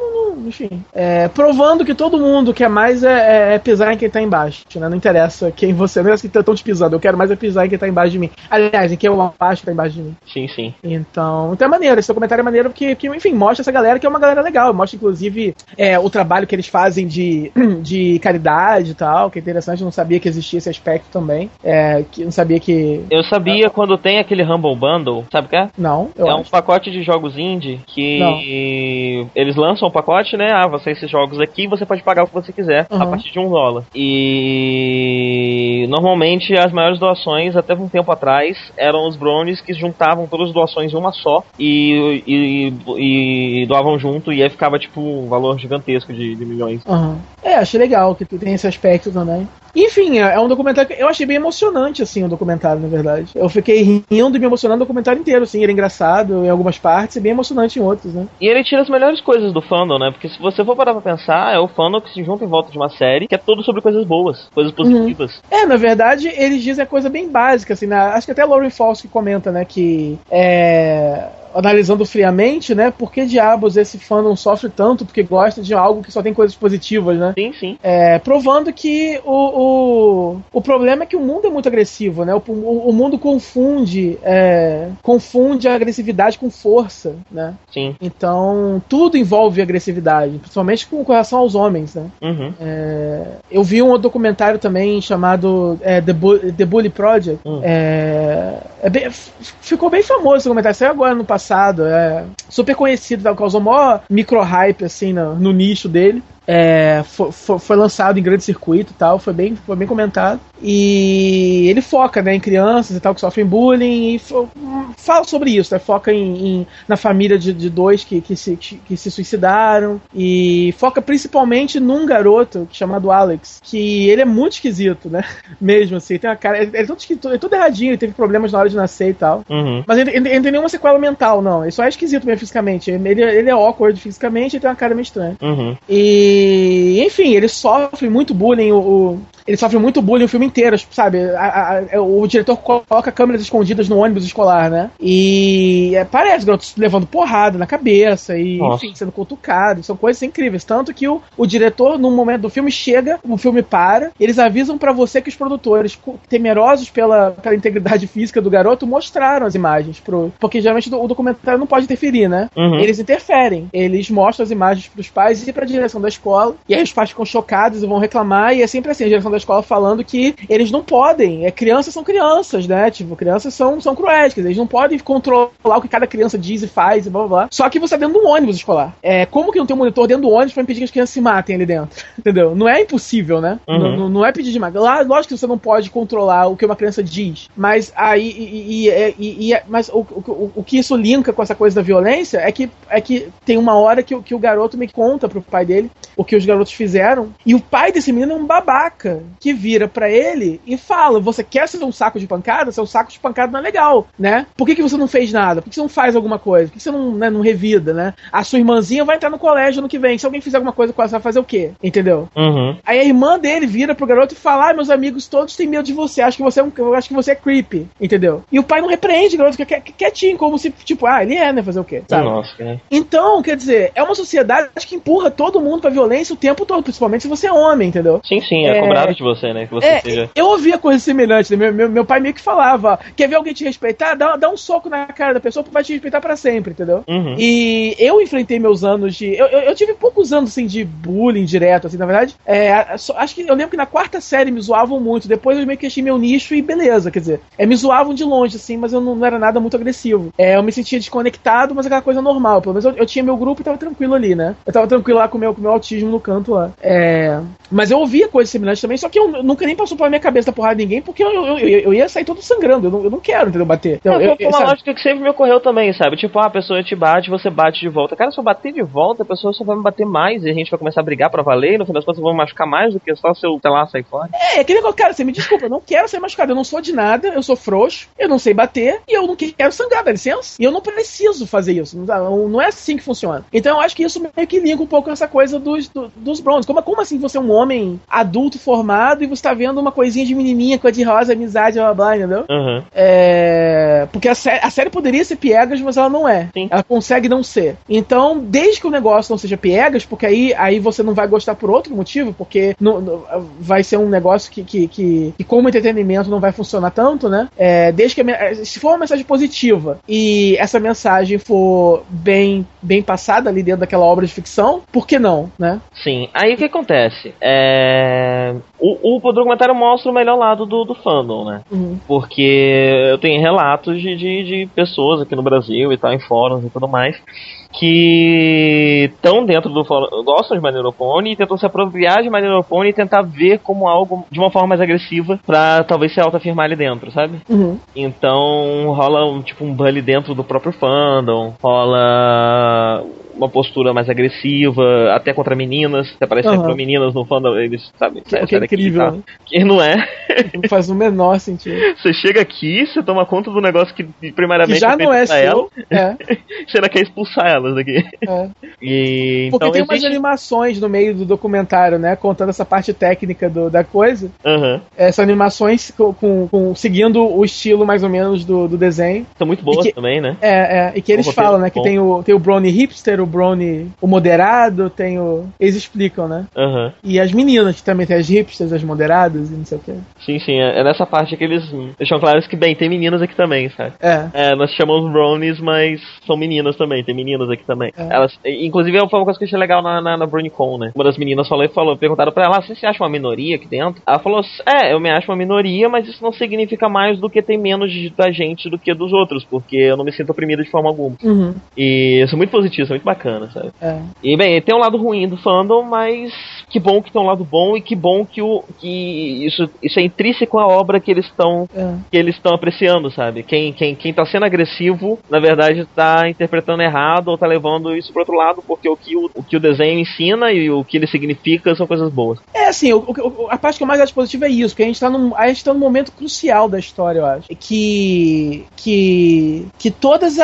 enfim. É, provando que todo mundo quer mais é, é, é pisar em quem tá embaixo, né? Não interessa quem você. Não é que estão te pisando, eu quero mais é pisar em quem tá embaixo de mim. Aliás, em quem eu acho que tá embaixo de mim. Sim, sim. Então, então é maneiro, esse documentário é maneiro porque, porque, enfim, mostra essa galera que é uma galera legal. Mostra, inclusive, é, o trabalho que eles fazem de, de caridade e tal, que é interessante, eu não sabia que existia esse aspecto também. É, que não sabia que. Eu sabia quando tem aquele Humble Bundle, sabe o que é? Não, eu é um acho. pacote de jogos indie que Não. eles lançam o pacote, né? Ah, você esses jogos aqui, você pode pagar o que você quiser a Uhum. partir de um dólar. E normalmente as maiores doações, até um tempo atrás, eram os brownies que juntavam todas as doações em uma só e, e, e doavam junto e aí ficava tipo um valor gigantesco de, de milhões. Aham. É, achei legal que tem esse aspecto também. Enfim, é é um documentário que eu achei bem emocionante, assim, o documentário, na verdade. Eu fiquei rindo e me emocionando o documentário inteiro, assim, ele é engraçado em algumas partes e bem emocionante em outras, né? E ele tira as melhores coisas do fandom, né? Porque se você for parar pra pensar, é o fandom que se junta em volta de uma série que é todo sobre coisas boas, coisas positivas. É, na verdade, eles dizem a coisa bem básica, assim, né? acho que até a Lauren Falls que comenta, né, que é. Analisando friamente, né? Por que diabos esse fandom sofre tanto porque gosta de algo que só tem coisas positivas, né? Sim, sim. É, provando que o, o, o problema é que o mundo é muito agressivo, né? O, o, o mundo confunde é, confunde a agressividade com força, né? Sim. Então tudo envolve agressividade, principalmente com relação aos homens, né? Uhum. É, eu vi um documentário também chamado é, The, Bu- The Bully Project. Hum. É, é bem- ficou bem famoso esse documentário, saiu agora no passado. É super conhecido, tá? causou maior micro-hype assim, no, no nicho dele. É, fo- fo- foi, lançado em grande circuito e tal, foi bem, foi bem comentado. E ele foca né, em crianças e tal que sofrem bullying e fala sobre isso, né? Foca em, em- na família de, de dois que, que, se, que se suicidaram e foca principalmente num garoto chamado Alex, que ele é muito esquisito, né? Mesmo assim, tem uma cara. Ele, ele é todo esquisito, ele é todo erradinho, ele teve problemas na hora de nascer e tal. Uhum. Mas ele, ele, ele não tem nenhuma sequela mental, não. Ele só é esquisito mesmo fisicamente. Ele, ele é awkward fisicamente e tem uma cara meio estranha. Uhum. E, enfim, ele sofre muito bullying. O, ele sofre muito bullying o filme inteiro, sabe? A- a- o diretor coloca câmeras escondidas no ônibus escolar, né? E é, parece garotos levando porrada na cabeça e, Nossa. enfim, sendo cutucado. São coisas incríveis. Tanto que o, o diretor, num momento do filme, chega, o filme para, eles avisam pra você que os produtores, temerosos pela, pela integridade física do garoto, mostraram as imagens. Pro, porque geralmente o documentário não pode interferir, né? Uhum. Eles interferem. Eles mostram as imagens pros pais e pra direção da escola. E aí os pais ficam chocados e vão reclamar. E é sempre assim, a direção da escola falando que eles não podem. É, crianças são crianças, né? Tipo, crianças são, são cruéis. Quer dizer, eles não podem controlar o que cada criança diz e faz e blá blá blá. Só que você tá dentro de um ônibus escolar. É, como que não tem um monitor dentro do ônibus pra impedir que as crianças se matem ali dentro? Entendeu? Não é impossível, né? Uhum. Não, não- não é pedir demais. Lá, lógico que você não pode controlar o que uma criança diz. Mas aí. E, e- e- e- e- mas o, o, o- que isso linka com essa coisa da violência é que, é que tem uma hora que, o- que o garoto me conta pro pai dele o que os garotos fizeram. E o pai desse menino é um babaca que vira pra ele e fala: Você quer ser um saco de pancada? Seu saco de pancada não é legal, né? Por que, que você não fez nada? Por que você não faz alguma coisa? Por que você não, né, não revida, né? A sua irmãzinha vai entrar no colégio no que vem. Se alguém fizer alguma coisa com ela, você vai fazer o quê? Entendeu? Uhum. Aí a irmã dele vira pro garoto e fala: ah, meus amigos todos têm medo de você, acho que você é um, acho que você é creepy, entendeu? E o pai não repreende o garoto, fica qui- quietinho, como se, tipo, ah, ele é, né? Fazer o quê? Sabe? Nossa, né? Então, quer dizer, é uma sociedade que empurra todo mundo pra violência o tempo todo, principalmente se você é homem, entendeu? Sim, sim, é, É. cobrado de você, né? Que você É, seja. eu ouvia coisa semelhante, né? meu, meu, meu pai meio que falava: quer ver alguém te respeitar? Dá, dá um soco na cara da pessoa, vai te respeitar pra sempre, entendeu? Uhum. E eu enfrentei meus anos de. Eu, eu, eu tive poucos anos assim de bullying direto, assim, na verdade. É, só- acho que eu lembro que na quarta série me zoavam muito. Depois eu meio que achei meu nicho e beleza, quer dizer. É, me zoavam de longe, assim, mas eu não, não era nada muito agressivo. É, eu me sentia desconectado, mas aquela coisa normal. Pelo menos eu, eu tinha meu grupo e tava tranquilo ali, né? Eu tava tranquilo lá com o meu, com meu autismo no canto lá. É, mas eu ouvia coisas semelhantes também, só que eu nunca nem passou pela minha cabeça da porrada de ninguém, porque eu, eu, eu, eu ia sair todo sangrando. Eu não, eu não quero, entendeu? Bater. Então, Não, eu, eu- uma sabe? lógica que sempre me ocorreu também, sabe? Tipo, ah, a pessoa te bate, você bate de volta. Cara, se eu bater de volta, a pessoa só vai me bater mais e a gente vai começar a brigar pra valer. E no final das contas, eu vou me machucar mais do que só se eu, sei lá, sair fora. É, aquele negócio, cara, você me desculpa, eu não quero ser machucado, eu não sou de nada, eu sou frouxo, eu não sei bater e eu não quero sangrar, dá licença? E eu não preciso fazer isso, não, não é assim que funciona. Então eu acho que isso meio que linka um pouco essa coisa dos, do- dos Browns. Como, como assim você é um homem adulto, formado e você tá vendo uma coisinha de menininha com a de rosa, amizade, blá blá, entendeu? Aham. É, porque a, sé- a série poderia ser piegas, mas ela não é. Sim. Ela consegue não ser. Então, desde que o negócio não seja piegas, porque aí, aí você não vai gostar por outro motivo, porque não- não- vai ser um negócio que, que, que, que como entretenimento não vai funcionar tanto, né? É, desde que a se for uma mensagem positiva e essa mensagem for bem, bem passada ali dentro daquela obra de ficção, por que não, né? Sim, aí o que acontece? É... O, o documentário mostra o melhor lado do, do fandom, né? Uhum. Porque eu tenho relatos de, de, de pessoas aqui no Brasil e tal, em fóruns e tudo mais, que estão dentro do fórum, gostam de Pony e tentam se apropriar de Pony e tentar ver como algo de uma forma mais agressiva pra talvez se autoafirmar ali dentro, sabe? Uhum. Então rola um, tipo um bully dentro do próprio fandom, rola uma postura mais agressiva, até contra meninas, se aparecem pra meninas no fandom, eles sabem, Que, que é incrível, né? Que não é. Não faz o menor sentido. Você chega aqui, você toma conta do negócio que Que primeiramente já feito não é pra ela, seu. É, você ainda quer expulsar elas daqui. é. E Porque então tem umas existe... animações no meio do documentário, né? Contando essa parte técnica do- da coisa. Aham. Essas animações com, com- com- seguindo o estilo mais ou menos do, do desenho. São muito boas que- também, né? É, é, e que eles O roteiro falam, né? Que bom. tem o, tem o Brownie hipster, o Brownie o moderado, tem o. Eles explicam, né? Aham. E as meninas, que também tem as hipsters, as moderadas e não sei o quê. Sim, sim. É é nessa parte que eles deixam claro que, bem, tem meninas aqui também, sabe? É. É, nós chamamos brownies, mas são meninas também, tem meninas aqui também. É. Elas, inclusive, foi uma coisa que eu achei legal na, na, na BronyCon, né? Uma das meninas falou e falou, perguntaram pra ela, ah, você se acha uma minoria aqui dentro? Ela falou, é, eu me acho uma minoria, mas isso não significa mais do que tem menos de- da gente do que dos outros, porque eu não me sinto oprimida de forma alguma. Uhum. E isso é muito positivo, isso é muito bacana, sabe? É. E bem, tem um lado ruim do fandom, mas que bom que tem um lado bom e que bom que o que isso, isso é intrínseco à obra que eles estão É. que eles estão apreciando, sabe? Quem, quem, quem tá sendo agressivo, na verdade, tá interpretando errado ou tá levando isso pro outro lado, porque o que o, o que o desenho ensina e o que ele significa são coisas boas. É assim, o- o- a parte que eu mais acho positiva é isso, que a gente tá num, a gente tá num momento crucial da história, eu acho. Que. Que. Que todos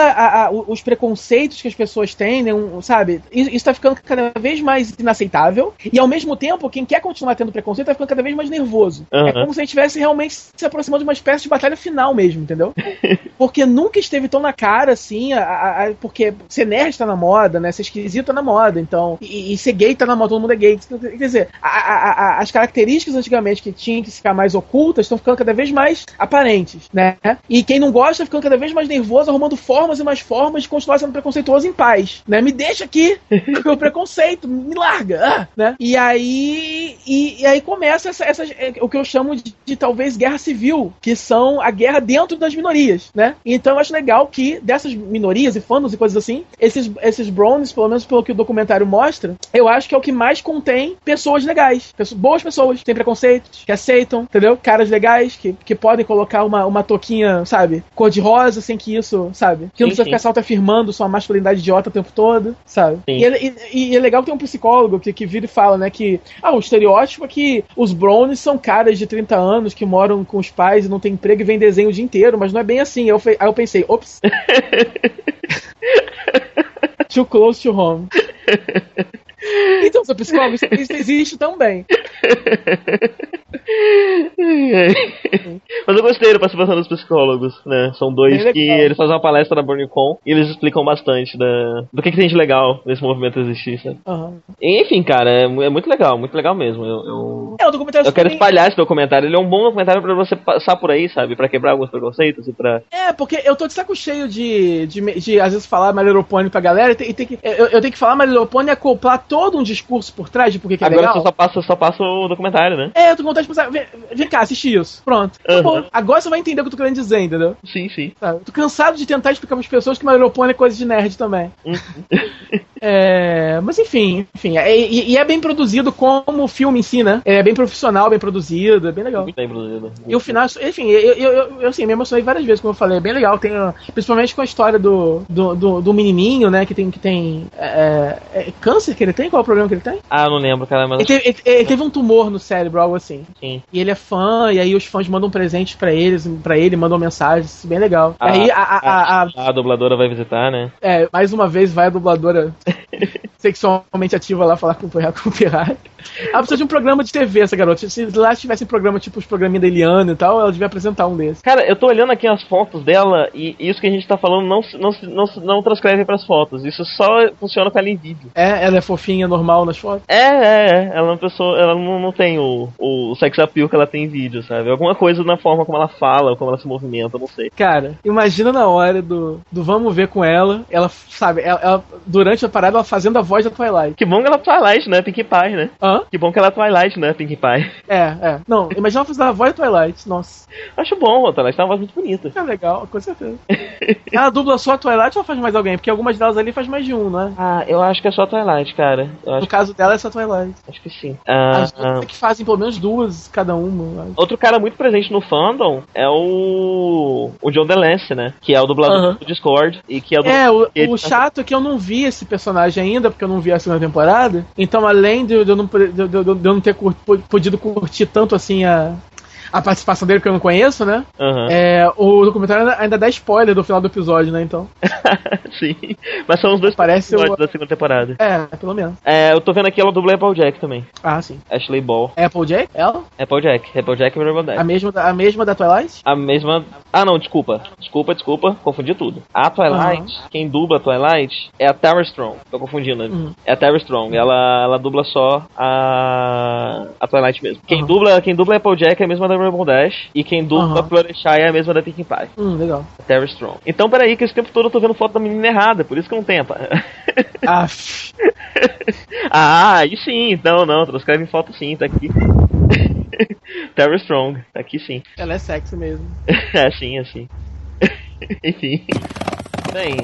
os preconceitos que as pessoas têm, né, um, sabe? Isso, isso tá ficando cada vez mais inaceitável. E ao mesmo tempo, quem quer continuar tendo preconceito tá ficando cada vez mais nervoso. Aham. É como se a gente estivesse realmente se aproximando de uma espécie de batalha final mesmo, entendeu? Porque nunca esteve tão na cara assim, a- a- a- porque ser nerd tá na moda, né? Ser esquisito tá na moda, então. E, e ser gay tá na moda, todo mundo é gay. Quer dizer, a- a- a- as características antigamente que tinham que ficar mais ocultas estão ficando cada vez mais aparentes, né? E quem não gosta tá ficando cada vez mais nervoso, arrumando formas e mais formas de continuar sendo preconceituoso em paz, né? Me deixa aqui o preconceito, me larga, ah, né? E aí, e, e aí começa essa, essa- é, o que eu chamo de, de talvez guerra civil, que são a guerra dentro das minorias, né? Então eu acho legal que dessas minorias e fandoms e coisas assim, esses, esses brownies, pelo menos pelo que o documentário mostra, eu acho que é o que mais contém pessoas legais, pessoas, boas pessoas, têm preconceitos, que aceitam, entendeu? Caras legais, que, que podem colocar uma, uma touquinha, sabe, cor-de-rosa, sem que isso, sabe? Que não precisa ficar se auto-afirmando sua masculinidade idiota o tempo todo, sabe? E, e- e é legal que tem um psicólogo que, que vira e fala, né, que ah, o estereótipo é que os brownies são caras de 30 anos que moram com os pais e não tem emprego e vem desenho o dia inteiro, mas não é bem assim. Eu, aí eu pensei, ops. Too close to home. Então, seu psicólogo, isso, existe também. Mas eu gostei da participação dos psicólogos, né? São dois Bem que legal. eles fazem uma palestra na BronyCon e eles explicam bastante da, do que, que tem de legal nesse movimento existir, sabe? Aham. Enfim, cara, é, é muito legal, muito legal mesmo. Eu, eu, É, o documentário eu quero espalhar esse documentário. Ele é um bom documentário pra você passar por aí, sabe? Pra quebrar alguns preconceitos e pra. É, porque eu tô de saco cheio de, de, de, às vezes, falar My Little Pony pra galera e tem, e tem que, eu, eu tenho que falar My Little Pony e acoplar todo um discurso por trás de por que é Agora legal. você só passa, só passa o documentário, né? É, eu tô com vontade de pensar, vem, vem cá, assiste isso. Pronto. Tá bom. Agora você vai entender o que eu tô querendo dizer, entendeu? Sim, sim. Sabe? Tô cansado de tentar explicar pras pessoas que My Little Pony é coisa de nerd também. É, mas enfim, enfim. é- e, e é bem produzido como o filme em si, né? É bem profissional, bem produzido, é bem legal. Muito bem produzido. E o final, enfim, eu, eu, eu, eu, assim, me emocionei várias vezes, como eu falei, é bem legal. Tem, principalmente com a história do, do, do, do menininho, né, que tem, que tem é, é, câncer que ele tem? Qual é o problema que ele tem? Ah, não lembro, cara, mas Ele teve, ele- ele teve um tumor no cérebro, algo assim. sim. E ele é fã, e aí os fãs mandam presentes pra eles, para ele, mandam mensagens, bem legal. Ah, aí a, a, a- a- A dubladora vai visitar, né? é, mais uma vez vai a dubladora sexualmente ativa lá falar com o Pirra- com o Pirralho. Ela precisa de um programa de TV, essa garota. Se lá tivesse programa tipo os programinhos da Eliana e tal, ela devia apresentar um desses. Cara, eu tô olhando aqui as fotos dela e isso que a gente tá falando não, não, não, não transcreve pras fotos. Isso só funciona com ela em vídeo. É, ela é fofinha, normal nas fotos. É, é, é. Ela é uma pessoa. Ela não, não tem o, o sex appeal que ela tem em vídeo, sabe? Alguma coisa na forma como ela fala, ou como ela se movimenta, não sei. Cara, imagina na hora do, do vamos ver com ela, ela, sabe, ela, ela- durante a parada, ela fazendo a voz da Twilight. Que bom que ela é Twilight, né? Pinkie Pie, né? Que bom que ela é Twilight, né? Pinkie Pie. É, é. Não, imagina ela fazendo a voz Twilight. Nossa. Acho bom, a Twilight tem uma voz muito bonita. É legal, com certeza. ela dubla só a Twilight ou faz mais alguém? Porque algumas delas ali faz mais de um, né? Ah, eu acho que é só Twilight, cara. Eu No caso dela é só Twilight. acho que sim. Ah, As outras é que fazem pelo menos duas cada uma. Outro cara muito presente no fandom é o. O John DeLance, né? Que é o dublador Aham. do Discord. E que é o do. É, o, o chato é que eu não vi esse personagem ainda, porque eu não vi a segunda temporada. Então, além de, de eu, não, poder- de, de- de eu não ter podido curtir tanto assim a, a participação dele, que eu não conheço, né? Aham. É, o documentário ainda, dá spoiler do final do episódio, né? Então. sim. Mas são os dois Parece episódios o- da segunda temporada. É, pelo menos. É, eu tô vendo aqui ela dubla Applejack também. Ah, sim. Ashley Ball. Applejack? Ela? Applejack. Applejack e Rainbow Dash. A mesma, a mesma da Twilight? A mesma. Ah, não, desculpa. Desculpa, desculpa. Confundi tudo. A Twilight, quem dubla a Twilight é a Tara Strong. Tô confundindo. né? Uhum. É a Tara Strong. Ela, ela dubla só a. A Twilight mesmo. Quem, Uhum. dubla, quem dubla Applejack é a mesma da Rainbow Dash. E quem dubla Uhum. a Florechai é a mesma da Pinkie Pie. Hum, legal. Tara Strong. Então, peraí, que esse tempo todo eu tô vendo foto da menina errada. Por isso que não tem. pá. Ah, ah, aí sim. Não, não. Transcreve foto sim. Tá aqui. Tara Strong. Tá aqui sim. ela é sexy mesmo. é sim, é sim. Enfim. Bem,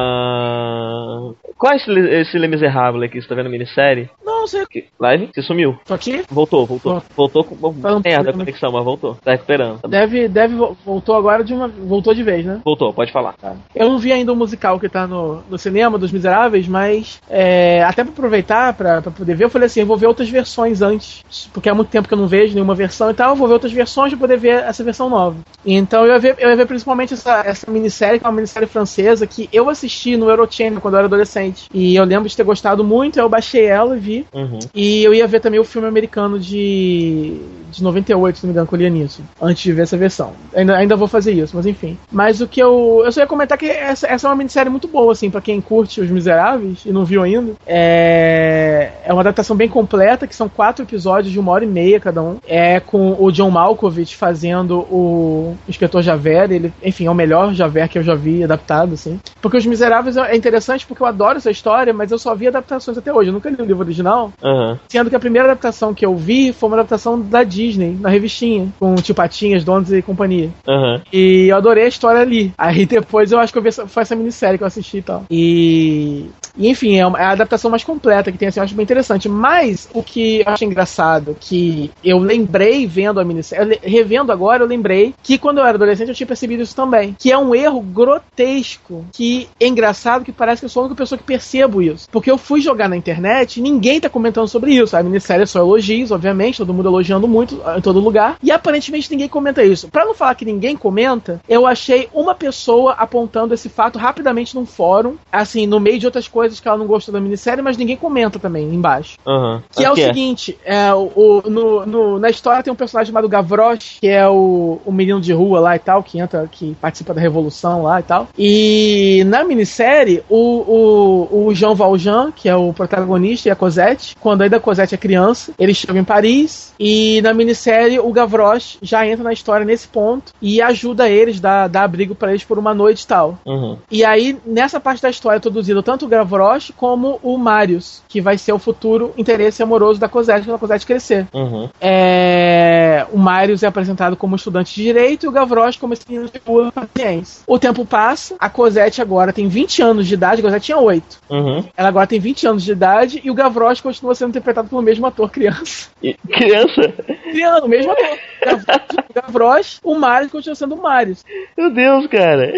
ah... qual é esse, esse Le Miserable aqui? Você tá vendo a minissérie? Não, sei. Live? Você sumiu. Tô aqui? Voltou, voltou. Voltou com. Fala um Merda a pouco, né? conexão, mas voltou. Tá recuperando. Tá. Deve, deve. vo- Voltou agora de uma. Voltou de vez, né? Voltou, pode falar. Tá. Eu não vi ainda o musical que tá no, no cinema dos Miseráveis, mas é, até pra aproveitar pra, pra poder ver, eu falei assim: eu vou ver outras versões antes, porque há muito tempo que eu não vejo nenhuma versão e tal, eu vou ver outras versões pra poder ver essa versão nova. Então eu ia ver, eu ia ver principalmente essa, essa minissérie, que é uma minissérie francesa, que eu assisti no Eurochannel quando eu era adolescente. E eu lembro de ter gostado muito, eu baixei ela e vi. Uhum. E eu ia ver também o filme americano de, de 98, se não me engano, com o Liam Neeson, antes de ver essa versão. Ainda, ainda vou fazer isso, mas enfim. Mas o que eu. Eu só ia comentar que essa, essa é uma minissérie muito boa, assim, pra quem curte Os Miseráveis e não viu ainda. É, é uma adaptação bem completa, que são quatro episódios de uma hora e meia cada um. É com o John Malkovich fazendo o Inspetor Javert. Ele, enfim, é o melhor Javert que eu já vi adaptado, assim. Porque Os Miseráveis é interessante porque eu adoro essa história, mas eu só vi adaptações até hoje. Eu nunca li o livro original. Aham. Sendo que a primeira adaptação que eu vi foi uma adaptação da Disney, na revistinha, com Tio Patinhas, Donos e companhia. Aham. E eu adorei a história ali. Aí depois eu acho que eu vi essa, foi essa minissérie que eu assisti e tal. E. e, enfim, é, uma- é a adaptação mais completa que tem, assim, eu acho bem interessante. Mas o que eu acho engraçado, que eu lembrei vendo a minissérie, revendo agora, eu lembrei que quando eu era adolescente eu tinha percebido isso também. Que é um erro grotesco, que é engraçado, que parece que eu sou a única pessoa que percebo isso. Porque eu fui jogar na internet e ninguém tá comentando sobre isso. A minissérie é só elogios, obviamente, todo mundo elogiando muito ah, em todo lugar. E aparentemente ninguém comenta isso. Pra não falar que ninguém comenta, eu achei uma pessoa apontando esse fato rapidamente num fórum, assim, no meio de outras coisas que ela não gostou da minissérie, mas ninguém comenta também embaixo. Aham. Que é o que seguinte, é, o, no, no- na história tem um personagem chamado Gavroche, que é o, o menino de rua lá e tal, que entra, que participa da revolução lá e tal. E na minissérie, o, o, o Jean Valjean, que é o protagonista, e a Cosette, quando ainda a Cosette é criança, eles chegam em Paris, e na minissérie o Gavroche já entra na história nesse ponto e ajuda eles, dá, dá abrigo pra eles por uma noite e tal. Uhum. E aí, nessa parte da história, é introduzido tanto o Gavroche como o Marius, que vai ser o futuro interesse amoroso da Cosette quando a Cosette crescer. Uhum. É, O Marius é apresentado como estudante de direito e o Gavroche como esse menino de rua paciência. O tempo passa, a Cosette agora tem 20 anos de idade, a Cosette tinha 8. Uhum. Ela agora tem 20 anos de idade e o Gavroche continua sendo interpretado pelo mesmo ator criança. E criança? Criando, o mesmo ator. Gavroche, Gavroche, o Marius continua sendo o Marius. Meu Deus, cara.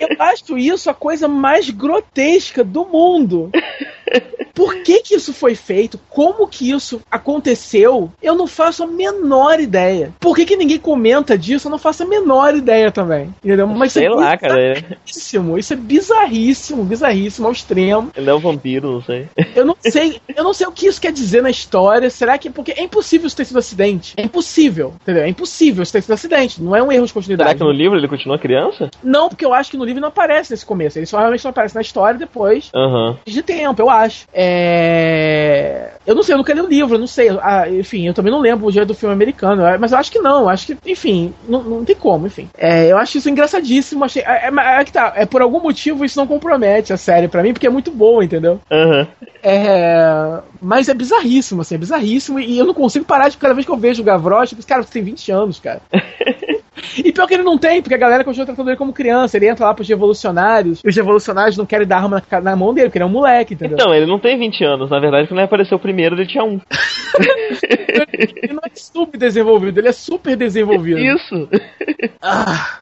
Eu acho isso a coisa mais grotesca do mundo. Por que que isso foi feito? Como que isso aconteceu? Eu não faço a menor ideia. Por que que ninguém comenta disso? Eu não faço a menor ideia também. Entendeu? Mas Sei isso é lá, cara. bizarríssimo. Isso é bizarríssimo, bizarríssimo ao extremo. Ele é um vampiro, não sei. Eu não sei, eu não sei o que isso quer dizer na história. Será que porque é impossível isso ter sido acidente? É impossível, entendeu? É impossível isso ter sido acidente. Não é um erro de continuidade. Será que no livro ele continua criança? Não, porque eu acho que no livro não aparece nesse começo. Ele só realmente não aparece na história depois Aham. de tempo, eu acho. É... Eu não sei, eu nunca li o livro, eu não sei. Ah, enfim, eu também não lembro o dia do filme americano, mas eu acho que não. Acho que, enfim, não, não tem como, enfim. É, eu acho isso engraçadíssimo. Achei, é, é, é que tá, é por algum motivo isso não compromete a série pra mim, porque é muito boa, entendeu? Aham. É, mas é bizarríssimo, assim, é bizarríssimo. E eu não consigo parar de cada vez que eu vejo o Gavroche, eu penso, cara, você tem 20 anos, cara. E pior que ele não tem, porque a galera continua tratando ele como criança. Ele entra lá pros revolucionários, e os revolucionários não querem dar arma na, na mão dele, porque ele é um moleque, entendeu? Então, ele não tem 20 anos. Na verdade, quando ele apareceu primeiro, ele tinha um. ele não é subdesenvolvido, ele é super desenvolvido. Isso. Ah.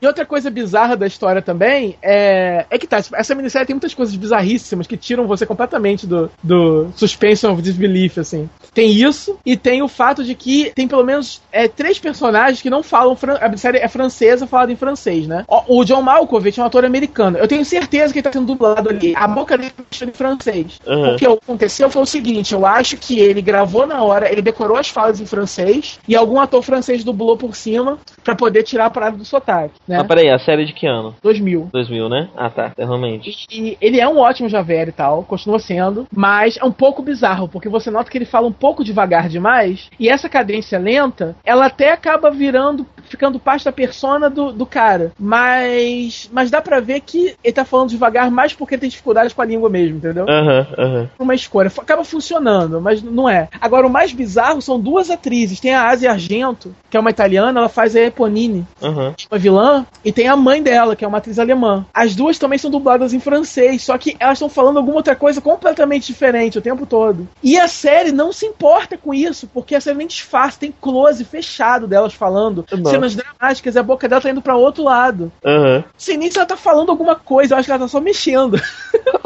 E outra coisa bizarra da história também é, é que tá, essa minissérie tem muitas coisas bizarríssimas que tiram você completamente do, do suspension of disbelief, assim. Tem isso, e tem o fato de que tem pelo menos é, três personagens que não falam. A série é francesa, falada em francês, né? O, John Malkovich é um ator americano. Eu tenho certeza que ele tá sendo dublado ali. A boca dele tá em francês. Aham. O que aconteceu foi o seguinte: eu acho que ele gravou na hora, ele decorou as falas em francês e algum ator francês dublou por cima pra poder tirar a parada do sotaque, né? Ah, peraí, a série de que ano? 2000. 2000, né? Ah, tá. É, Realmente. E ele é um ótimo Javert e tal, continua sendo, mas é um pouco bizarro, porque você nota que ele fala um pouco devagar demais, e essa cadência lenta, ela até acaba virando, ficando parte da persona do, do cara. Mas mas dá pra ver que ele tá falando devagar mais porque ele tem dificuldades com a língua mesmo, entendeu? Aham, aham. Uma escolha. Acaba funcionando, mas não é. Agora, o mais bizarro são duas atrizes. Tem a Asia Argento, que é uma italiana, ela faz a Eponine Aham. uma vilã, e tem a mãe dela, que é uma atriz alemã. As duas também são dubladas em francês, só que elas estão falando alguma outra coisa completamente diferente o tempo todo. E a série não se importa com isso, porque a série nem disfarça, tem close fechado delas falando, Nossa. cenas dramáticas, e a boca dela tá indo pra outro lado. Aham. Sem nem se ela tá falando alguma coisa, eu acho que ela tá só mexendo.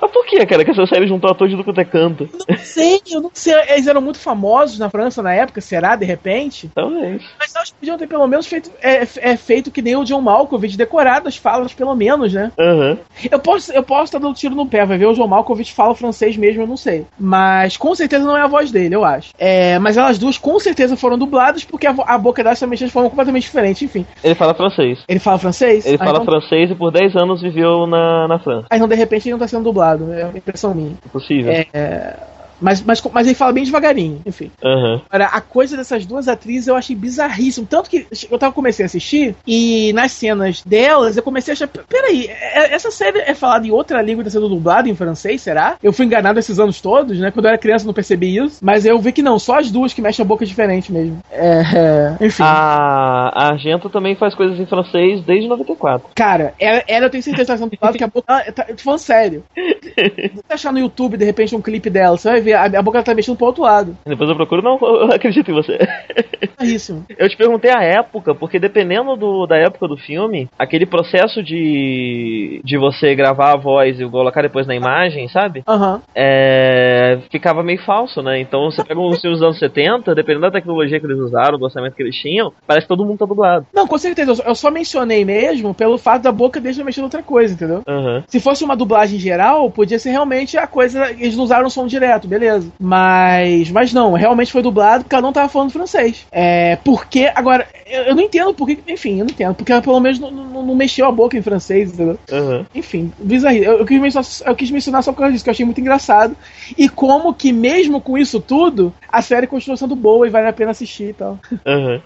Mas por que, cara, que essa série juntou atores do quanto é canto? Não sei, eu não sei. Eles eram muito famosos na França na época, será, de repente? Talvez. Mas elas podiam ter pelo menos feito, é, é feito que nem o John Malkovich, decorado as falas, pelo menos, né? Aham. Eu posso, eu posso estar dando tiro no pé, vai ver o John Malkovich fala francês mesmo, eu não sei. Mas com certeza não é a voz dele, eu acho. É, mas elas duas com certeza foram dubladas porque a, a boca delas de forma completamente diferente, enfim. Ele fala francês. Ele fala francês? Ele Ah, fala então, francês e por 10 anos viveu na, na França. Ah, então de repente ele não tá sendo dublado, é uma impressão minha. Possível. É, mas, mas, mas ele fala bem devagarinho, enfim. Aham. Agora, a coisa dessas duas atrizes eu achei bizarríssimo. Tanto que eu tava comecei a assistir e nas cenas delas eu comecei a achar. Peraí, é- essa série é falada em outra língua e tá sendo dublada em francês, será? Eu fui enganado esses anos todos, né? Quando eu era criança eu não percebi isso. Mas eu vi que não, só as duas que mexem a boca diferente mesmo. É. é, enfim. A a Argento também faz coisas em francês desde 94. Cara, ela, ela eu tenho certeza que tá sendo dublada, que a boca. Tá, eu tô falando sério. Se você achar no YouTube, de repente, um clipe dela, você vai ver, a, a boca tá mexendo pro outro lado. Depois eu procuro, não, eu acredito em você. Bizarríssimo. Eu te perguntei a época, porque dependendo do, da época do filme, aquele processo de, de você gravar a voz e colocar depois na imagem, sabe? Aham. É, ficava meio falso, né? Então você pega uns filmes dos anos 70, dependendo da tecnologia que eles usaram, do orçamento que eles tinham, parece que todo mundo tá dublado. Não, com certeza. eu só- mencionei mesmo pelo fato da boca deles mexer em outra coisa, entendeu? Aham. Se fosse uma dublagem geral, podia ser realmente a coisa. Eles não usaram som direto, beleza. Mas. Mas não, realmente foi dublado porque ela não tava falando francês. É. Porque. Agora, eu, eu não entendo porque. Enfim, eu não entendo. Porque ela pelo menos não, não- não mexeu a boca em francês, entendeu? Aham. Enfim, bizarro. Eu, eu, quis mencionar, eu quis mencionar só por causa disso, que eu achei muito engraçado. E como que, mesmo com isso tudo, a série continua sendo boa e vale a pena assistir e tal. Aham.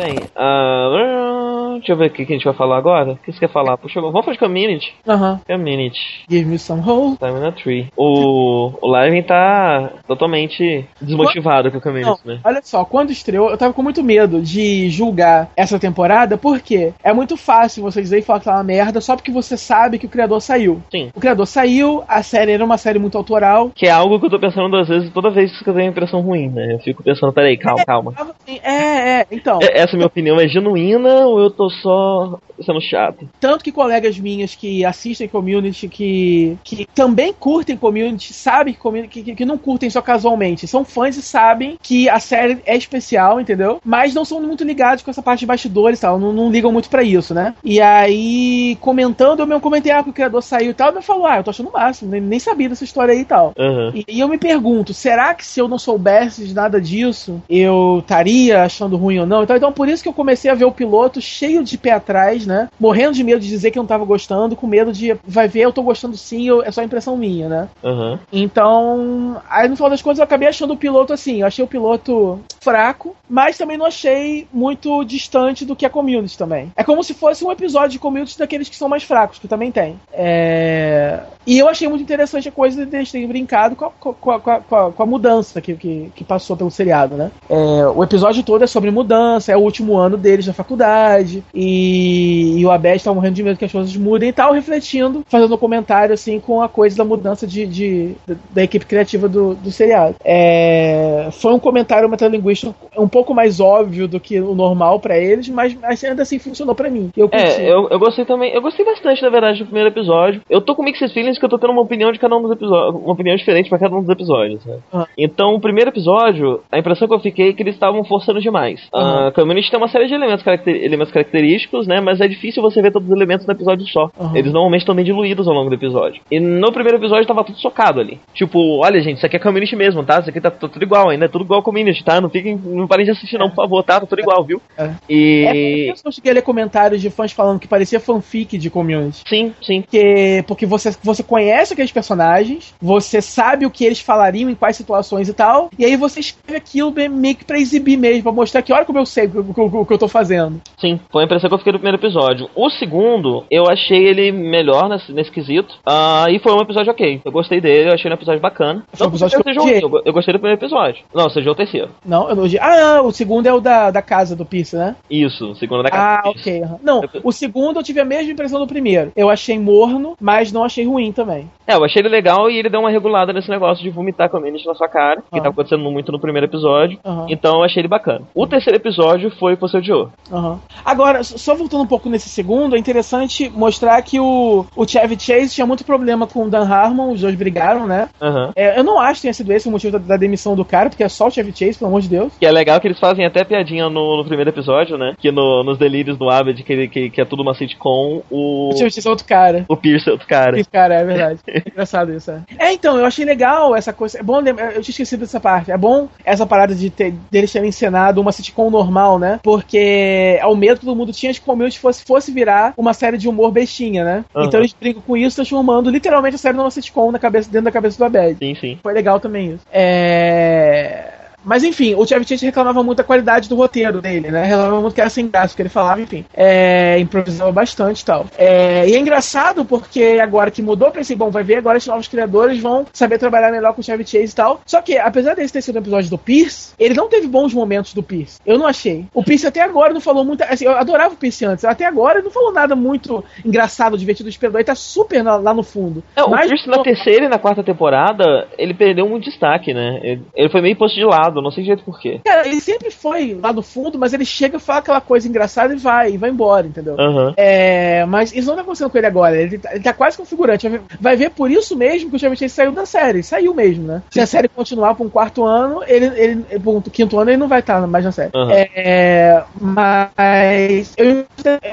Bem, ah, deixa eu ver o que a gente vai falar agora. O que você quer falar? Puxa, vamos falar de Community. Aham. Community. Give me some hope. Time na Tree. O, o Liven tá totalmente desmotivado com o Community, Não, né? olha só, quando estreou, eu tava com muito medo de julgar essa temporada, porque é muito fácil você dizer e falar que tá uma merda só porque você sabe que o criador saiu. Sim. O criador saiu, a série era uma série muito autoral. Que é algo que eu tô pensando às vezes toda vez que eu tenho uma impressão ruim, né? Eu fico pensando, peraí, calma, calma. Tava assim, É, é, então. É- Essa minha opinião é genuína ou eu tô só sendo chato. Tanto que colegas minhas que assistem community, que, que também curtem community, sabem que, community, que, que não curtem só casualmente. São fãs e sabem que a série é especial, entendeu? Mas não são muito ligados com essa parte de bastidores e tal. Não, não ligam muito para isso, né? E aí, comentando, eu mesmo comentei, ah, que o criador saiu e tal. Ele falou, ah, eu tô achando o máximo, nem, nem sabia dessa história aí e tal. Uhum. E, e eu me pergunto, será que se eu não soubesse de nada disso, eu estaria achando ruim ou não? Então, então por isso que eu comecei a ver o piloto cheio de pé atrás, né? Morrendo de medo de dizer que eu não tava gostando, com medo de, vai ver, eu tô gostando sim, eu, é só impressão minha, né? Uhum. Então, aí no final das contas eu acabei achando o piloto assim, eu achei o piloto fraco, mas também não achei muito distante do que a community também. É como se fosse um episódio de community daqueles que são mais fracos, que também tem. É... E eu achei muito interessante a coisa de eles terem brincado com a, com a, com a, com a mudança que, que, que, passou pelo seriado, né? É, o episódio todo é sobre mudança, é o último ano deles na faculdade, e, e o Abed tá morrendo de medo que as coisas mudem e tal, refletindo, fazendo um comentário assim com a coisa da mudança de, de da equipe criativa do, do seriado. É, foi um comentário metalinguístico um pouco mais óbvio do que o normal para eles, mas, mas ainda assim funcionou para mim. Eu é, eu, eu gostei também, eu gostei bastante, na verdade, do primeiro episódio. Eu tô com mixed feelings que eu tô tendo uma opinião de cada um dos episódios, uma opinião diferente para cada um dos episódios. Né? Ah. Então, o primeiro episódio, a impressão que eu fiquei é que eles estavam forçando demais. Uhum. A Community tem uma série de elementos, caracter, elementos característicos, né? Mas é difícil você ver todos os elementos no episódio só. Uhum. Eles normalmente estão bem diluídos ao longo do episódio. E no primeiro episódio tava tudo socado ali. Tipo, olha, gente, isso aqui é Community mesmo, tá? Isso aqui tá, tudo igual ainda, é tudo igual Community, tá? Não fiquem, não parem de assistir, não, por favor, tá? Tá tudo igual, viu? É. E. É, eu cheguei a ler comentários de fãs falando que parecia fanfic de community. Sim, sim. Porque, porque você, você conhece aqueles personagens, você sabe o que eles falariam em quais situações e tal, e aí você escreve aquilo meio que pra exibir mesmo, pra mostrar que olha como eu sei o que, o que eu tô fazendo. Sim, foi a impressão que eu fiquei do primeiro episódio. O segundo, eu achei ele melhor nesse, nesse quesito, uh, e foi um episódio ok. Eu gostei dele, eu achei um episódio bacana. Foi um episódio que eu, seja eu, eu gostei do primeiro episódio. Não, seja o terceiro. Não, eu não Ah, o segundo é o da, da casa do Pierce, né? Isso, o segundo é da casa Ah, ok. Uhum. Não, o segundo eu tive a mesma impressão do primeiro. Eu achei morno, mas não achei ruim também. É, eu achei ele legal e ele deu uma regulada nesse negócio de vomitar community na sua cara, que Uhum. tá acontecendo muito no primeiro episódio. Uhum. Então eu achei ele bacana. O terceiro episódio foi que você odiou. Aham. Agora, só voltando um pouco nesse segundo, é interessante mostrar que o, o Chevy Chase tinha muito problema com o Dan Harmon, os dois brigaram, né? Aham. É, eu não acho que tenha sido esse o motivo da, da demissão do cara, porque é só o Chevy Chase, pelo amor de Deus. Que é legal que eles fazem até piadinha no, no primeiro episódio, né? Que no- nos delírios do Abed, que, que, que é tudo uma sitcom, o. O Chevy Chase é outro cara. O Pierce é outro cara. Esse cara, é verdade. É engraçado isso, é. É, então, eu achei legal essa coisa. É bom eu tinha esquecido dessa parte. É bom essa parada de ter, deles terem encenado uma sitcom normal, né? Porque é o medo que todo mundo tinha de que o Community fosse, fosse virar uma série de humor bestinha, né? Aham. Então eles brincam com isso, transformando literalmente a série numa sitcom na cabeça, dentro da cabeça do Abed. Sim, sim. Foi legal também isso. É. Mas enfim, o Chevy Chase reclamava muito da qualidade do roteiro dele, né? Reclamava muito que era sem graça, que ele falava, enfim. É, improvisava bastante e tal. É, e é engraçado porque agora que mudou, pensei, bom, vai ver agora os novos criadores vão saber trabalhar melhor com o Chevy Chase e tal. Só que, apesar desse ter sido um episódio do Pierce, ele não teve bons momentos do Pierce. Eu não achei. O Pierce até agora não falou muito. Assim, eu adorava o Pierce antes. Até agora ele não falou nada muito engraçado, divertido, inspirador. Ele tá super na- lá no fundo. É, o Mas- Pierce na terceira e na quarta temporada, ele perdeu muito destaque, né? Ele, ele foi meio posto de lado, não sei direito porquê. Cara, ele sempre foi lá do fundo, mas ele chega, fala aquela coisa engraçada e vai, e vai embora, entendeu? Aham. É, mas isso não tá acontecendo com ele agora. Ele tá, ele tá quase configurante. Vai ver, vai ver por isso mesmo que o Chevy Chase saiu da série. Saiu mesmo, né? Se a série continuar por um quarto ano, ele, ele por um quinto ano, ele não vai estar mais na série. Aham. É, mas eu,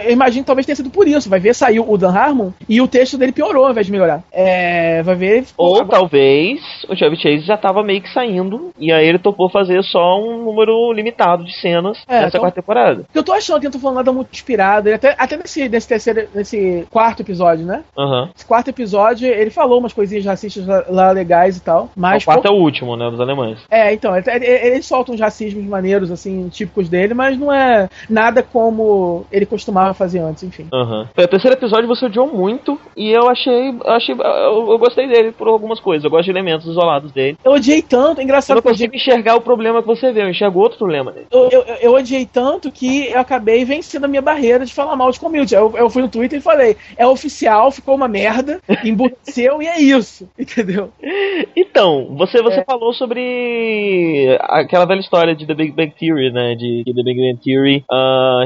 eu imagino que talvez tenha sido por isso. Vai ver, saiu o Dan Harmon e o texto dele piorou ao invés de melhorar. É, vai ver. Ou agora- talvez o Chevy Chase já tava meio que saindo, e aí ele topou fazer só um número limitado de cenas É, nessa então- quarta temporada. Eu tô achando que eu não tô falando nada muito inspirado. Até, até nesse, nesse terceiro, nesse quarto episódio, né? Aham. Esse quarto episódio, ele falou umas coisinhas racistas lá, lá legais e tal. Mas. o quarto é o último, né, dos alemães. É, então, ele, ele, solta uns racismos maneiros, assim, típicos dele, mas não é nada como ele costumava fazer antes, enfim. Aham. O terceiro episódio você odiou muito, e eu achei. Eu, achei eu, eu gostei dele por algumas coisas. Eu gosto de elementos isolados dele. Eu odiei tanto, Eu engraçado não eu odiei. consigo enxergar o problema que você vê, eu enxergo outro problema nele. Eu, eu, eu odiei tanto que eu acabei vencendo a minha barreira de falar mal de community. Eu, eu fui no Twitter e falei, é oficial, ficou uma merda, emburreceu e é isso, entendeu? Então, você, você É. falou sobre aquela velha história de The Big Bang Theory, né? De The Big Bang Theory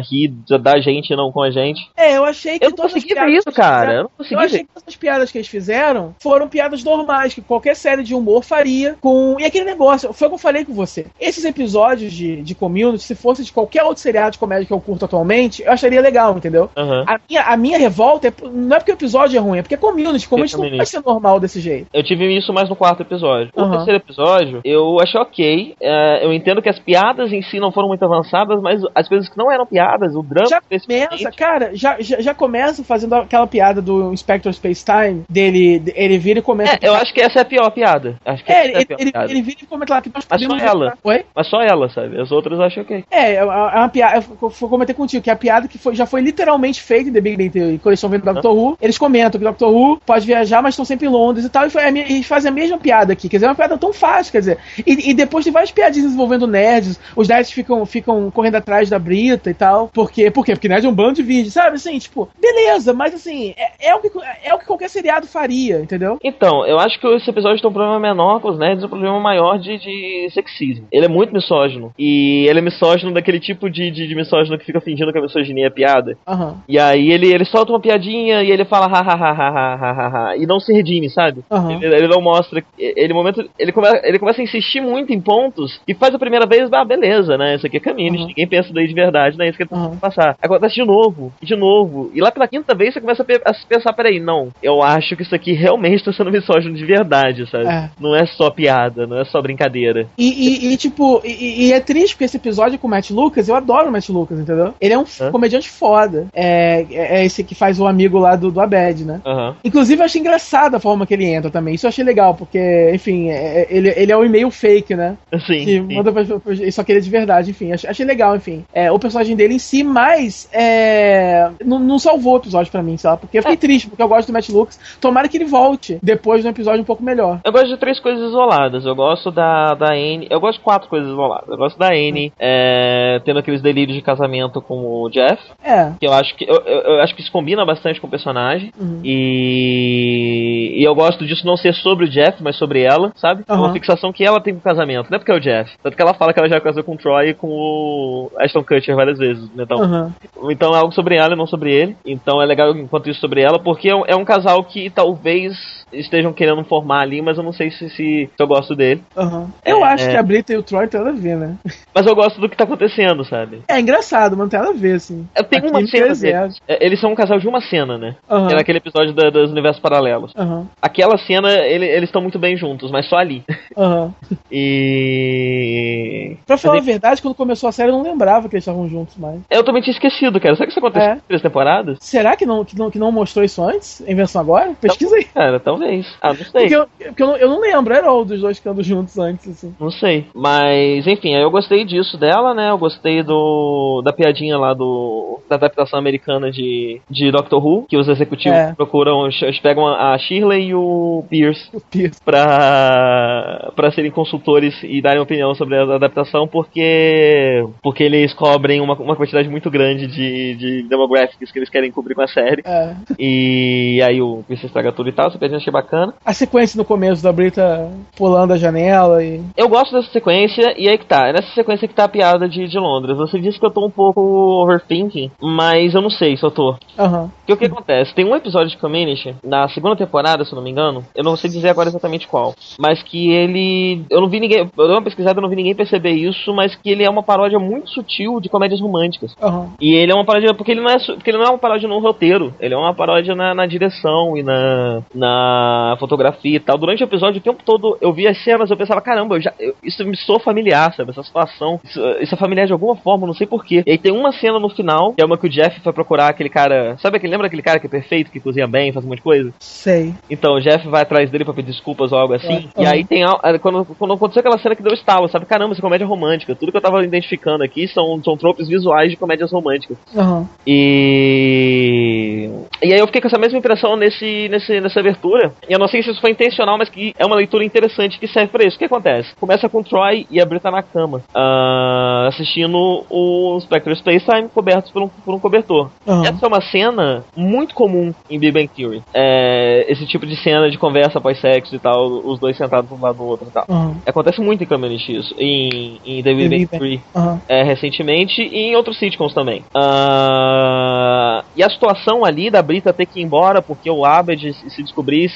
ri da gente e não com a gente. É, eu achei que Eu não consegui ver isso, cara. Eu não Eu consegui achei ver. que todas as piadas que eles fizeram foram piadas normais, que qualquer série de humor faria. com E aquele negócio, foi o que eu falei com você. Esses episódios de, de community, se fosse de qualquer outro seriado de comédia que eu curto atualmente, eu acharia legal, entendeu? Aham. A minha, a minha revolta é, não é porque o episódio é ruim, é porque community, community não vai ser normal desse jeito. Eu tive isso mais no quarto episódio. O Aham. terceiro episódio, eu achei ok. É, eu entendo que as piadas em si não foram muito avançadas, mas as coisas que não eram piadas, o drama Já começa, cara, já, já, já começa fazendo aquela piada do Inspector Space Time, dele, ele vira e começa. É, eu acho que essa é a pior piada. Acho que É, essa é ele, a pior ele, piada. ele vira e comenta lá que nós podemos. Ela. Oi? Mas só ela, sabe? As outras eu acho ok. É, é uma, é piada. Eu vou comentar contigo, que é a piada que foi- já foi literalmente feita em The Big Bang Theory, quando eles estão vendo Doctor Who. Eles comentam que Doctor Who pode viajar, mas estão sempre em Londres e tal. E, foi eles fazem a mesma piada aqui. Quer dizer, é uma piada tão fácil, quer dizer. E, e depois tem várias piadinhas envolvendo nerds. Os nerds ficam, ficam correndo atrás da Brita e tal. Por quê? Por quê? Porque nerd é um bando de vídeo, sabe? Assim, tipo, beleza, mas assim, é, é o, que, é o que qualquer seriado faria, entendeu? Então, eu acho que esse episódio tem um problema menor com os nerds e um problema maior de, de sexismo. Ele é muito misógino. E ele é misógino daquele tipo de, de, de misógino que fica fingindo que a misoginia é piada. Uhum. E aí ele, ele solta uma piadinha e ele fala ha ha ha ha ha ha ha e não se redime, sabe? Uhum. Ele, ele, não mostra. Ele, momento, ele, come, ele começa a insistir muito em pontos e faz a primeira vez, ah, beleza, né? Isso aqui é caminho, uhum. ninguém pensa daí de verdade, né? Isso que tem uhum. passar. Acontece de novo, de novo. E lá pela quinta vez você começa a, a pensar, peraí, não, eu acho que isso aqui realmente está sendo misógino de verdade, sabe? É. Não é só piada, não é só brincadeira. E, e e, tipo, e, e é triste porque esse episódio com o Matt Lucas, eu adoro o Matt Lucas, entendeu? Ele é um Hã? comediante foda. É, é esse que faz o amigo lá do, do Abed, né? Aham. Inclusive, eu achei engraçada a forma que ele entra também. Isso eu achei legal, porque, enfim, é- é- ele, ele é um e-mail fake, né? Sim. que sim. manda pra, pra, só que ele é de verdade, enfim, achei, achei legal, enfim. É, o personagem dele em si, mas é, não, não salvou o episódio pra mim, sabe? Porque eu fiquei triste, porque eu gosto do Matt Lucas. Tomara que ele volte depois de um episódio um pouco melhor. Eu gosto de três coisas isoladas. Eu gosto da, da Anne. Eu gosto de quatro coisas isoladas. Eu gosto da Anne é, tendo aqueles delírios de casamento com o Jeff. É. Que eu acho que eu, eu- acho que isso combina bastante com o personagem. Uhum. E, e eu gosto disso não ser sobre o Jeff, mas sobre ela, sabe? É uma fixação que ela tem com o casamento. Não é porque é o Jeff. Tanto que ela fala que ela já casou com o Troy e com o Ashton Kutcher várias vezes. né? Então, Uhum. então é algo sobre ela e não sobre ele. Então é legal enquanto isso sobre ela, porque é um, é um casal que talvez estejam querendo formar ali, mas eu não sei se, se, se eu gosto dele. Uhum. Eu É, acho é. que a Brita e o Troy tem nada a ver, né? Mas eu gosto do que tá acontecendo, sabe? É engraçado, mas não tem nada a ver, assim. Eu tenho uma cena é deles. É, Eles são um casal de uma cena, né? Que é naquele episódio da- dos universos paralelos. Aham. Aquela cena, ele- eles estão muito bem juntos, mas só ali. Aham. E. Pra falar a verdade, quando começou a série eu não lembrava que eles estavam juntos mais. Eu também tinha esquecido, cara. Será que isso aconteceu É. em três temporadas? Será que não, que não, que não mostrou isso antes? Invenção agora? Pesquisa aí. Cara, talvez. Ah, não sei. Porque, eu, porque eu, não, eu não lembro, era o dos dois ficando juntos antes, assim. Não sei. Mas, enfim, aí eu gostei disso dela, né? Eu gostei do da piadinha lá do da adaptação americana de, de Doctor Who, que os executivos É. procuram, eles pegam a Shirley e o Pierce O Pierce. pra, pra serem consultores e darem opinião sobre a adaptação, porque porque eles cobrem uma, uma quantidade muito grande de, de demographics que eles querem cobrir com a série. É. E aí o Pierce estraga tudo e tal, essa piadinha eu achei bacana. A sequência no começo da Brita pulando a janela e. Eu gosto dessa sequência, e aí que tá. É nessa sequência que tá a piada de, de Londres. Você disse que eu tô um pouco overthinking, mas eu não sei se eu tô. Aham. Porque o que acontece? Tem um episódio de Community, na segunda temporada, se eu não me engano, eu não sei dizer agora exatamente qual, mas que ele. Eu não vi ninguém. Eu dei uma pesquisada, eu não vi ninguém perceber isso, mas que ele é uma paródia muito sutil de comédias românticas. Aham. E ele é uma paródia. Porque ele não é, porque ele não é uma paródia no roteiro, ele é uma paródia na, na direção e na, na fotografia e tal. Durante o episódio, o tempo todo eu via as cenas, eu pensava, caramba, eu já, eu- isso me soa familiar, sabe? Essa situação. Isso, isso é familiar de alguma forma, não sei porquê. E aí tem uma cena no final, que é uma que o Jeff foi procurar aquele cara. Sabe aquele, lembra aquele cara que é perfeito, que cozinha bem, faz um monte de coisa? Sei. Então o Jeff vai atrás dele pra pedir desculpas ou algo assim. É. E Uhum. aí tem. al- é, Quando, quando aconteceu aquela cena que deu estalo, sabe? Caramba, essa comédia romântica. Tudo que eu tava identificando aqui são, são tropes visuais de comédias românticas. Aham. E. E aí eu fiquei com essa mesma impressão nesse, nesse, nessa abertura. E eu não sei se isso foi intencional, mas que é uma leitura interessante que serve pra isso. O que acontece? Começa com Troy e a Brita na cama, uh, assistindo o Spectre Space Time cobertos por um, por um cobertor. Aham. Essa é uma cena muito comum em Big Bang Theory. É, esse tipo de cena de conversa após sexo e tal, os dois sentados um lado do outro e tal. Aham. Acontece muito em Community isso, em, em The Big Bang. Theory Aham. é, recentemente e em outros sitcoms também. Ah, e a situação ali da Brita ter que ir embora porque o Abed se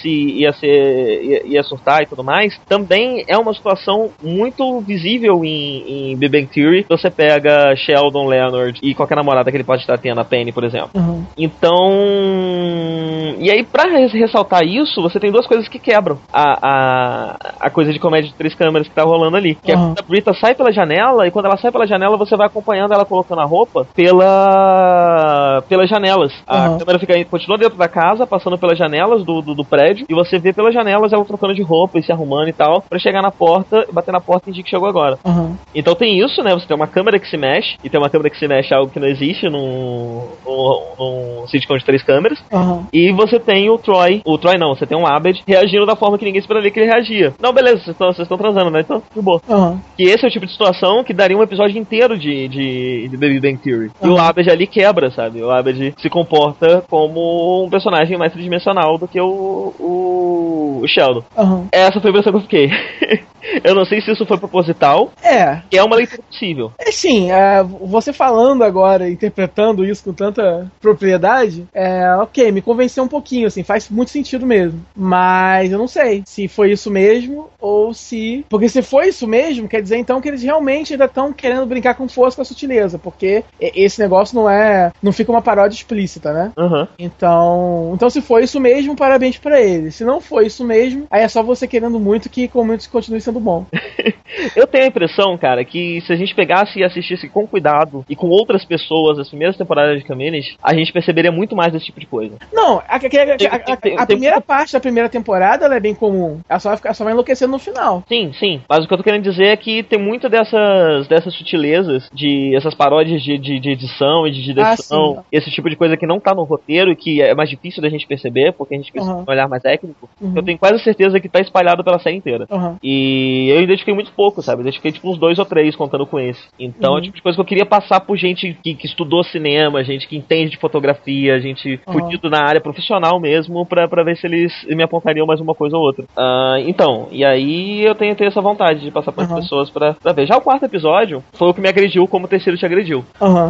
se ia ser ia, ia surtar e tudo mais, também é uma situação muito visível em, em Big Bang Theory. Você pega Sheldon Leonard e qualquer namorada que ele pode estar tendo, a Penny, por exemplo. Aham. Então, e aí pra res- ressaltar isso, você tem duas coisas que quebram a, a, a coisa de comédia de três câmeras que tá rolando ali. Que é Aham. quando a Brita sai pela janela e quando ela sai pela janela, você vai acompanhando ela colocando a roupa pela pelas janelas. A Aham. câmera fica continua dentro da casa, passando pelas janelas do, do, do prédio, e você vê pelas janelas ela trocando de roupa e se arrumando e tal, pra chegar na porta, bater na porta e indicar que chegou agora. Aham. Então tem isso, né? Você tem uma câmera que se mexe, e tem uma câmera que se mexe, algo que não existe num, num, num sitcom de três câmeras. Aham. E você tem o Troy, o Troy não, você tem um Abed reagindo da forma que ninguém esperaria que ele reagia. Não, beleza, vocês estão transando, né? Então, de boa. Aham. Que esse é o tipo de situação que daria um episódio inteiro de, de, de The Big Bang Theory. E o. Abed ali quebra, sabe? O Abed se comporta como um personagem mais tridimensional do que o, o, o Sheldon. Aham. Essa foi a impressão que eu fiquei. eu não sei se isso foi proposital, É, que é uma leitura possível. É sim, é, você falando agora, interpretando isso com tanta propriedade, é, ok, me convenceu um pouquinho, assim, faz muito sentido mesmo. Mas eu não sei se foi isso mesmo ou se. Porque se foi isso mesmo, quer dizer então que eles realmente ainda estão querendo brincar com força com a sutileza, porque esse negócio não é. não fica uma paródia explícita, né? Aham. Então, então se foi isso mesmo, parabéns pra eles. Se não foi isso mesmo, aí é só você querendo muito que Community continue sendo bom. Eu tenho a impressão, cara, que se a gente pegasse e assistisse com cuidado e com outras pessoas as primeiras temporadas de Community, a gente perceberia muito mais desse tipo de coisa. Não, a, a- a- a- primeira parte da primeira temporada ela é bem comum. Ela só vai, ficar, só vai enlouquecendo no final. Sim, sim. Mas o que eu tô querendo dizer é que tem muita dessas, dessas sutilezas, de essas paródias de, de, de edição e de direção, sim. esse tipo de coisa que não tá no roteiro e que é mais difícil da gente perceber, porque a gente precisa Uhum. um olhar mais técnico. Uhum. Eu tenho quase certeza que tá espalhado pela série inteira. Aham. E eu identifiquei muito pouco, sabe? Eu identifiquei tipo uns dois ou três contando com esse. Então é Uhum. o tipo de coisa que eu queria passar por gente que, que estudou cinema, gente que entende de fotografia, gente Uhum. fudido na área profissional mesmo, pra, pra ver se eles me apontariam mais uma coisa ou outra. Ah, então, e aí eu tenho, tenho essa vontade de passar para as Uhum. pessoas pra, pra ver. Já o quarto episódio foi o que me agrediu como o terceiro te agrediu.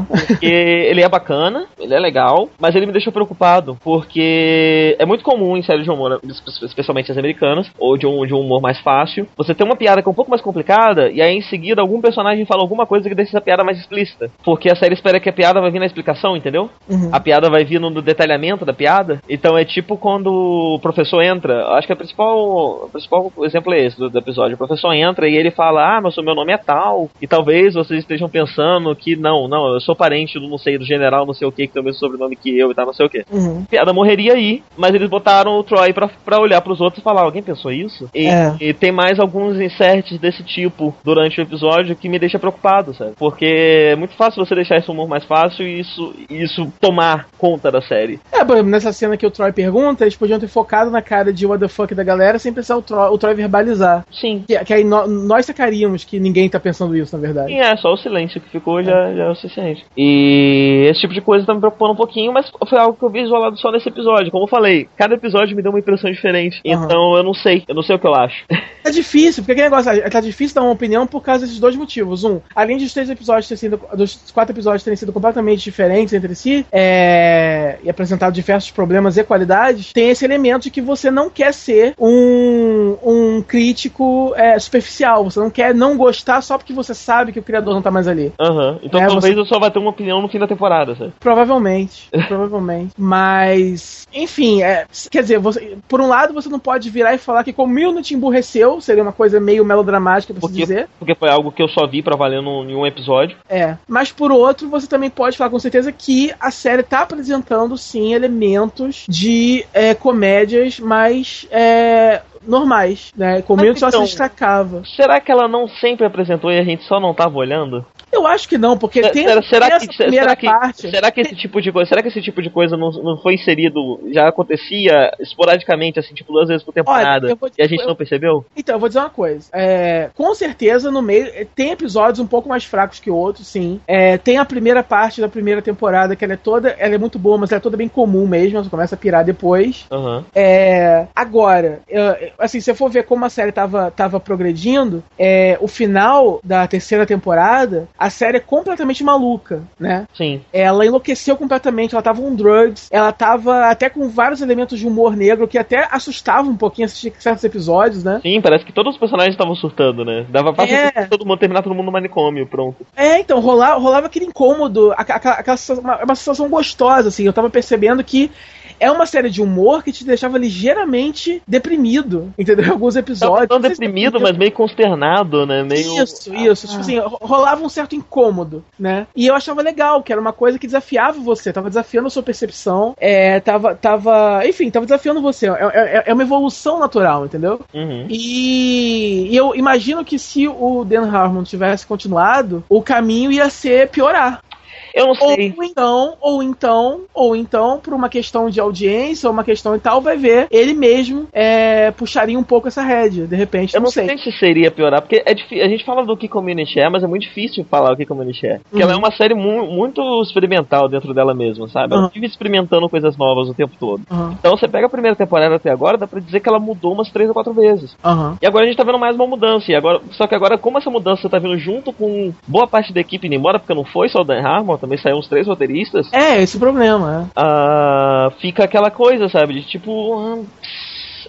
Porque ele é bacana, ele é legal, mas ele me deixou preocupado, porque é muito comum em séries de humor, espe- especialmente as americanas, ou de um, de um humor mais fácil, você tem uma piada que é um pouco mais complicada, e aí em seguida algum personagem fala alguma coisa que deixa essa piada mais explícita. Porque a série espera que a piada vai vir na explicação, entendeu? Uhum. A piada vai vir no, no detalhamento da piada. Então é tipo quando o professor entra. Acho que a principal, o principal exemplo é esse do, do episódio. O professor entra e ele fala: Ah, mas o meu nome é tal. E talvez vocês estejam pensando que não, não, eu sou parente do não sei, do general não sei o que, que tem o mesmo sobrenome que eu e tal, não sei o que. Uhum. A piada morreria aí, mas eles botaram o Troy pra, pra olhar pros outros e falar: Alguém pensou isso? E, É. e tem mais alguns inserts desse tipo durante o episódio que me deixa preocupado, sabe? Porque é muito fácil você deixar esse humor mais fácil e isso, isso tomar conta da série. É, por exemplo, nessa cena que o Troy pergunta, eles podiam ter focado na cara de what the fuck da galera sem precisar o Troy, o Troy verbalizar. Sim. Que, que aí nó- nós sacaríamos que ninguém tá pensando isso, na verdade. E é, só o silêncio que ficou já, já é o suficiente. E esse tipo de coisa tá me preocupando um pouquinho, mas foi algo que eu vi isolado só nesse episódio. Como eu falei, cada episódio me deu uma impressão diferente. Aham. Então eu não sei, eu não sei o que eu acho. Tá difícil, porque aquele negócio, tá difícil dar uma opinião por causa desses dois motivos. Um, além dos três episódios terem sido, dos quatro episódios terem sido completamente diferentes entre si, é, e apresentado diversos problemas e qualidades, tem esse elemento de que você não quer ser um, um crítico é, superficial. Você não quer não gostar só porque você sabe que o criador não tá mais ali. Aham. Então É, talvez você- eu só vá ter uma opinião no fim da temporada, sabe? Provavelmente, provavelmente. Mas, enfim, é, quer dizer, você, por um lado você não pode virar e falar que Mil te emburreceu, seria uma coisa meio melodramática pra se Porque, dizer. porque foi algo que eu só vi pra valer em um episódio. É. Mas por outro, você também pode falar com certeza que a série tá apresentando sim elementos de é, comédias mais. É, normais, né? Com medo só se então- destacava. Será que ela não sempre apresentou e a gente só não tava olhando? Eu acho que não, porque tem, será, que, primeira será, que, parte. será que esse tipo de coisa, será que esse tipo de coisa não, não foi inserido, já acontecia esporadicamente, assim, tipo duas vezes por temporada, Olha, vou- e a gente eu- não percebeu? Então, eu vou dizer uma coisa. É, com certeza, no meio. é, Tem episódios um pouco mais fracos que outros, sim. É, tem a primeira parte da primeira temporada, que ela é toda. Ela é muito boa, mas ela é toda bem comum mesmo. Você começa a pirar depois. Aham. É, agora, eu- assim, se eu for ver como a série tava, tava progredindo, é, o final da terceira temporada, a série é completamente maluca, né? Sim. Ela enlouqueceu completamente, ela tava com drugs, ela tava até com vários elementos de humor negro que até assustava um pouquinho assistir certos episódios, né? Sim, parece que todos os personagens estavam surtando, né? Dava pra É. todo mundo terminar todo mundo no manicômio, pronto. É, então, rolava, rolava aquele incômodo, aquela, aquela uma, uma sensação gostosa, assim. Eu tava percebendo que é uma série de humor que te deixava ligeiramente deprimido, entendeu? Alguns episódios. tão Não se deprimido, mas meio consternado, né? Meio... Isso, isso. Tipo assim, ro- rolava um certo incômodo, né? E eu achava legal, que era uma coisa que desafiava você, tava desafiando a sua percepção, é, tava, tava, enfim, tava desafiando você. É, é- é uma evolução natural, entendeu? Uhum. E, e eu imagino que se o Dan Harmon tivesse continuado, o caminho ia ser piorar. Eu não Ou sei. então, ou então, ou então, por uma questão de audiência, ou uma questão e tal, vai ver, ele mesmo é, puxaria um pouco essa rédea, de repente, Eu não, não sei. sei. se seria piorar, porque é a gente fala do que Community é, mas é muito difícil falar o que Community é. Porque Uhum. ela é uma série mu- muito experimental dentro dela mesma, sabe? Ela Uhum. vive experimentando coisas novas o tempo todo. Aham, Então você pega a primeira temporada até agora, dá pra dizer que ela mudou umas três ou quatro vezes. aham. E agora a gente tá vendo mais uma mudança. E agora, só que agora, como essa mudança tá vindo junto com boa parte da equipe indo embora, porque não foi só o Dan Harmon, também saíram uns três roteiristas, É, esse o problema, ah, fica aquela coisa, sabe? De tipo.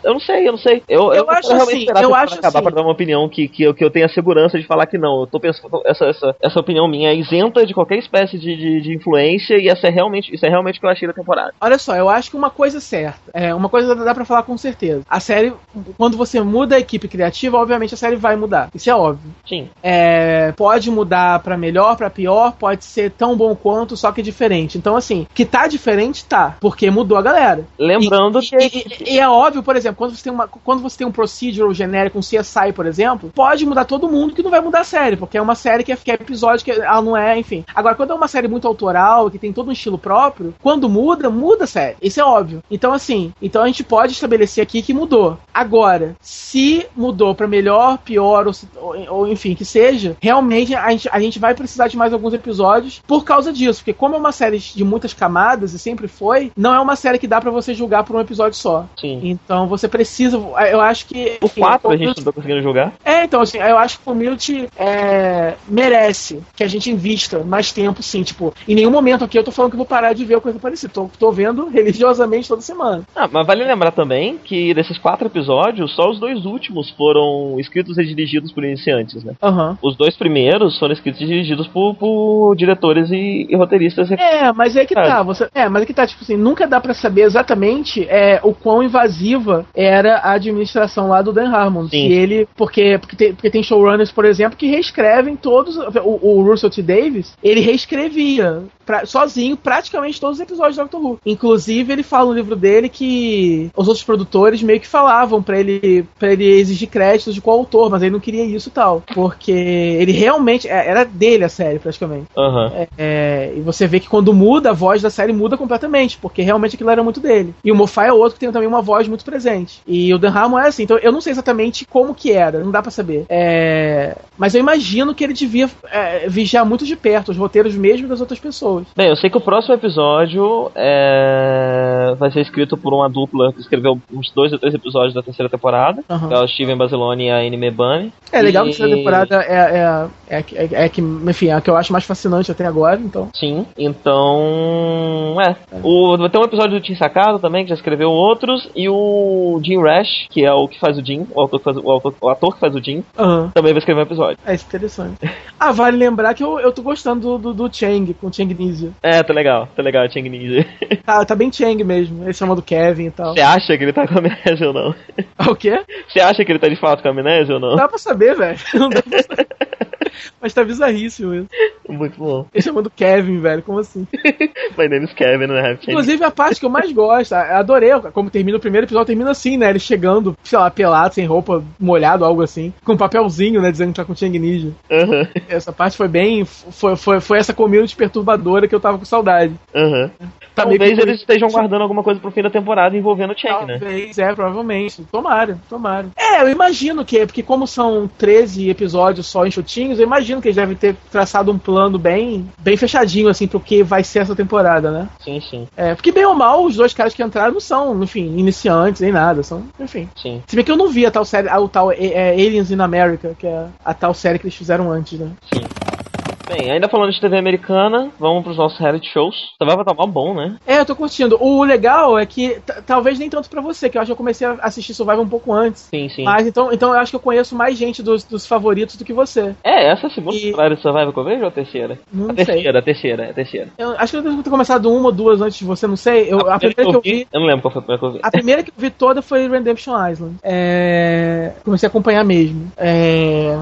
Eu não sei, eu não sei. Eu, Eu vou acho assim, eu acho acabar assim. pra dar uma opinião que, que, eu, que eu tenha segurança de falar que não. Eu tô pensando. Essa, essa, essa opinião minha é isenta de qualquer espécie de, de, de influência e essa é realmente, isso é realmente o que eu achei da temporada. Olha só, eu acho que uma coisa é certa. É, uma coisa dá pra falar com certeza. A série, quando você muda a equipe criativa, obviamente a série vai mudar. Isso é óbvio. Sim. É, pode mudar pra melhor, pra pior, pode ser tão bom quanto, só que diferente. Então, assim, que tá diferente, tá. Porque mudou a galera. Lembrando E, que. e- e é óbvio, por exemplo, quando você tem uma, quando você tem um procedural genérico, um CSI, por exemplo, pode mudar todo mundo que não vai mudar a série, porque é uma série que é, que é episódio, que ela não é, enfim. Agora, quando é uma série muito autoral, que tem todo um estilo próprio, quando muda, muda a série. Isso é óbvio. Então, assim, então a gente pode estabelecer aqui que mudou. Agora, se mudou pra melhor, pior, ou, ou- enfim, que seja, realmente a gente, a gente vai precisar de mais alguns episódios por causa disso. Porque como é uma série de muitas camadas, e sempre foi, não é uma série que dá pra você julgar por um episódio só. Sim. Então você precisa. Eu acho que. O enfim, 4 a gente não tá conseguindo jogar. É, então, assim, eu acho que o Community é, merece que a gente invista mais tempo, sim. Tipo, em nenhum momento aqui eu tô falando que eu vou parar de ver coisa parecida. Tô, tô vendo religiosamente toda semana. Ah, mas vale lembrar também que desses quatro episódios, só os dois últimos foram escritos e dirigidos por iniciantes, né? Aham. Os dois primeiros foram escritos e dirigidos por, por diretores e, e roteiristas. É, mas é que Sabe? tá, você, é, mas é que tá, tipo assim, nunca dá pra saber exatamente é, o quão invasiva era a administração lá do Dan Harmon. Sim. Se ele, porque, porque, tem, porque tem showrunners, por exemplo, que reescrevem todos, o, o Russell T. Davis, ele reescrevia pra- sozinho praticamente todos os episódios do Doctor Who. Inclusive, ele fala no livro dele que os outros produtores meio que falavam pra ele, pra ele exigir créditos de qual autor, mas ele não queria isso e tal. Porque ele realmente, é, era dele a série, praticamente. Aham. É, e você vê que quando muda, a voz da série muda completamente, porque realmente aquilo era muito dele. E o Moffat é outro que tem também uma voz muito presente. E o Dan Harmon é assim, então eu não sei exatamente como que era, não dá pra saber. É, mas eu imagino que ele devia é, vigiar muito de perto os roteiros mesmo das outras pessoas. Bem, eu sei que o próximo episódio é... vai ser escrito por uma dupla que escreveu uns dois ou três episódios da terceira temporada. Aham. Que é o Steven Basilone e a Annie Mebane. É legal E- que essa temporada é, é, é, é, é que, enfim, é a que eu acho mais fascinante até agora, então. Sim, então. É. O, tem um episódio do Tim Sacado também, que já escreveu outros, e o Jim Rash, que é o que faz o Jim, o, autor que faz, o, autor- o ator que faz o Jim, Aham. também vai escrever um episódio. É isso é interessante. Ah, vale lembrar que eu, eu tô gostando do, do, do Chang, com o Chang Ninja. É, tá legal, tá legal, Chang Ninja. Tá, tá bem Chang mesmo. Ele chama do Kevin e tal. Você acha que ele tá com amnésia ou não? O quê? Você acha que ele tá de fato com amnésia ou não? Dá pra saber, velho. Não dá pra saber. Mas tá bizarríssimo isso. Muito bom. Ele chamando Kevin, velho. Como assim? My name is Kevin, né? Inclusive, a parte que eu mais gosto, adorei como termina o primeiro episódio, termina assim, né? Ele chegando, sei lá, pelado, sem roupa, molhado, algo assim, com um papelzinho, né? Dizendo que tá com Chang Ninja. Aham, Essa parte foi bem. Foi, foi, foi essa community perturbadora que eu tava com saudade. meio Talvez eles estejam guardando alguma coisa pro fim da temporada envolvendo o Chang, né? Talvez, é, provavelmente. Tomara, tomara. É, eu imagino que, porque como são 13 episódios só enxutinhos, eu imagino que eles devem ter traçado um plano bem, bem fechadinho, assim, pro que vai ser essa temporada, né? Sim, sim, É, porque bem ou mal, os dois caras que entraram não são, enfim, iniciantes nem nada, são, enfim. sim. Se bem que eu não vi a tal série, a, o tal é, é, Aliens in America, que é a tal série que eles fizeram antes, né? Bem, ainda falando de TV americana, vamos pros nossos reality shows. Survival tá mó bom, né? É, eu tô curtindo. O legal é que, talvez nem tanto pra você, que eu acho que eu comecei a assistir Survival um pouco antes. Sim, sim. Mas então, então eu acho que eu conheço mais gente dos, dos favoritos do que você. É, essa é a segunda E- temporada de Survival que eu vejo ou a terceira? Não a sei. terceira, a terceira, é a terceira. Eu acho que eu devo ter começado uma ou duas antes de você, não sei. Eu, a, primeira que eu vi. Eu não lembro qual foi a primeira que eu vi. A primeira que eu vi toda foi Redemption Island. É, Comecei a acompanhar mesmo. É,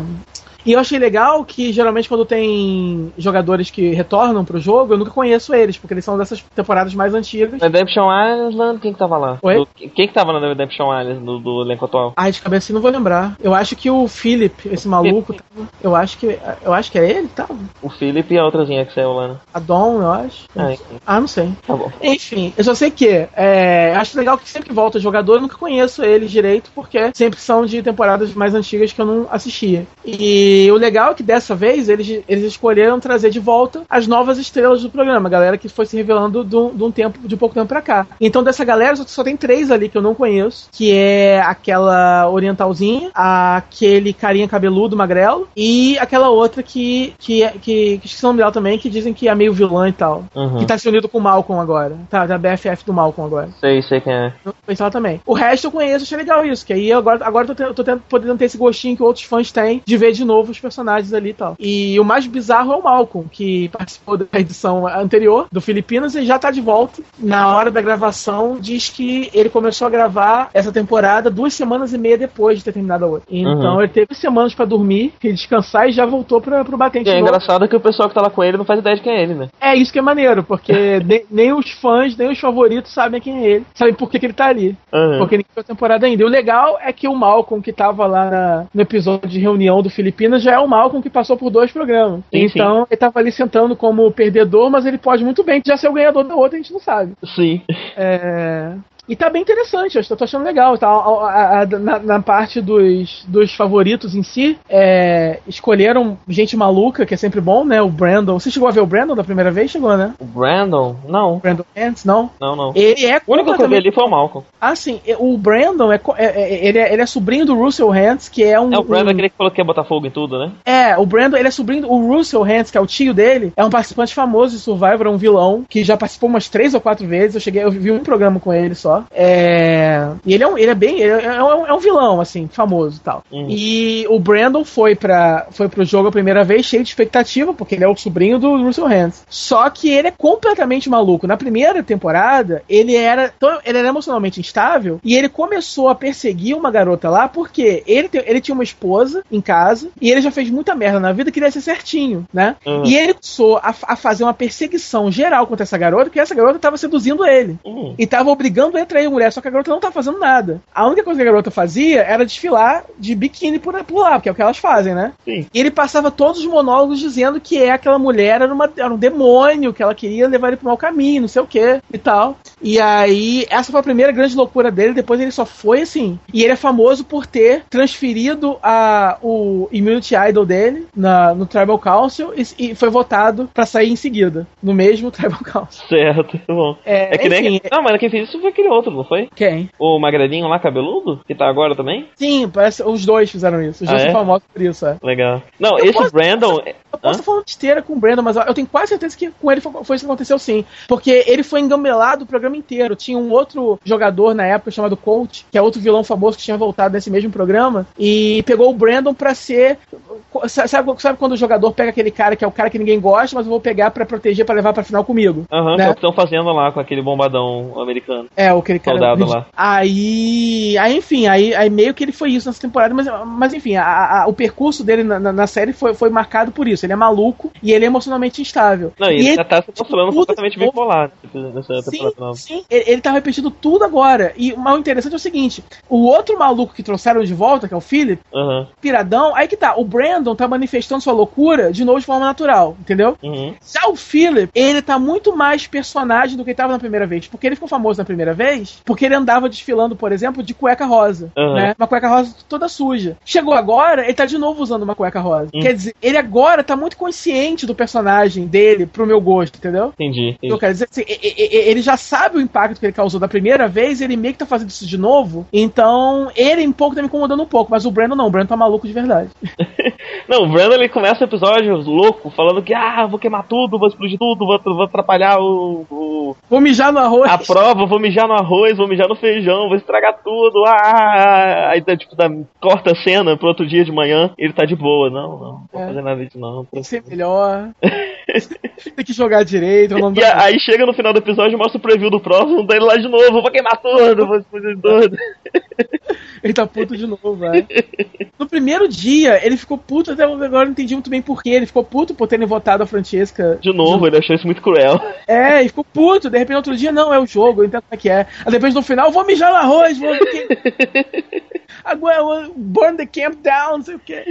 E eu achei legal que geralmente quando tem jogadores que retornam pro jogo, eu nunca conheço eles, porque eles são dessas temporadas mais antigas. Redemption Island, quem que tava lá? Oi? Do- quem que tava na Redemption Island do, do elenco atual? Ai, de cabeça não vou lembrar. Eu acho que o Philip, esse maluco, tava- eu acho que eu acho que é ele, tá? O Philip e a outrazinha que saiu lá, né? A Dom, eu acho. Ah, enfim, Ah, não sei. tá bom. Enfim, eu só sei que é, acho legal que sempre que volta jogador, eu nunca conheço eles direito, porque sempre são de temporadas mais antigas que eu não assistia. E o legal é que dessa vez eles, eles escolheram trazer de volta as novas estrelas do programa, a galera que foi se revelando de um, de um tempo, de pouco tempo pra cá. Então dessa galera só, só tem três ali que eu não conheço, que é aquela orientalzinha, aquele carinha cabeludo, magrelo, e aquela outra que que, que, que esqueci o nome dela também, que dizem que é meio vilã e tal. Uhum. Que tá se unindo com o Malcolm agora. Tá, da BFF do Malcolm agora. Sei, sei quem é. Eu conheço ela também. O resto eu conheço, achei legal isso. Que aí agora, agora eu tô, te- tô tendo, podendo ter esse gostinho que outros fãs têm de ver de novo os personagens ali e tal. E o mais bizarro é o Malcolm, que participou da edição anterior do Filipinas e já tá de volta. Na hora da gravação, diz que ele começou a gravar essa temporada duas semanas e meia depois de ter terminado a outra. Então Uhum. ele teve semanas pra dormir e descansar e já voltou pra, pro batente E é novo. engraçado que o pessoal que tá lá com ele não faz ideia de quem é ele, né? É isso que é maneiro, porque nem, nem os fãs, nem os favoritos sabem quem é ele. Sabem por que, que ele tá ali. Uhum. Porque ninguém viu a temporada ainda. E o legal é que o Malcolm, que tava lá na- no episódio de reunião do Filipinas, já é o Malcolm que passou por dois programas. Sim, então, ele tava ali sentando como perdedor, mas ele pode muito bem já ser o ganhador da outra, a gente não sabe. Sim. É, E tá bem interessante, eu tô achando legal. Tá, A- a- na, na parte dos, dos favoritos em si, é, escolheram gente maluca, que é sempre bom, né? O Brandon. Você chegou a ver o Brandon da primeira vez? Chegou, né? O Brandon? Não. Brandon Ants, não? Não, não. Ele é O único que eu vi ali foi o Malcolm. Ah, sim. O Brandon é, é- é- ele, é, ele é sobrinho do Russell Hans, que é um. É o Brandon um- aquele que falou que ia botar fogo em tudo, né? É, o Brandon, ele é sobrinho do o Russell Hans, que é o tio dele, é um participante famoso de Survivor, é um vilão, que já participou umas três ou quatro vezes. Eu cheguei, eu vi um programa com ele só. É, e ele é, um, ele é bem. Ele é, é um, é um vilão, assim, famoso e tal. Uhum. E o Brandon foi, pra, foi pro jogo a primeira vez cheio de expectativa, porque ele é o sobrinho do Russell Hans. Só que ele é completamente maluco. Na primeira temporada, ele era, tão- ele era emocionalmente instável e ele começou a perseguir uma garota lá porque ele, te- ele tinha uma esposa em casa e ele já fez muita merda na vida, queria ser certinho, né? Uhum. E ele começou a, a fazer uma perseguição geral contra essa garota, porque essa garota tava seduzindo ele. Hum. E tava obrigando ele a trair a mulher, só que a garota não tava fazendo nada. A única coisa que a garota fazia era desfilar de biquíni por, por lá, porque é o que elas fazem, né? Sim. E ele passava todos os monólogos dizendo que é aquela mulher era, uma, era um demônio, que ela queria levar ele pro mau caminho, não sei o que e tal. E aí, essa foi a primeira grande loucura dele, depois ele só foi assim. E ele é famoso por ter transferido a, o Immunity Idol dele na, no Tribal Council e, e foi votado pra sair em seguida, no mesmo Tribal Council. Certo, tá bom. É, É que nem. enfim, Não, mas quem fez isso foi aquele outro, não foi? Quem? O magrelinho lá, cabeludo? Que tá agora também? Sim, parece os dois fizeram isso. Os Ah, dois é? são famosos por isso, é. Legal. Não, Eu esse posso- Brandon. Eu posso estar falando besteira com o Brandon, mas eu tenho quase certeza que com ele foi, foi isso que aconteceu sim. Porque ele foi engambelado o programa inteiro. Tinha um outro jogador na época chamado Coach, que é outro vilão famoso que tinha voltado nesse mesmo programa, e pegou o Brandon pra ser Sabe, sabe quando o jogador pega aquele cara que é o cara que ninguém gosta, mas eu vou pegar pra proteger, pra levar pra final comigo? Aham, né? é o que estão fazendo lá com aquele bombadão americano. É, o aquele cara. Soldado lá. Aí. Aí, enfim, aí, aí meio que ele foi isso nessa temporada, mas, mas enfim, a- a- o percurso dele na, na- na série foi, foi marcado por isso. Ele é maluco e ele é emocionalmente instável. Não, e, ele ele- já tá se mostrando tudo completamente bipolar tipo, nessa Sim, temporada nova. sim, ele, ele tá repetindo tudo agora. E o mais interessante é o seguinte: o outro maluco que trouxeram de volta, que é o Philip, Aham, piradão, aí que tá, o Brandon tá manifestando sua loucura de novo de forma natural, entendeu? uhum. Já o Philip, ele tá muito mais personagem do que ele tava na primeira vez. Porque ele ficou famoso na primeira vez, porque ele andava desfilando, por exemplo, de cueca rosa. Aham. Né? Uma cueca rosa toda suja. Chegou agora, ele tá de novo usando uma cueca rosa. Hum. Quer dizer, ele agora tá muito consciente do personagem dele pro meu gosto, entendeu? Entendi. entendi. Eu quero dizer assim, ele já sabe o impacto que ele causou da primeira vez, ele meio que tá fazendo isso de novo. Então, ele um pouco tá me incomodando um pouco, mas o Brandon não, o Brandon tá maluco de verdade. Não, o Brandon ele começa o episódio louco, falando que ah, vou queimar tudo, vou explodir tudo, vou, vou atrapalhar o, o- Vou mijar no arroz. a prova, vou mijar no arroz, vou mijar no feijão, vou estragar tudo. Ah, aí tá, tipo, dá, corta a cena pro outro dia de manhã, ele tá de boa. Não, não, não vou É. fazer nada disso não. Que ser melhor. Tem que jogar direito. E aí chega no final do episódio, mostra o preview do próximo, daí ele lá de novo, vou queimar tudo, vou explodir tudo. Ele tá puto de novo, velho. No primeiro dia, ele ficou puto, até agora não entendi muito bem porquê. Ele ficou puto por terem votado a Francesca. De novo, ele achou isso muito cruel. É, e ficou puto. De repente, outro dia, não, é o jogo, eu entendo como é que é. Aí depois, no final, vou mijar no arroz, vou... Agora, vou burn the camp down, não sei o quê.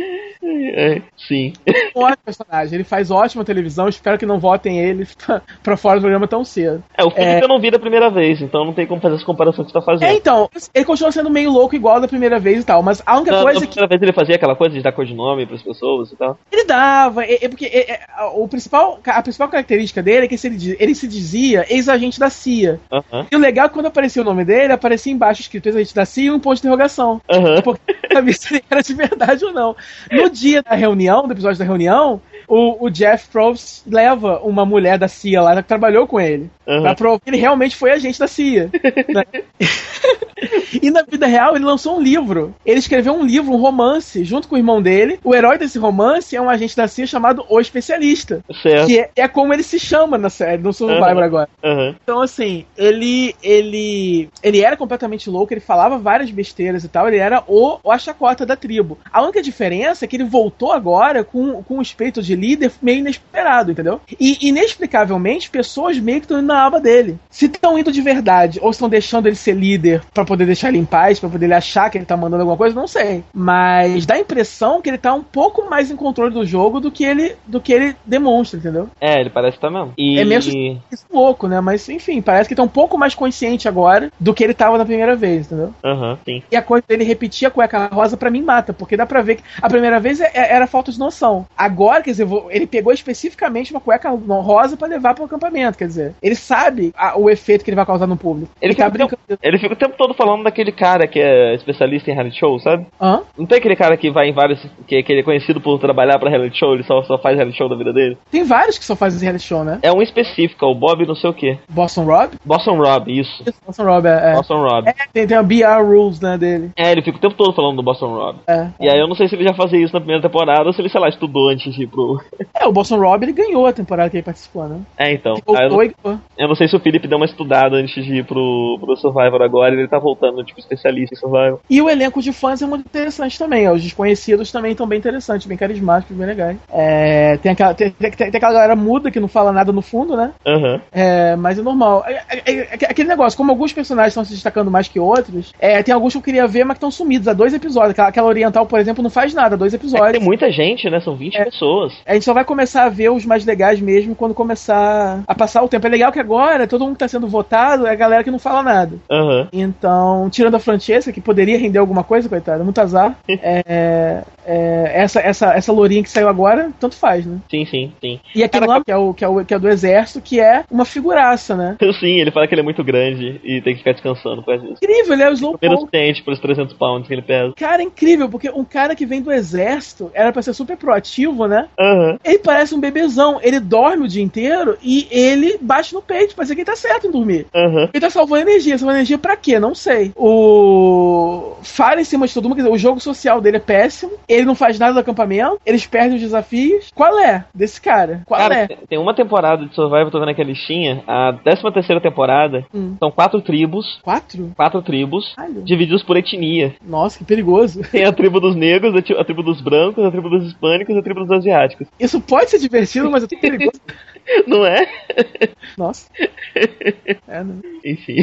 É, sim. Um ótimo personagem. Ele faz ótima televisão, espero que não votem ele pra, pra fora do programa tão cedo. É, o Felipe eu não vi da primeira vez, então não tem como fazer essa comparação que você tá fazendo. É, então, ele continua sendo meio louco igual da primeira vez e tal, mas a única Na, coisa na é que primeira vez ele fazia aquela coisa de dar codinome pras pessoas e tal. Ele dava, é, é porque é, é, o principal, a principal característica dele é que ele, ele se dizia ex-agente da CIA. Aham. E o legal é que quando aparecia o nome dele, aparecia embaixo escrito ex-agente da CIA e um ponto de interrogação. Aham. Porque não sabia se ele era de verdade ou não. No dia da reunião, do episódio da reunião, o, o Jeff Probst leva uma mulher da CIA lá que trabalhou com ele. Aham. Pra provar que ele realmente foi agente da CIA. né? e na vida real, ele lançou um livro. Ele escreveu um livro, um romance, junto com o irmão dele. O herói desse romance é um agente da CIA chamado O Especialista. Certo. Que é, é como ele se chama na série, no Survivor Aham. agora. Aham. Então, assim, ele, ele ele era completamente louco, ele falava várias besteiras e tal, ele era o, o a chacota da tribo. A única diferença é que ele voltou agora com, com um espírito de líder meio inesperado, entendeu? E, inexplicavelmente, pessoas meio que estão indo na aba dele. Se estão indo de verdade, ou estão deixando ele ser líder pra poder deixar ele em paz, pra poder ele achar que ele tá mandando alguma coisa, não sei. Mas dá a impressão que ele tá um pouco mais em controle do jogo do que ele, do que ele demonstra, entendeu? É, ele parece que tá mesmo. E... É mesmo louco, né? Mas enfim, parece que tá um pouco mais consciente agora do que ele tava na primeira vez, entendeu? Aham, sim. E a coisa dele repetir a cueca rosa pra mim mata, porque dá pra ver que a primeira vez é- é- era falta de noção. Agora, quer dizer, vou- ele pegou especificamente uma cueca rosa pra levar pro acampamento, quer dizer, ele sabe a- o efeito que ele vai causar no público. Ele, Ele tá fica brincando. Ele fica o tempo todo falando daquele cara que é especialista em reality show, sabe? Hã? Não tem aquele cara que vai em vários. que, que ele é conhecido por trabalhar pra reality show, ele só, só faz reality show da vida dele? Tem vários que só fazem reality show, né? É um específico, é o Bob não sei o que. Boston Rob? Boston Rob, isso. Isso, Boston Rob, é. é. Boston Rob. É, tem, tem a BR Rules, né, dele. É, ele fica o tempo todo falando do Boston Rob. É. E aí eu não sei se ele já fazia isso na primeira temporada ou se ele, sei lá, estudou antes de ir pro. É, o Boston Rob, ele ganhou a temporada que ele participou, né? É, então. Ele eu, e ganhou. eu não sei se o Felipe deu uma estudada antes de ir pro, pro Survivor agora, ele tá voltando, tipo, especialista em Survivor. E o elenco de fãs é muito interessante também. ó. Os desconhecidos também estão bem interessantes, bem carismáticos, bem legais. É, tem, aquela, tem, tem- tem aquela galera muda que não fala nada no fundo, né? Aham. É, mas é normal. É, é- é- é aquele negócio, como alguns personagens estão se destacando mais que outros, é, tem alguns que eu queria ver, mas que estão sumidos há dois episódios. Aquela, aquela oriental, por exemplo, não faz nada, há dois episódios. tem muita gente, né? São 20 É. pessoas. A gente só vai começar a ver os mais legais mesmo quando começar a passar o tempo. É legal que agora todo mundo que tá sendo votado é a galera que não fala nada. Aham. Então, tirando a Francesca, que poderia render alguma coisa, coitada, muito azar. é, é, essa, essa, essa lourinha que saiu agora, tanto faz, né? Sim, sim, sim. E aquele Cara, lá, que é, o, que, é o, que é do exército, que é uma figuraça, né? Sim, ele fala que ele é muito grande e tem que ficar descansando por causa disso. Incrível, ele é o Slowpoke. Menos suficiente pelos 300 pounds que ele pesa. Cara, incrível, porque um cara que vem do exército era pra ser super proativo, né? Aham. Aham. Ele parece um bebezão. Ele dorme o dia inteiro e ele bate no peito. Parece que ele tá certo em dormir. Aham. Ele tá salvando energia. Salvando energia pra quê? Não sei. O. Fala em cima de todo mundo. Quer dizer, o jogo social dele é péssimo. Ele não faz nada do acampamento. Eles perdem os desafios. Qual é desse cara? Qual Cara, é? tem- uma temporada de Survival, tô vendo aqui a listinha, a 13 terceira temporada, Hum. são quatro tribos, Quatro? quatro tribos, Caralho. divididos por etnia. Nossa, que perigoso. Tem a tribo dos negros, a tribo dos brancos, a tribo dos hispânicos e a tribo dos asiáticos. Isso pode ser divertido, mas é perigoso. Não é? Nossa. É, né? Enfim.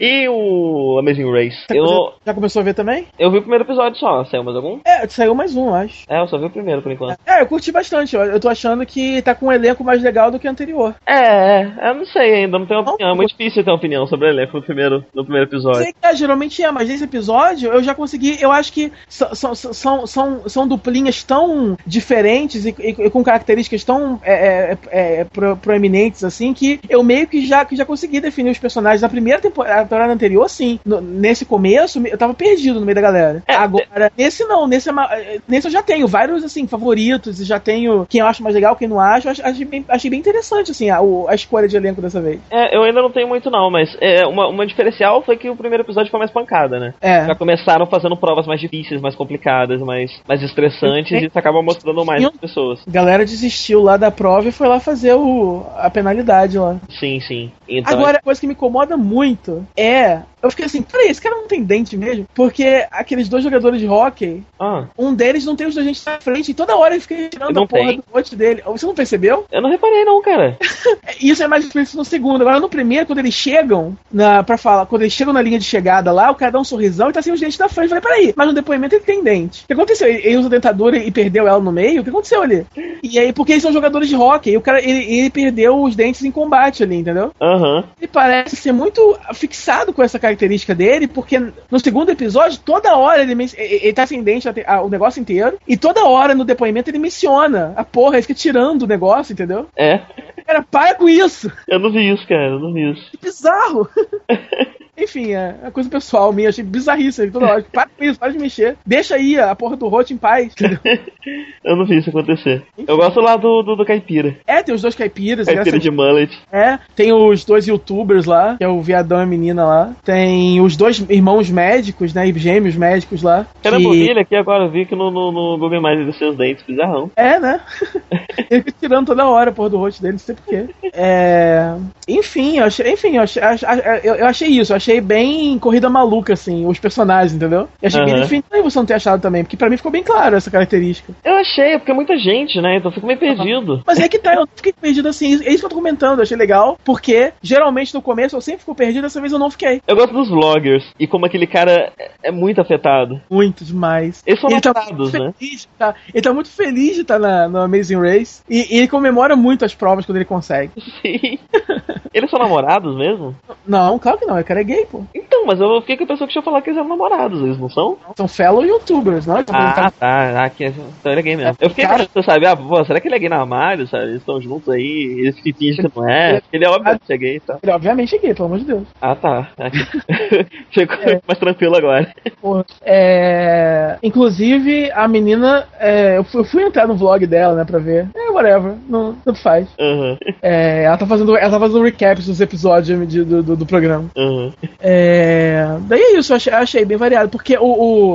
E o Amazing Race? Eu, Já começou a ver também? eu vi o primeiro episódio só, saiu mais algum? É, saiu mais um, eu acho. É, eu só vi o primeiro por enquanto. É, eu curti bastante. Eu, eu tô achando que tá com um elenco mais legal do que o anterior. É, é, eu não sei ainda, não tenho opinião. É muito difícil ter uma opinião sobre o elenco no primeiro, no primeiro episódio. Sei que é, geralmente é, mas nesse episódio eu já consegui. Eu acho que são, são, são, são, são duplinhas tão diferentes e, e- e com características tão é, é, é, pro- proeminentes assim que eu meio que já, que já consegui definir os personagens. Na primeira temporada, temporada anterior, sim. No- nesse começo, eu tava perdido no meio da galera. É, Agora, nesse não, nesse, é ma- nesse eu já tenho vários assim, favoritos e já tenho quem eu acho mais legal, quem não acho. Achei bem, achei bem interessante assim, a, a escolha de elenco dessa vez. É, eu ainda não tenho muito não, mas é, uma, uma diferencial foi que o primeiro episódio foi mais pancada, né? É. Já começaram fazendo provas mais difíceis, mais complicadas, mais, mais estressantes, e isso acaba mostrando mais pessoas. A galera desistiu lá da prova e foi lá fazer o, a penalidade lá. Sim, sim. Então, Agora, a coisa que me incomoda muito é. Eu fiquei assim, peraí, esse cara não tem dente mesmo? Porque aqueles dois jogadores de hockey, Ah, um deles não tem os dois dentes na frente, e toda hora ele fica tirando a porra tem? do rosto dele. Você não percebeu? eu não reparei não, cara. Isso é mais explícito no segundo. Agora, no primeiro, quando eles chegam na, pra falar, quando eles chegam na linha de chegada lá, o cara dá um sorrisão e tá sem os dentes na frente. Eu falei, peraí, mas no depoimento ele tem dente. O que aconteceu? Ele, ele usa dentadura e perdeu ela no meio? O que aconteceu ali? E aí, porque eles são jogadores de hockey, e o cara, ele, ele perdeu os dentes em combate ali, entendeu? Aham. Ele parece ser muito fixado com essa característica dele, porque no segundo episódio, toda hora ele, ele tá sem dente o negócio inteiro, e toda hora no depoimento ele menciona a porra, ele fica tirando o negócio, entendeu? É. Cara, para com isso! Eu não vi isso, cara. Eu não vi isso. Que bizarro! Enfim, é uma coisa pessoal minha, achei bizarríssimo toda hora. Para com isso, para de mexer. Deixa aí a porra do rote em paz. Eu não vi isso acontecer. Eu gosto lá do, do, do caipira. É, tem os dois caipiras, Caipira de mullet. É, tem os dois youtubers lá, que é o viadão e a menina lá. Tem os dois irmãos médicos, né? e Gêmeos médicos lá. Cara, que- Bobilha aqui agora eu vi que no, no, no Google Imagens dos seus dentes, bizarrão. É, né? Ele fica tirando toda hora a porra do rosto dele, não sei porquê. É... Enfim, eu achei, enfim, eu achei, ach- ach- eu, eu achei isso, eu achei bem corrida maluca, assim, os personagens, entendeu? Eu achei bem Aham. definido você não ter achado também, porque pra mim ficou bem claro essa característica. Eu achei, é porque é muita gente, né? Então eu fico meio perdido. Mas é que tá, eu fiquei perdido assim, é isso que eu tô comentando, eu achei legal, porque geralmente no começo eu sempre fico perdido, dessa vez eu não fiquei. Eu gosto dos vloggers e como aquele cara é- muito afetado. Muito demais. Eles são ele tá namorados, muito né? feliz, tá, ele tá muito feliz de estar na, no Amazing Race. E, e ele comemora muito as provas quando ele consegue. Sim. Eles são namorados mesmo? Não, claro que não, o cara é gay, pô. Então, mas eu fiquei com a pessoa que tinha falado que eles eram namorados, eles não são? São fellow youtubers, não? Então, Ah, tá. Ah, que, então ele é gay mesmo. Eu fiquei Cara- pensando, sabe? Ah, pô, será que ele é gay na armário, sabe? Eles estão juntos aí, eles que fingem que não é. Ele é óbvio que é gay e tal. Ele obviamente é gay, pelo amor de Deus. Ah, tá. Ficou É. mais tranquilo agora. Porra. É... Inclusive, a menina. é, Eu, fui, entrar no vlog dela, né, pra ver. É, whatever. Não, tanto faz. Aham, É, ela tá fazendo. Ela tá fazendo recaps dos episódios de- do, do, do programa. aham. É, daí é isso, eu achei, achei bem variado. Porque o,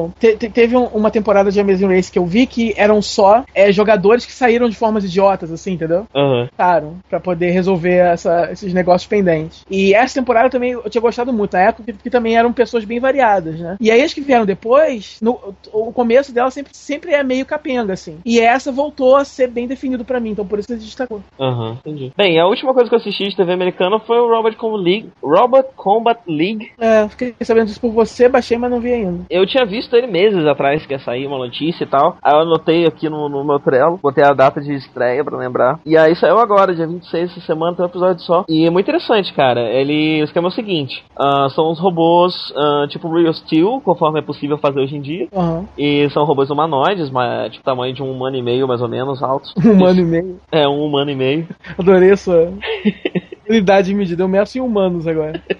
o- te- te- teve um- uma temporada de Amazing Race que eu vi que eram só é, jogadores que saíram de formas idiotas, assim, entendeu? Aham. Caro, pra poder resolver essa- esses negócios pendentes. E essa temporada também eu tinha gostado muito, na época, porque também eram pessoas bem variadas, né? E aí as que vieram depois, no, o começo dela sempre, sempre é meio capenga, assim. E essa voltou a ser bem definido pra mim, então por isso que destacou. Aham, entendi. Bem, a última coisa que eu assisti de TV americana foi o Robot Combat League. Robot Combat League. É, fiquei sabendo disso por você, baixei, mas não vi ainda. Eu tinha visto ele meses atrás, que ia sair uma notícia e tal. Aí eu anotei aqui no, no meu Trello, botei a data de estreia pra lembrar. E aí saiu agora, dia 26 essa semana, tem um episódio só. E é muito interessante, cara. Ele, o esquema é o seguinte: ah, são os robôs ah, tipo Real Steel, conforme é possível fazer hoje em dia. Aham. E são robôs humanoides, mas tipo tamanho de um humano e meio, mais ou menos, altos. Um ano e meio. É, um humano e meio. Adorei a sua unidade de medida. Eu meço em humanos agora.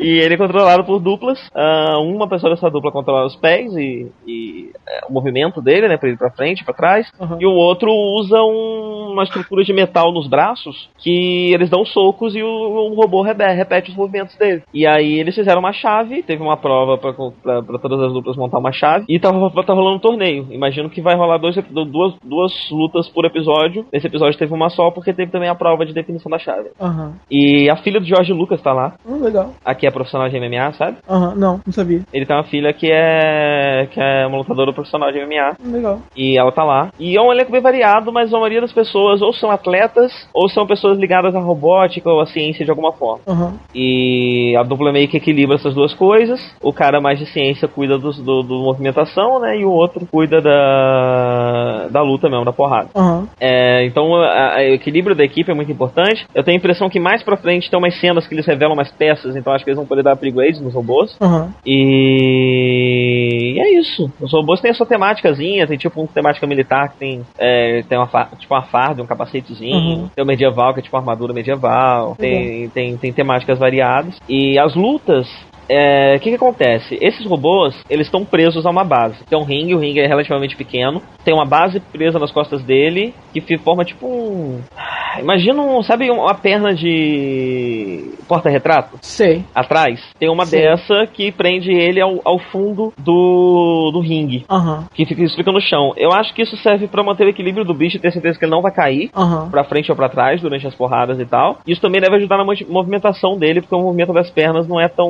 E ele é controlado por duplas. Ah, uma pessoa dessa dupla controla os pés e, e, é, o movimento dele, né? Pra ir pra frente, pra trás. Uhum. E o outro usa um- uma estrutura de metal nos braços que eles dão socos e o, o robô rebe- repete os movimentos dele. E aí eles fizeram uma chave, teve uma prova pra, pra, pra todas as duplas montar uma chave. E tá, tá rolando um torneio. Imagino que vai rolar dois, duas, duas lutas por episódio. Nesse episódio teve uma só porque teve também a prova de definição da chave. Aham. E a filha do George Lucas tá lá. Hum, legal. Aqui é profissional de MMA, sabe? Aham, não, não sabia. Ele tem uma filha que é que é uma lutadora profissional de MMA Legal. e ela tá lá. E é um elenco bem variado, mas a maioria das pessoas ou são atletas ou são pessoas ligadas à robótica ou à ciência de alguma forma. Aham. E a dupla meio que equilibra essas duas coisas. O cara mais de ciência cuida dos- do, do movimentação, né? E o outro cuida da, da luta mesmo, da porrada. Aham. É, então a- a- o equilíbrio da equipe é muito importante. Eu tenho a impressão que mais pra frente tem umas cenas que eles revelam umas peças, então acho que eles vão poder dar upgrades nos robôs. Aham. E é isso. Os robôs têm a sua temáticazinha, tem tipo uma temática militar que tem, é, tem uma, tipo uma farda, um capacetezinho, Uhum. tem o medieval, que é tipo uma armadura medieval, tem, tem, tem temáticas variadas. E as lutas. É, O que, que acontece? Esses robôs, eles estão presos a uma base. Tem um ringue, o ringue é relativamente pequeno. Tem uma base presa nas costas dele, que forma tipo um... Imagina, um, sabe uma perna de porta-retrato? Sei. atrás, tem uma dessa que prende ele ao, ao fundo do, do ringue. Aham. Que fica, isso fica no chão. Eu acho que isso serve pra manter o equilíbrio do bicho e ter certeza que ele não vai cair Aham. pra frente ou pra trás durante as porradas e tal. Isso também deve ajudar na mo- movimentação dele, porque o movimento das pernas não é tão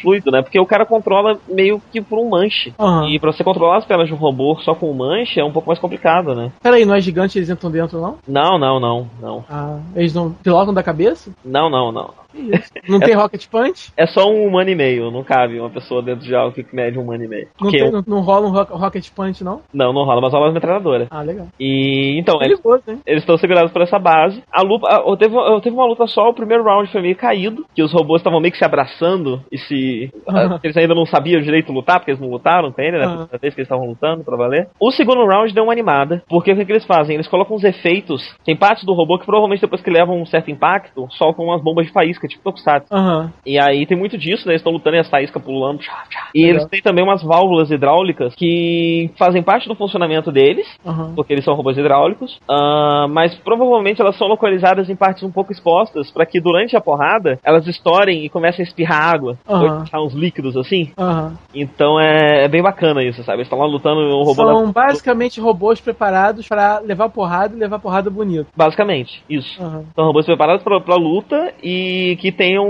fluido, né? Porque o cara controla meio que por um manche. Aham. E pra você controlar as pernas de um robô só com um manche é um pouco mais complicado, né? Peraí, não é gigante eles entram dentro, não? Não, não, não, não. Ah, eles não pilotam da cabeça? Não, não, não. Isso? Não tem Rocket Punch? É só um humano e meio, não cabe uma pessoa dentro de algo que mede um humano e meio. Não, tem, não, não rola um ro- Rocket Punch, não? Não, não rola, mas rola uma metralhadora. Ah, legal. E então, eles hein? eles estão segurados por essa base. A luta, eu teve, eu teve uma luta só, o primeiro round foi meio caído, que os robôs estavam meio que se abraçando e se. Eles ainda não sabiam direito lutar, porque eles não lutaram com ele, né? Aham. A vez que eles estavam lutando pra valer. O segundo round deu uma animada, porque o que, que eles fazem? Eles colocam uns efeitos. Tem partes do robô que provavelmente depois que levam um certo impacto, soltam umas bombas de faísca, tipo Tokusatsu. Aham. E aí tem muito disso, né? Eles estão lutando e as faíscas pulando. Tchá, tchá. E Legal. eles têm também umas válvulas hidráulicas que fazem parte do funcionamento deles Aham. porque eles são robôs hidráulicos, ah, mas provavelmente elas são localizadas em partes um pouco expostas para que durante a porrada elas estourem e comecem a espirrar água, Aham. ou uns líquidos assim. Aham. Então é, é bem bacana isso, sabe? Eles estão lá lutando um robô São da... basicamente robôs preparados pra levar porrada e levar porrada bonito. Basicamente, isso. São robôs preparados pra luta e que tenham.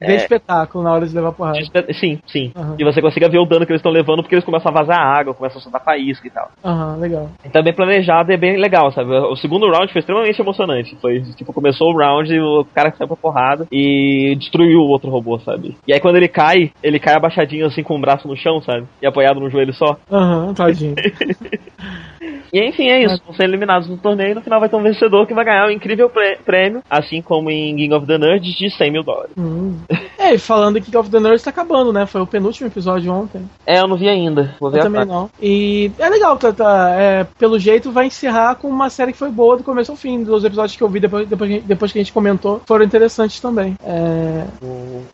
Vê é, espetáculo na hora de levar porrada. espe- Sim, sim. Aham. E você consiga ver o dano que eles estão levando porque eles começam a vazar água, começam a soltar faísca e tal. Aham, legal. Então é bem planejado e é bem legal, sabe? O segundo round foi extremamente emocionante. Foi, tipo, começou o round e o cara saiu pra porrada e destruiu o outro robô, sabe? E aí quando ele cai, ele cai abaixadinho assim com o braço no chão, sabe? E apoiado no joelho só. Aham, tadinho. E enfim, é isso. Vão ser eliminados no torneio e no final vai ter um vencedor que vai ganhar um incrível prê- prêmio, assim como em King of the Nerds, de 100 mil dólares. Hum. É, e falando que King of the Nerds tá acabando, né? Foi o penúltimo episódio ontem. É, eu não vi ainda. Vou ver Eu também parte. não. E é legal, tá, tá, é, pelo jeito vai encerrar com uma série que foi boa do começo ao fim. Dos episódios que eu vi depois, depois, que- depois que a gente comentou, foram interessantes também. É,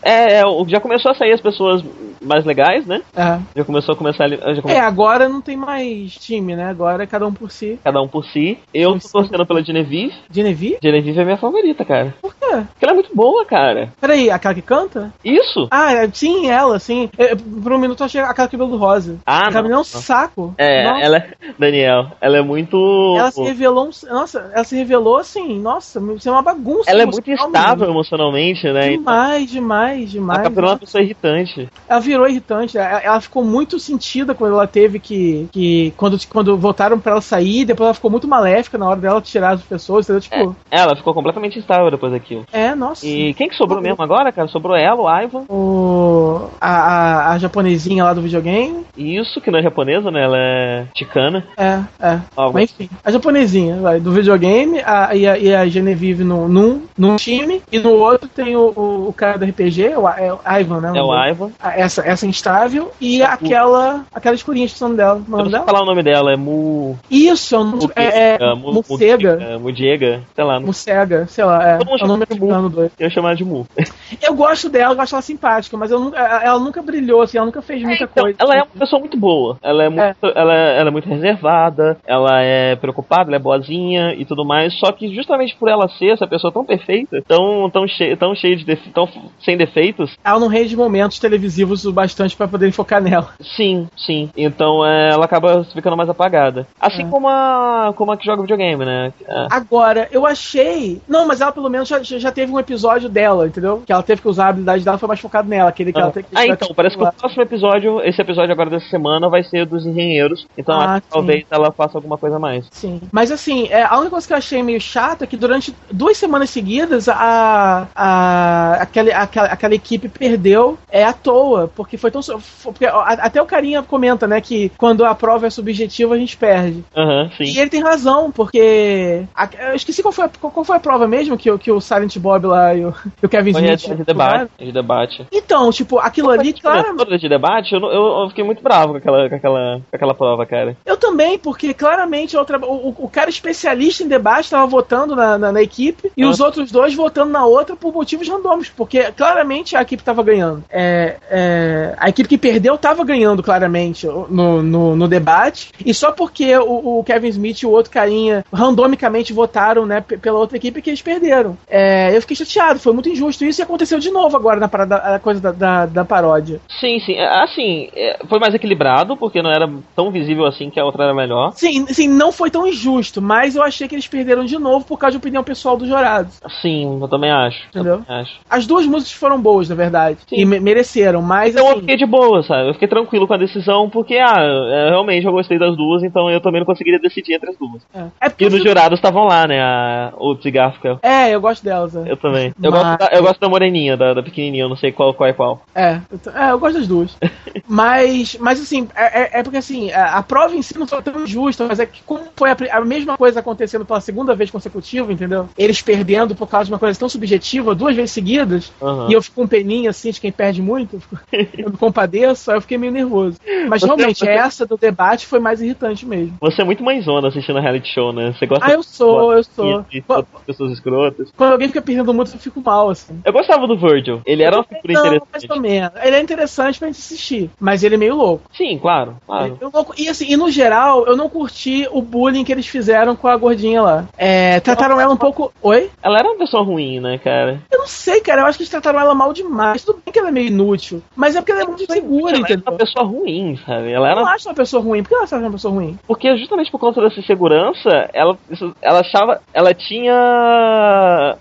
É, é, já começou a sair as pessoas mais legais, né? é. Já começou a começar. Já É, começou agora não tem mais time, né? Agora é cada um por si. cada um por si. Eu tô torcendo pela Genevieve. Genevieve? Genevieve é minha favorita, cara. Por quê? Porque ela é muito boa, cara. Peraí, aquela que canta? Isso! Ah, é, sim, ela, sim. É, por um minuto eu achei aquela cabelo rosa. Ah, aquela não, menina é um saco. É, Nossa. ela é. Daniel, ela é muito. Ela se revelou, um- nossa, ela se revelou assim, nossa, isso é uma bagunça. Ela é muito estável menino. emocionalmente, né? Então, Demais, demais, demais. ela tá virando uma pessoa irritante. Ela virou irritante. Ela, ela ficou muito sentida quando ela teve que. que quando, quando voltaram pra ela sair, depois ela ficou muito maléfica na hora dela tirar as pessoas, entendeu? Tipo, Ela ficou completamente instável depois daquilo. É, nossa. E quem que sobrou mesmo agora, cara? Sobrou ela, o Ivan. O, a, a, a japonesinha lá do videogame. Isso, que não é japonesa, né? Ela é ticana. É, é. Ó, Mas enfim, a japonesinha vai, do videogame a, e, a, e a Genevieve no, num, num time, e no outro tem o, o, o cara do RPG, o, é o Ivan, né? é o nome Ivan. A- Essa, essa instável e aquela aquela escurinha, o nome dela. O Eu nome não sei falar o nome dela, é Mu. Isso, é o nome. É, é, Mu- Mucega. Mudiega, sei lá. Mucega, sei lá. É, Todo mundo é o nome ficando doido. Eu ia chamar de Mu. Eu gosto dela, eu acho ela simpática, mas eu nunca, ela nunca brilhou, assim, ela nunca fez muita Então, coisa. ela é uma pessoa muito boa. Ela é muito, Ela, é, ela é muito reservada, ela é preocupada, ela é boazinha e tudo mais. Só que justamente por ela ser essa pessoa tão perfeita, tão, tão, cheia, tão cheia de defe- tão sem defeitos, Ela não rende momentos televisivos o bastante pra poderem focar nela. sim, sim. Então é, ela acaba ficando mais apagada. Assim É. como a como a que joga videogame, né? É. Agora, eu achei. Não, mas ela pelo menos já, já já teve um episódio dela, entendeu? Que ela teve que usar a habilidade dela, foi mais focado nela. Aquele que ela teve que Ah, então, parece que o próximo episódio, esse episódio agora dessa semana, vai ser dos engenheiros. Então Ah, acho que sim. talvez ela faça alguma coisa a mais. Sim. Mas assim, é, a única coisa que eu achei meio chata é que durante duas semanas seguidas a, a aquela, aquela, aquela equipe perdeu é à toa, porque foi tão. porque, até o carinha comenta, né, que quando a prova é subjetiva a gente perde. Aham, sim. E ele tem razão, porque. a- eu esqueci qual foi, a, qual foi a prova mesmo que, o- que o Silent Bob lá e o, e o Kevin Smith. de debate. a De debate. Então, tipo, aquilo ali. Toda de debate, eu, eu, eu fiquei muito bravo com aquela, com aquela, com aquela prova, cara. Eu também, porque claramente outra, o, o cara especialista em debate estava votando na, na, na equipe e Ah. os outros dois votando na outra por motivos randômicos, porque claramente a equipe estava ganhando. É, é, a equipe que perdeu estava ganhando claramente no, no, no debate e só porque o, o Kevin Smith e o outro carinha randomicamente votaram né, pela outra equipe que eles perderam. É, eu fiquei chateado, foi muito injusto isso e aconteceu de novo agora na parada, a coisa da, da, da paródia. Sim, sim. É, Assim, é, foi mais equilibrado, porque não era tão visível assim que a outra era melhor. Sim, sim, não foi tão injusto, mas eu achei que eles perderam de novo por causa de opinião pessoal dos jurados. Sim, eu também acho. Eu Entendeu? também acho. As duas músicas foram boas, na verdade. Sim. E me- mereceram, mas Então eu assim. fiquei de boa, sabe? Eu fiquei tranquilo com a decisão, porque, ah, é, realmente eu gostei das duas, então eu também não conseguiria decidir entre as duas. É, é porque E eu fico- jurados estavam lá, né? A e Garfield. É, eu gosto delas. É, Eu também. Eu, Mas- gosto da, eu gosto da moreninha, da, da pequenininha, eu não sei qual, qual é qual. é, eu é, eu gosto das duas. mas, mas assim, é, é- é porque assim, a, a prova em si não foi tão injusta, mas é que como foi a, a mesma coisa acontecendo pela segunda vez consecutiva, entendeu? Eles perdendo por causa de uma coisa tão subjetiva duas vezes seguidas, Aham. e eu fico com peninha assim de quem perde muito, eu me compadeço, aí eu fiquei meio nervoso. Mas Você- realmente, você- essa do debate foi mais irritante mesmo. Você é muito mãezona assistindo a reality show, né? Você gosta Ah, eu sou, eu sou. de pessoas escrotas. Quando alguém fica perdendo muito, eu fico mal, assim. Eu gostava do Virgil. Ele era uma figura Não, mais interessante. ou menos. Ele é interessante pra gente assistir, mas ele é meio louco. Sim, claro, claro. é louco. E assim, e no geral, eu não curti o bullying que eles fizeram com a gordinha lá. É, trataram ela um pouco. Oi? Ela era uma pessoa ruim, né, cara? Eu não sei, cara. Eu acho que eles trataram ela mal demais. Tudo bem que ela é meio inútil, mas é porque ela é muito insegura, Ela era entendeu? uma pessoa ruim, sabe? Ela Eu não era. acho uma pessoa ruim. Por que ela acha uma pessoa ruim? Porque justamente por conta dessa insegurança, ela, ela achava. Ela tinha. ah,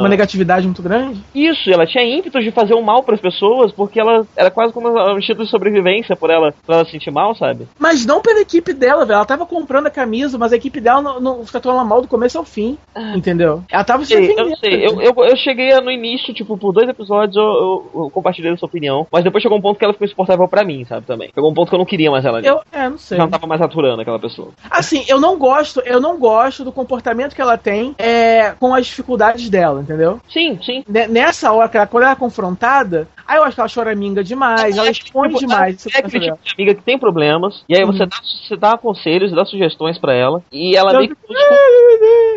Uma negatividade muito grande? Isso, ela tinha ímpetos de fazer um mal pras pessoas, porque ela era quase como um instinto de sobrevivência por ela, pra ela se sentir mal, sabe? Mas não pela equipe dela, velho. Ela tava comprando a camisa, mas a equipe dela não, não tratou ela mal do começo ao fim. Entendeu? Ela tava se Sei, eu sei. Eu, eu, eu cheguei no início, tipo, por dois episódios eu, eu, eu compartilhei essa opinião, mas depois chegou um ponto que ela ficou insuportável pra mim, sabe, também. Chegou um ponto que eu não queria mais ela ali. Eu, é, não sei. Já não tava mais aturando aquela pessoa. Assim, eu não gosto, eu não gosto do comportamento que ela tem é, com as dificuldades dela, entendeu? Sim, sim. Ne- Nessa hora, quando ela é confrontada, aí eu acho que ela choraminga demais, ela expõe Tipo, demais. É aquele tipo de amiga que tem problemas, e aí você, Uhum. dá, você dá conselhos, dá sugestões pra ela, e ela Eu- meio que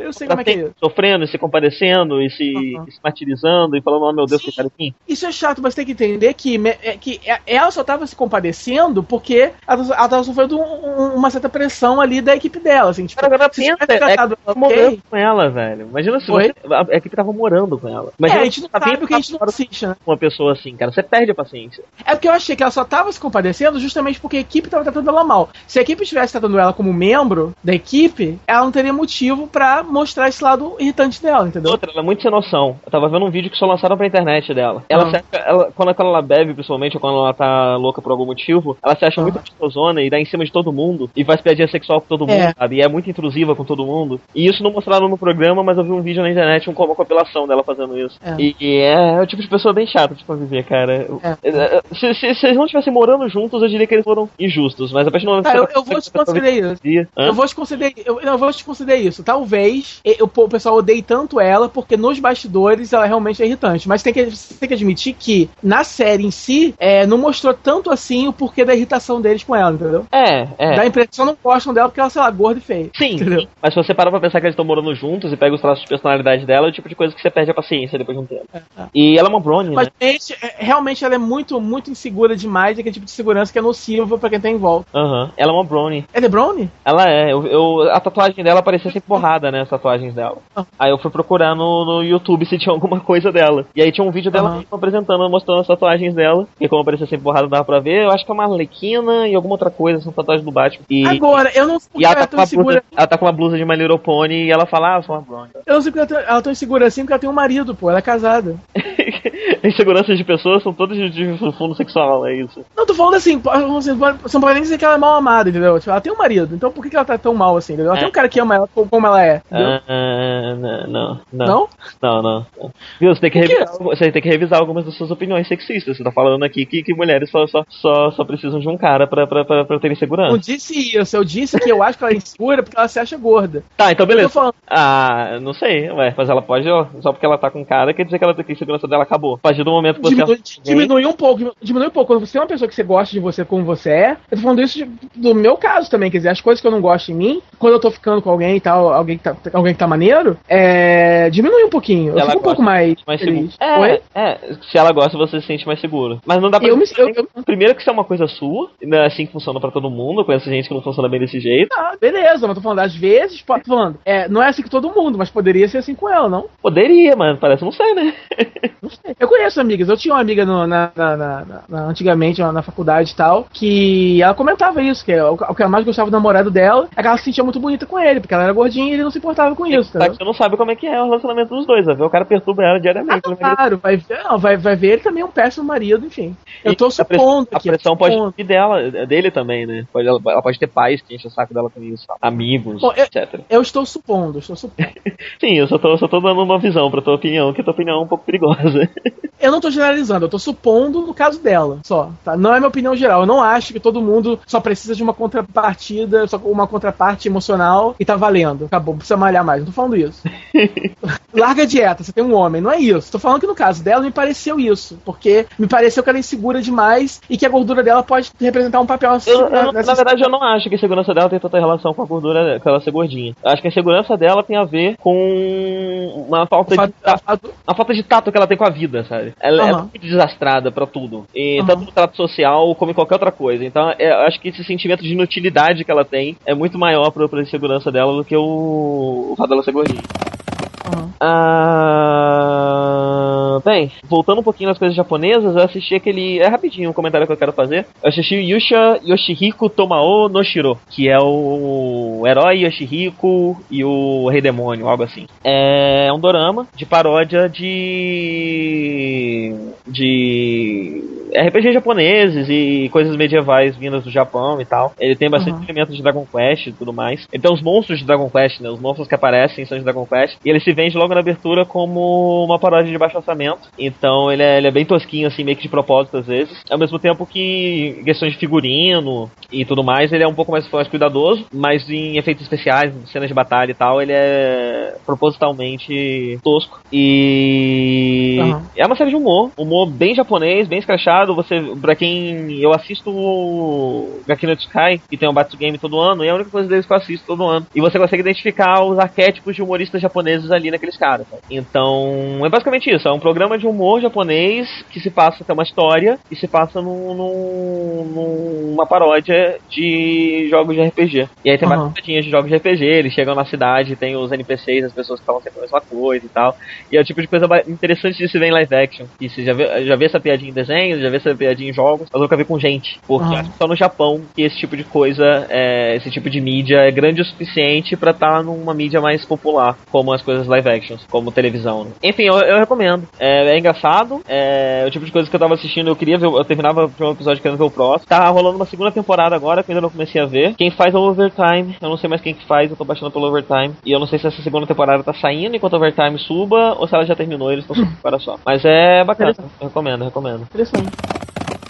Eu sei como é que é sofrendo e se compadecendo e se, Uhum. e se martirizando e falando, oh meu Deus, Sim. que cara assim. Isso é chato, mas tem que entender que, é- que é- ela só tava se compadecendo porque ela, ela tava sofrendo um- um- uma certa pressão ali da equipe dela, assim, tipo, Cara, agora pensa, é tratado que ela tava ok, morando com ela, velho. Imagina se Oi? você, a, a equipe tava morando com ela. é, Imagina a gente não você tá sabe porque a gente não assiste, né? com uma pessoa assim, cara. Você perde a paciência. É porque eu achei que ela só tava se compadecendo justamente porque a equipe tava tratando ela mal. Se a equipe estivesse tratando ela como membro da equipe, ela não teria motivo pra mostrar esse lado irritante dela, entendeu? Outra, ela é muito sem noção. Eu tava vendo um vídeo que só lançaram pra internet dela. Ela, se acha- ela- quando, ela bebe, principalmente, ou quando ela tá louca por algum motivo, ela se acha Ah. muito gostosona e dá em cima de todo mundo e faz piadinha sexual com todo mundo, É. sabe? E é muito intrusiva com todo mundo. E isso não mostraram no programa, mas eu vi um vídeo na internet, um, uma compilação dela fazendo isso. É. E, e é, o tipo de pessoa bem chata de conviver, cara. É. Se, se, se eles não estivessem morando juntos, eu diria que eles foram injustos. Mas a partir do momento Tá, que eu, eu vou te conceder isso. Eu vou te conceder, eu, eu vou te conceder isso. Talvez e- o, pessoal odeie tanto ela, porque nos bastidores ela realmente é irritante. Mas tem que, você tem que admitir que na série em si, é, não mostrou tanto assim o porquê da irritação deles com ela, entendeu? É, é. Dá a impressão que não gostam dela porque ela, sei lá, gorda e feia. Sim, Entendeu? sim. mas se você parar pra pensar que eles estão morando juntos e pega os traços de personalidade dela, é o tipo de coisa que você perde a paciência depois de um tempo. É, é. E ela é uma Brony, Mas né? é, realmente ela é muito, muito insegura demais, é aquele tipo de segurança que é nocivo pra quem tá em volta. Aham. Ela é uma Brony. Ela é Brownie? Ela é. Eu, eu- a tatuagem dela parecia sempre borrada, né? As tatuagens dela. Ah. Aí eu fui procurar no, no YouTube se tinha alguma coisa dela. E aí tinha um vídeo dela mesmo apresentando, mostrando as tatuagens dela. E como parecia sempre borrada, dava pra ver. Eu acho que é uma Arlequina e alguma outra coisa, são tatuagens do Batman. E, Agora, eu não sei e porque ela ela tá, é com tão uma insegura. blusa, ela tá com uma blusa de My Little Pony e ela fala, ah, eu sou uma Brony. Eu não sei porque ela, tá- ela é tão insegura assim, porque ela tem um marido, pô, ela é casada. Inseguranças de pessoas são todas de, fundo sexual, é isso. Não, tô falando assim, você não pode nem dizer que ela é mal amada, entendeu? Tipo, ela tem um marido, então por que, que ela tá tão mal assim, entendeu? Ela É. tem um cara que ama ela como, ela é, entendeu? Ah, não, não, não. não? Não. Viu, você tem, que revisar, você tem que revisar algumas das suas opiniões sexistas. Você tá falando aqui que, que mulheres só, só, só, só precisam de um cara pra, pra, pra, pra terem Não segurança. disse isso, eu disse que eu acho que ela é insegura porque ela se acha gorda. Tá, então Eu beleza. Ah, não sei, ué, mas ela pode, ó, só porque ela tá com cara, quer dizer que ela que a segurança dela acabou. A partir do momento que você. Diminui, um pouco, diminui um pouco. Quando você é uma pessoa que você gosta de você como você é, eu tô falando isso de- do meu caso também, quer dizer, as coisas que eu não gosto em mim, quando eu tô ficando com alguém e tal, alguém que tá, alguém que tá maneiro, é, diminui um pouquinho. Eu Ela fico um pouco mais, mais seguro. É, é, se ela gosta, você se sente mais seguro. Mas não dá pra. Eu me- eu- eu- Primeiro que isso é uma coisa sua, não é assim que funciona pra todo mundo. Eu conheço gente que não funciona bem desse jeito. Ah, beleza, mas tô falando, às vezes, tô falando, é, não é assim com todo mundo, mas poderia ser assim com ela, não? Poderia, mas parece não sei, né? Não sei. Eu conheço amigas, eu tinha uma amiga no- na, na- na- na- antigamente, na, faculdade e tal, que ela comentava isso, que o, o que ela mais gostava do namorado dela é que ela se sentia muito bonita com ele, porque ela era gordinha e ele não se importava com isso, entendeu? você não sabe como é que é o relacionamento dos dois, ver? O cara perturba ela Ah, diariamente. ela vai- claro, vai ver, não, vai, vai ver ele também é um péssimo marido, enfim. Eu tô E a pressão- supondo A aqui, pressão eu pode supondo. vir dela, dele também, né? Pode, ela, ela pode ter pais que enchem o saco dela com isso, amigos, Bom, eu- etc. Eu estou supondo, estou supondo. Sim, eu só tô, só tô dando uma visão pra tua opinião, que a tua opinião é um pouco perigosa. Eu não tô generalizando, eu tô supondo no caso dela, só, tá? Não é minha opinião geral. Eu não acho que todo mundo só precisa de uma contrapartida, só uma contraparte emocional e tá valendo. Acabou, não precisa malhar mais. Não tô falando isso. Larga a dieta, você tem um homem, não é isso. Tô falando que no caso dela me pareceu isso, porque me pareceu que ela é insegura demais e que a gordura dela pode representar um papel assim, Eu- eu não- nessa na verdade, eu não acho que a segurança dela tem tanta relação com a gordura, com ela ser gordinha. Eu acho que a segurança dela tem a ver com uma falta de fato- a falta de tato que ela tem com a vida, sabe? Ela é Aham. Desastrada pra tudo. E Aham. tanto no trato social como em qualquer outra coisa. Então, é, eu acho que esse sentimento de inutilidade que ela tem é muito maior pra, pra insegurança dela do que o, o fato dela ser gordinha. Aham. Ah, bem, voltando um pouquinho nas coisas japonesas, eu assisti aquele. É rapidinho um comentário que eu quero fazer. Eu assisti o Yusha Yoshihiko Tomao no Shiro, que é o herói Yoshihiko e o Rei Demônio, algo assim. É um dorama de paródia de. de. RPG japoneses e coisas medievais vindas do Japão e tal. Ele tem bastante Uhum. elementos de Dragon Quest e tudo mais. Tem os monstros de Dragon Quest, né? Os monstros que aparecem são de Dragon Quest. E ele se vende logo na abertura como uma paródia de baixo orçamento. Então ele é, ele é bem tosquinho, assim, meio que de propósito às vezes. Ao mesmo tempo que em questões de figurino e tudo mais, ele é um pouco mais, mais cuidadoso. Mas em efeitos especiais, em cenas de batalha e tal, ele é propositalmente tosco. E Aham. é uma série de humor. Humor bem japonês, bem escrachado. Você, pra quem. Eu assisto o Gaki no Sky, que tem um Batsu Game todo ano, e é a única coisa deles que eu assisto todo ano. E você consegue identificar os arquétipos de humoristas japoneses ali naqueles caras. sabe? Então, é basicamente isso. É um programa de humor japonês que se passa até uma história e se passa num, num- numa paródia de jogos de RPG. E aí tem Aham. várias de jogos de RPG, eles chegam na cidade, tem os NPCs, as pessoas que falam sempre a mesma coisa e tal. E é o tipo de coisa interessante de se ver em live action. E você já vê, já vê essa piadinha em desenho, já vê essa piadinha em jogos, mas nunca vi com gente. Porque acho que só no Japão que esse tipo de coisa, é, esse tipo de mídia é grande o suficiente pra estar numa mídia mais popular, como as coisas live actions, como televisão. né? Enfim, eu, eu recomendo. É, é engraçado, é o tipo de coisa que eu tava assistindo, eu queria ver, eu terminava o primeiro episódio querendo ver o próximo. Tá rolando uma segunda temporada agora, que eu ainda não comecei a ver. Quem faz é o Overtime, eu não sei mais quem que faz, eu tô baixando pelo Overtime. E eu não sei se essa segunda temporada tá saindo enquanto o Overtime suba, ou se ela já terminou e eles estão para só. Mas é bacana, eu recomendo, eu recomendo. Interessante.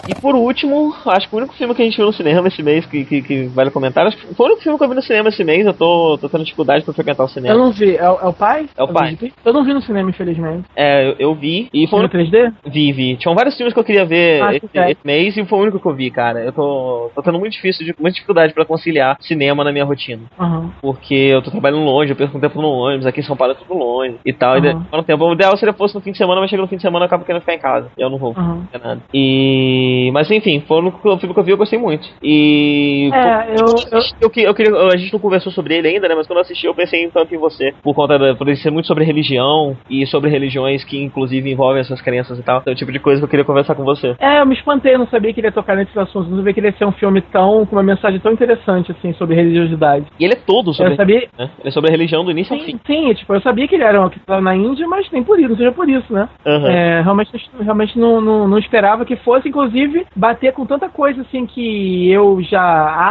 E por último, acho que o único filme que a gente viu no cinema esse mês que, que, que vale comentar, acho que foi o único filme que eu vi no cinema esse mês, eu tô, tô tendo dificuldade pra frequentar o cinema. Eu não vi. É, o- é o pai? É o pai. Eu não vi no cinema, infelizmente. É, eu, eu vi, e foi no único 3D? vi, vi. Tinham vários filmes que eu queria ver Ah, esse, esse mês e foi o único que eu vi, cara. Eu tô, tô tendo muito difícil, de, muita dificuldade pra conciliar cinema na minha rotina. Aham. Porque eu tô trabalhando longe, eu perco um tempo no ônibus, aqui em São Paulo é tudo longe e tal. E Aham. demora um tempo. O ideal seria fosse no fim de semana, mas chega no fim de semana eu acabo querendo ficar em casa. Eu não vou. É nada. E. Mas enfim, foi o filme que eu vi, eu gostei muito. E. É, eu, eu, Eu, que- eu queria, a gente não conversou sobre ele ainda, né? Mas quando eu assisti, eu pensei em tanto em você. Por conta da, por ele ser muito sobre religião e sobre religiões que, inclusive, envolvem essas crenças e tal. Então, é o tipo de coisa que eu queria conversar com você. é, eu me espantei, eu não sabia que ele ia tocar nesses assuntos, não sabia que ele ia ser um filme tão, com uma mensagem tão interessante, assim, sobre religiosidade. E ele é todo sobre. Eu sabia, né? Ele é sobre a religião do início ao sim, fim. sim, tipo, eu sabia que ele era um que estava na Índia, mas nem por isso, não seja por isso, né? Aham. É, realmente, realmente não, não, não esperava que fosse, inclusive, bater com tanta coisa, assim, que eu já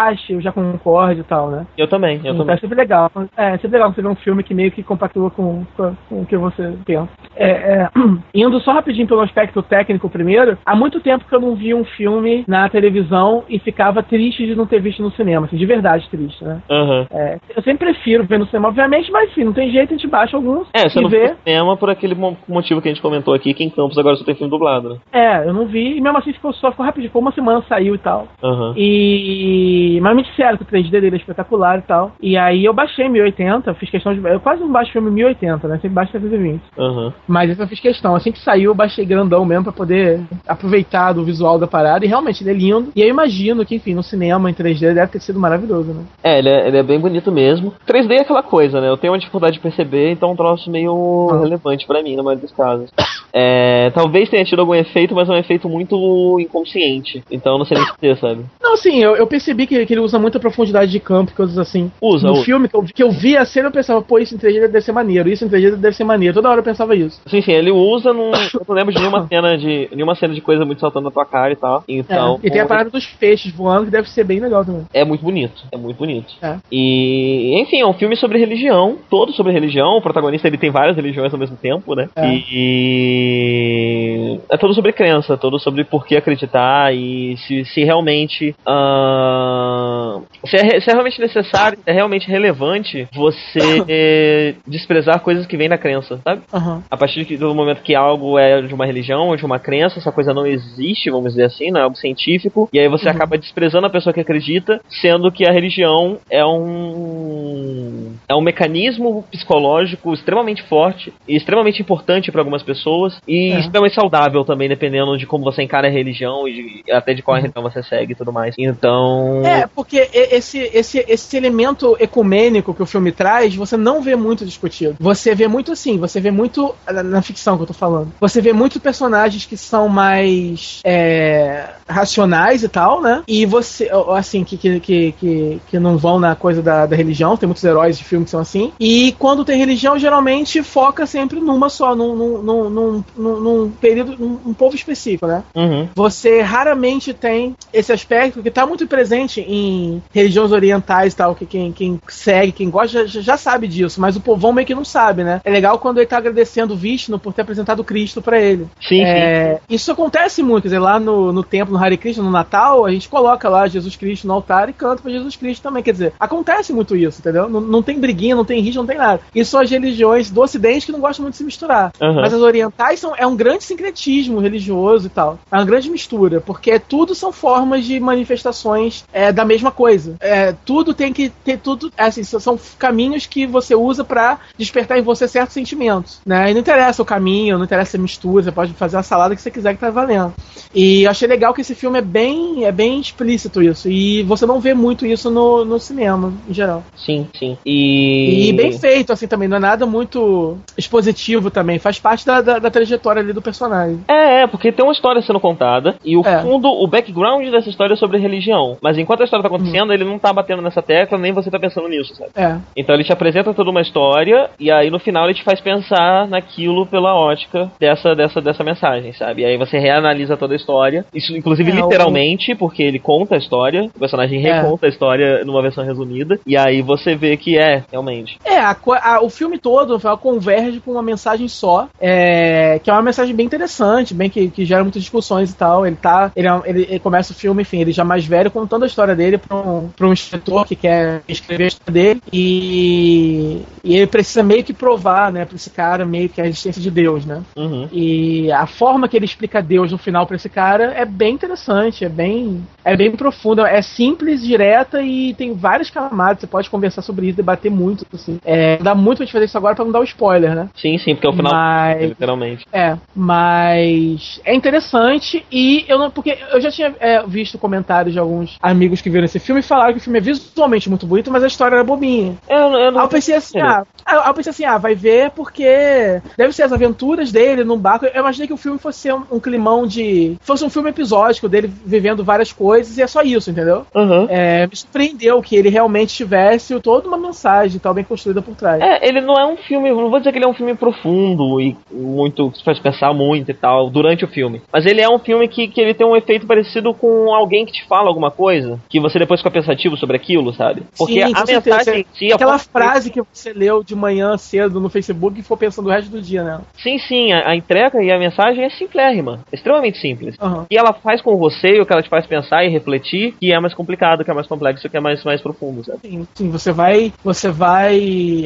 acho, eu já concordo e tal, né? Eu também, eu Então também. é sempre legal. É sempre legal você ver um filme que meio que compactua com, com, com o que você pensa. É, é, indo só rapidinho pelo aspecto técnico primeiro, há muito tempo que eu não vi um filme na televisão e ficava triste de não ter visto no cinema, assim, de verdade triste, né? Aham. É, eu sempre prefiro ver no cinema, obviamente, mas enfim, não tem jeito, a gente baixa alguns É, você e não vê. viu o cinema por aquele mo- motivo que a gente comentou aqui, que em Campos agora só tem filme dublado, né? É, eu não vi, e mesmo assim ficou só, ficou rapidinho, ficou uma semana, saiu e tal. Aham. E. Mas me disseram que o 3D dele é espetacular e tal. E aí eu baixei 1080, fiz questão de. Eu quase não baixo filme 1080, né? Sempre baixo 720. Aham. Mas esse eu fiz questão. Assim que saiu, eu baixei grandão mesmo pra poder aproveitar do visual da parada. E realmente ele é lindo. E eu imagino que, enfim, no cinema em 3D deve ter sido maravilhoso, né? É, ele é, ele é bem bonito mesmo. 3D é aquela coisa, né? Eu tenho uma dificuldade de perceber, então é um troço meio Ah. relevante pra mim, na maioria dos casos. É, talvez tenha tido algum efeito, mas é um efeito muito inconsciente. Então não sei nem dizer, sabe? Não, assim, eu, eu percebi que, que ele usa muita profundidade de campo e coisas assim. Usa, no usa. filme que eu, que eu vi a cena, eu pensava, pô, isso em 3D deve ser maneiro, isso em 3D deve ser maneiro. Toda hora eu pensava isso. Sim, sim, ele usa num. Eu não lembro de nenhuma cena de. nenhuma cena de coisa muito saltando na tua cara e tal. Então. É, e tem a parada dos peixes voando, que deve ser bem legal também. É muito bonito, é muito bonito. É. E, enfim, é um filme sobre religião, todo sobre religião. O protagonista ele tem várias religiões ao mesmo tempo, né? É. E é todo sobre crença, todo sobre por que acreditar e se, se realmente ah, se, é, se é realmente necessário, se é realmente relevante você desprezar coisas que vêm da crença, sabe? Aham. A partir do momento que algo é de uma religião ou de uma crença, essa coisa não existe, vamos dizer assim, não é algo científico, e aí você Uhum. acaba desprezando a pessoa que acredita, sendo que a religião é um é um mecanismo psicológico extremamente forte e extremamente importante para algumas pessoas e É. extremamente saudável também, dependendo de como você encara a religião e até de qual Uhum. religião você segue e tudo mais. Então, É, porque esse, esse, esse elemento ecumênico que o filme traz, você não vê muito discutido. Você vê muito assim, você vê muito na, na ficção que eu tô falando. Você vê muito personagens que são mais é, racionais e tal, né? E você, assim, que, que, que, que, não vão na coisa da, da religião, tem muitos heróis de filme que são assim. E quando tem religião, geralmente foca sempre numa só, num, num, num, num, num- num período, num, num povo específico, né? uhum, você raramente tem esse aspecto que está muito presente em religiões orientais e tal, que quem, quem segue, quem gosta, já, já sabe disso, mas o povão meio que não sabe, né? É legal quando ele tá agradecendo o Vishnu por ter apresentado Cristo para ele. sim, sim. É, isso acontece muito, quer dizer, lá no, no templo, no Hare Krishna, no Natal, a gente coloca lá Jesus Cristo no altar e canta pra Jesus Cristo também, quer dizer, acontece muito isso, entendeu? Não, não tem briguinha, não tem rixa, não tem nada. Isso são as religiões do ocidente que não gostam muito de se misturar. Aham. Mas as orientais são, é um grande sincretismo religioso e tal. É uma grande mistura, porque tudo são formas de manifestações é, da mesma coisa. É, tudo tem que ter tudo. é assim, são- caminhos que você usa pra despertar em você certos sentimentos. Né? E não interessa o caminho, não interessa a mistura, você pode fazer a salada que você quiser que tá valendo. E eu achei legal que esse filme é bem, é bem explícito isso. E você não vê muito isso no, no cinema, em geral. Sim, sim. E, E bem feito, assim, também. Não é nada muito expositivo também. Faz parte da, da, da trajetória ali do personagem. É, é, porque tem uma história sendo contada e o É. fundo, o background dessa história é sobre religião. Mas enquanto a história tá acontecendo, ele não tá batendo nessa tecla, nem você tá pensando nisso, sabe? É. Então ele te apresenta toda uma história e aí no final ele te faz pensar naquilo pela ótica dessa, dessa, dessa mensagem, sabe? E aí você reanalisa toda a história. Isso, inclusive, É, o- literalmente, porque ele conta a história, o personagem É. reconta a história numa versão resumida. E aí você vê que é, realmente. É, a a- o filme todo no final, converge com uma mensagem só, é, que é uma mensagem bem interessante, bem que, que gera muitas discussões e tal. Ele tá. Ele, é um- ele- ele começa o filme, enfim, ele já mais velho, contando a história dele pra um, pra um escritor que quer escrever a história dele. E, e ele precisa meio que provar, né, pra esse cara, meio que a existência de Deus, né? Uhum. E a forma que ele explica Deus no final pra esse cara é bem interessante, é bem, é bem profunda, é simples, direta e tem várias camadas. Você pode conversar sobre isso, debater muito, assim. É, dá muito pra gente fazer isso agora pra não dar o spoiler, né? Sim, sim, porque é o final. Mas- Literalmente. É, mas é interessante e eu não. Porque eu já tinha é, visto comentários de alguns amigos que viram esse filme e falaram que o filme é visualmente muito bonito, mas a história era bobinha. Eu, eu não Aí eu pensei assim, ah, eu pensei assim, ah, vai ver porque deve ser as aventuras dele num barco. Eu imaginei que o filme fosse um, um climão de. fosse um filme episódico dele vivendo várias coisas e é só isso, entendeu? Uhum. É, me surpreendeu que ele realmente tivesse toda uma mensagem tal bem construída por trás. É, ele não é um filme, não vou dizer que ele é um filme profundo e muito, que faz pensar muito e tal, durante o filme. Mas ele é um filme que, que ele tem um efeito parecido com alguém que te fala alguma coisa, que você depois fica pensativo sobre aquilo, sabe? Porque Sim, a mensagem em si... Aquela frase que você leu de manhã cedo no Facebook e ficou pensando o resto do dia nela. Sim, sim, a, a entrega e a mensagem é simplérrima, extremamente simples. Aham. E ela faz com você, o que ela te faz pensar e refletir, que é mais complicado, que é mais complexo, que é mais, mais profundo, sabe? Sim, sim, você vai. Você vai.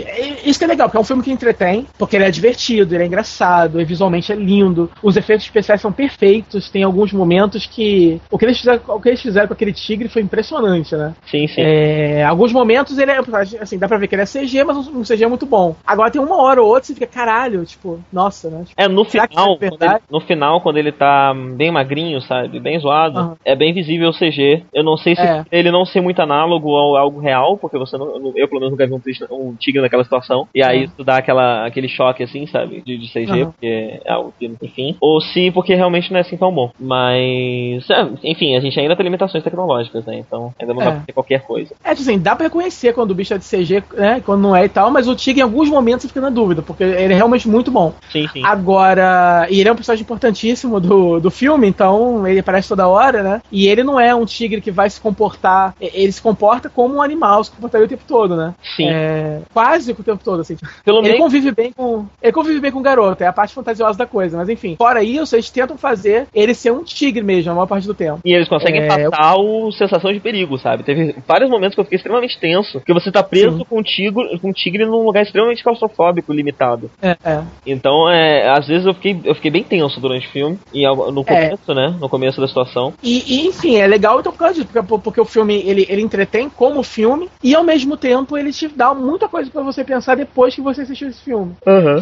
é- Isso que é legal, porque é um filme que entretém, porque ele é divertido, ele é engraçado, visualmente é lindo, os efeitos especiais são perfeitos, tem alguns momentos que. O que eles fizeram, o que eles fizeram com aquele tigre foi impressionante, né? Sim, sim. É, alguns momentos ele é. Assim, dá pra ver que ele é CG, mas um CG muito bom. Agora tem uma hora ou outra você fica, caralho, tipo, nossa, né? Tipo, É, no que final, é ele, no final, quando ele tá bem magrinho, sabe? Bem zoado, Aham. é bem visível o CG. Eu não sei se É. ele não ser muito análogo ao algo real, porque você não, eu pelo menos nunca vi um, triste- um tigre naquela situação. E aí É. isso dá aquela, aquele choque assim, sabe? De, de CG, Aham. porque é algo que, enfim. Ou se porque realmente não é assim tão bom. Mas, é, enfim, a gente ainda tem limitações tecnológicas, né? Então ainda não dá É. pra ter qualquer coisa. É, tipo assim, dá pra reconhecer quando o bicho é de CG, né? Quando não é e tal, mas o tigre em alguns momentos você fica na dúvida, porque ele é realmente muito bom. Sim, sim. Agora, e ele é um personagem importantíssimo do, do filme, então ele aparece toda hora, né? E ele não é um tigre que vai se comportar, ele se comporta como um animal, se comportaria o tempo todo, né? Sim. É, quase o tempo todo, assim. Pelo Ele menos. convive bem com. Ele convive bem com o garoto, é a parte fantasiosa da coisa, mas enfim. Fora isso, eles tentam fazer ele ser um tigre mesmo, a maior parte do tempo. E eles conseguem É, passar o sensação de perigo, sabe? Teve vários momentos que eu fiquei extremamente tenso, porque você tá preso Sim. com um tigre, com um tigre num lugar extremamente claustrofóbico, limitado. É, é. Então, é, às vezes eu fiquei, eu fiquei bem tenso durante o filme, e no É. começo, né? No começo da situação. E, e, enfim, é legal então porque, porque o filme ele, ele entretém como filme e ao mesmo tempo ele te dá muita coisa pra você pensar depois que você assistiu esse filme.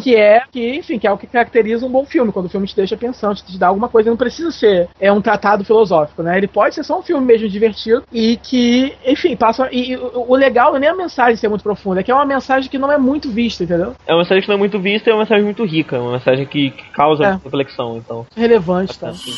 Que é que, enfim, que é o que caracteriza um bom filme, quando o filme te deixa pensando, te dá alguma coisa, não precisa ser é um tratado filosófico, né? Ele pode ser só um filme mesmo divertido e que, enfim, passa. E, e o o legal não é nem a mensagem ser muito profunda, é que é uma mensagem que não é muito vista, entendeu? É uma mensagem que não é muito vista e é uma mensagem muito rica, uma mensagem que, que causa É. reflexão, então. Relevante, tá? assim.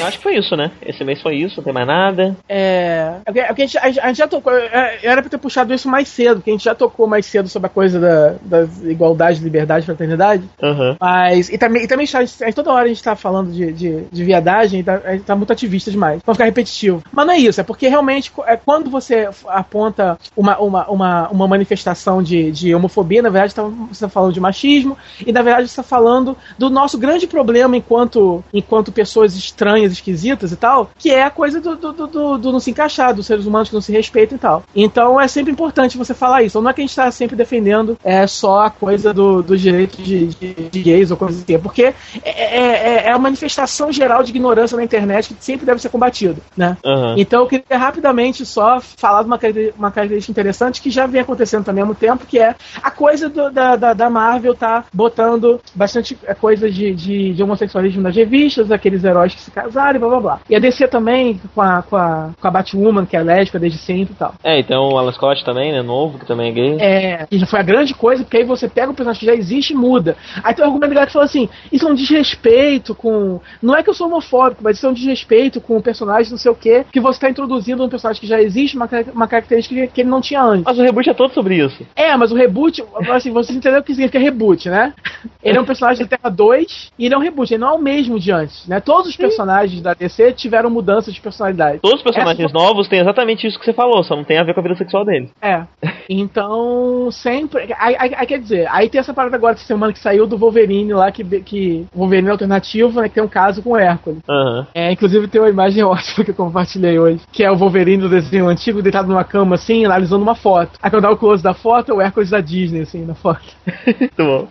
Bem, acho que foi isso, né? Esse mês foi isso, não tem mais nada. É. é porque- é a, gente, a gente- já tocou. é, Era pra ter puxado isso mais cedo, porque a gente já tocou mais cedo sobre a coisa da, das igualdade, liberdade, fraternidade. Aham. Mas. E também, e também a gente- toda hora a gente tá falando de, de, de viadagem, tá- a gente tá muito ativista demais. Pra ficar repetitivo. Mas não é isso, é porque realmente é quando você aponta uma, uma, uma, uma manifestação de, de homofobia, na verdade tá- você tá falando de machismo, e na verdade você tá falando do nosso grande problema enquanto, enquanto pessoas estranhas, esquisitas e tal, que é a coisa do, do, do, do- não se encaixar, dos seres humanos que não se respeitam e tal. Então é sempre importante você falar isso. Não é que a gente tá sempre defendendo é, só a coisa do, dos direitos de, de, de gays ou coisa assim, é porque é, é, é a manifestação geral de ignorância na internet que sempre deve ser combatido, né? Aham. Então eu queria rapidamente só falar de uma, uma característica interessante que já vem acontecendo também há muito tempo, que é a coisa do- da, da, da Marvel tá botando bastante é, coisa de, de, de homossexualismo nas revistas, aqueles heróis que se casaram e blá blá blá. E a DC também, com a, com a, com a Batwoman, que é lésbica desde sempre e tal. É, e tem o Alan Scott também, né? Novo, que também é gay. É, e já foi a grande coisa, porque aí você pega um personagem que já existe e muda. Aí tem um argumento legal que fala assim: isso é um desrespeito com. Não é que eu sou homofóbico, mas isso é um desrespeito com o personagem, não sei o quê, que você tá introduzindo um personagem que já existe, uma, uma característica que, que ele não tinha antes. Mas o reboot é todo sobre isso. É, mas o reboot, assim, vocês entenderam o que significa reboot, né? Ele é um personagem da Terra 2 e ele é um reboot, ele não é o mesmo de antes, né? Todos os personagens da DC tiveram mudanças de personalidade. Todos os personagens Essa- novos têm exatamente isso que você falou, só não tem a ver com a vida sexual deles. É. Então, sempre. Aí, aí- aí quer dizer, aí tem essa parada agora essa semana que saiu do Wolverine lá, que, que Wolverine alternativo, né? Que tem um caso com o Hércules. Aham. É, inclusive tem uma imagem ótima que eu compartilhei hoje, que é o Wolverine do desenho antigo deitado numa cama assim, analisando uma foto. Aí quando dá o close da foto, é o Hércules da Disney, assim, na foto. Muito bom.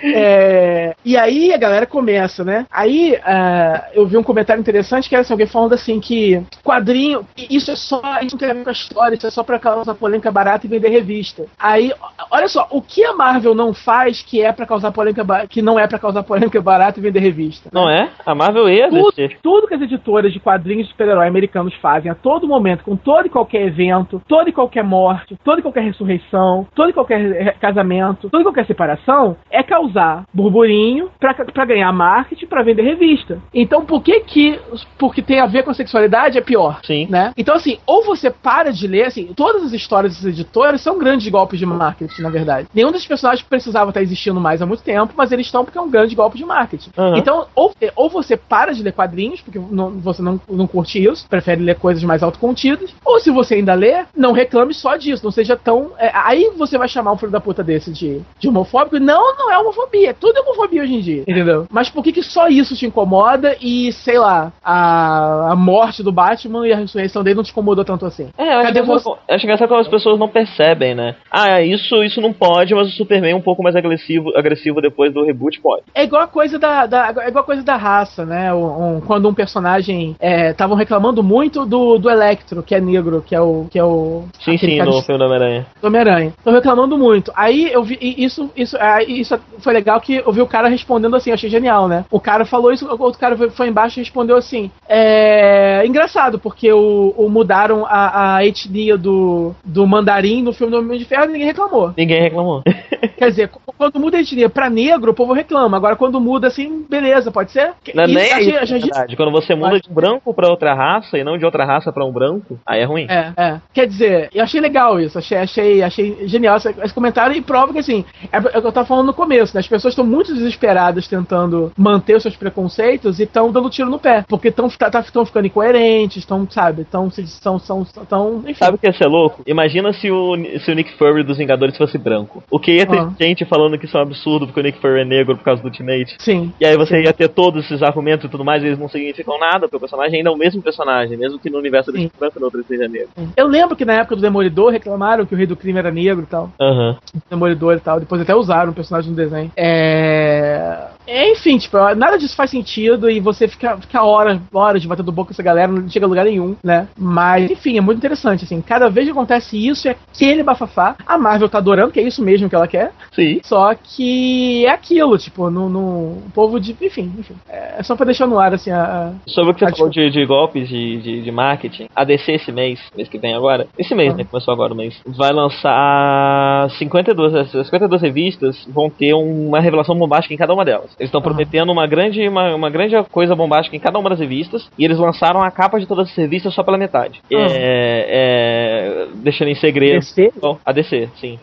É, e aí a galera começa, né? Aí ah, eu vi um comentário interessante que era assim, alguém falando assim que quadrinho, isso é só, isso não tem a ver com a história, isso é só pra causar polêmica barata e vender revista. Aí, olha só, o que a Marvel não faz que é pra causar polêmica que não é pra causar polêmica barata e vender revista? Não é? A Marvel e a Tudo, tudo que as editoras de quadrinhos de super-herói americanos fazem a todo momento, com todo e qualquer evento, toda e qualquer morte, toda e qualquer ressurreição, todo e qualquer re- casamento, toda e qualquer separação, é causar burburinho pra ganhar marketing, pra vender revista. Então, por que que, porque tem a ver com a sexualidade, é pior? Sim. Né? Então, assim, ou você para de ler, assim, todas as histórias das editoras são grandes golpes de marketing, na verdade. Nenhum desses personagens precisava estar existindo mais há muito tempo, mas eles estão porque é um grande golpe de marketing. Aham. Então, ou, ou você para de ler quadrinhos, porque não- você não, não curte isso, prefere ler coisas mais autocontidas, ou se você ainda lê, não reclame só disso, não seja tão. é, aí você vai chamar um filho da puta desse de, de homofóbico. Não, não é homofobia, tudo é homofobia hoje em dia, entendeu? Mas por que, que só isso te incomoda e, sei lá, a, a morte do Batman e a ressurreição dele não te incomodou tanto assim? É, eu acho, Cadê engraçado, você? acho engraçado como as pessoas não percebem, né? Ah, isso, isso não pode, mas o Superman é um pouco mais agressivo, agressivo depois do reboot pode. É igual a coisa da, da- é igual a coisa da raça, né? Um- um- quando um personagem estavam reclamando muito do, do Electro, que é negro, que é o que é o Sim, sim, no de- filme do Homem-Aranha. do Homem-Aranha. Estão reclamando muito. Aí eu vi e isso isso isso foi legal que eu vi o cara respondendo assim, eu achei genial, né? O cara falou isso, o outro cara foi embaixo e respondeu assim: é engraçado porque o, o mudaram a, a etnia do do mandarim no filme do Homem de Ferro e ninguém reclamou. Ninguém reclamou. Quer dizer, qu- quando muda a etnia pra negro, o povo reclama. Agora, quando muda assim, beleza, pode ser? Não, Isso, nem é achei- isso, na verdade. Quando você muda de branco pra outra raça e não de outra raça pra um branco, aí é ruim. É, é. Quer dizer, eu achei legal isso, achei, achei, achei genial esse, esse comentário e prova que assim, é, é o que eu tava falando no começo, né? As pessoas estão muito desesperadas tentando manter os seus preconceitos e estão dando tiro no pé. Porque estão tá, tá, ficando incoerentes, estão, sabe, estão são, são, são, enfim. Sabe o que ia ser louco? Imagina se o, se o Nick Fury dos Vingadores fosse branco. O que ia ter Ah. Gente falando que isso é um absurdo porque o Nick Fury é negro por causa do Ultimate. Sim. E aí você ia ter todos esses argumentos e tudo mais, e eles não significam nada, porque o personagem ainda é o mesmo personagem, mesmo que no universo branco e no outro seja negro. Eu lembro que na época do Demolidor reclamaram que o Rei do Crime era negro e tal. Aham. Demolidor e tal. Depois até usaram o personagem no desenho. É... é, Enfim, tipo, nada disso faz sentido e você fica, fica horas, horas de batendo boca com essa galera, não chega a lugar nenhum, né? Mas, enfim, é muito interessante, assim. Cada vez que acontece isso, é aquele bafafá. A Marvel tá adorando, que é isso mesmo que ela quer. Sim. Só que é aquilo, tipo, no, no o povo de. Enfim, enfim. É só pra deixar no ar, assim, a. a- Sobre o que você Ah, falou de, de golpes de, de, de marketing, a DC esse mês, mês que vem agora, esse mês, Ah. né, começou agora o mês, vai lançar 52, essas 52 revistas vão ter uma revelação bombástica em cada uma delas. Eles estão Ah. prometendo uma grande, uma, uma grande coisa bombástica em cada uma das revistas, e eles lançaram a capa de todas as revistas só pela metade. Ah. É, é, deixando em segredo. DC? Bom, a DC, sim.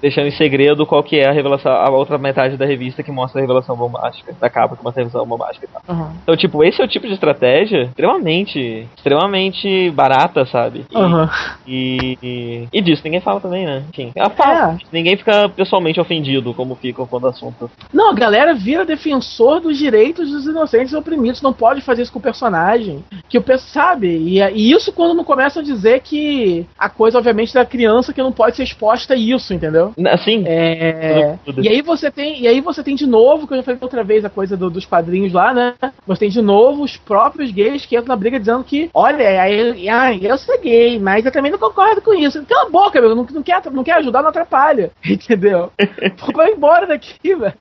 Deixando em segredo qual que é a revelação, a outra metade da revista que mostra a revelação bombástica, da capa que mostra a revelação bombástica e tal. Aham. Então, tipo, esse é o tipo de estratégia extremamente, extremamente barata, sabe? E, Aham. e, e, e disso ninguém fala também, né? Enfim, ela fala. É. Ninguém fica pessoalmente ofendido, como ficam quando o assunto. Não, a galera vira defensor dos direitos dos inocentes e oprimidos. Não pode fazer isso com o personagem. Que o pessoal sabe. E, e isso quando não começam a dizer que a coisa, obviamente, da criança que não pode ser exposta a isso, entendeu? Assim, É, Tudo. e aí você tem e aí você tem de novo que eu já falei outra vez a coisa do- dos padrinhos lá né você tem de novo os próprios gays que entram na briga dizendo que olha aí ah, eu sou gay mas eu também não concordo com isso cala a boca meu não, não quer não quer ajudar não atrapalha entendeu vai embora daqui velho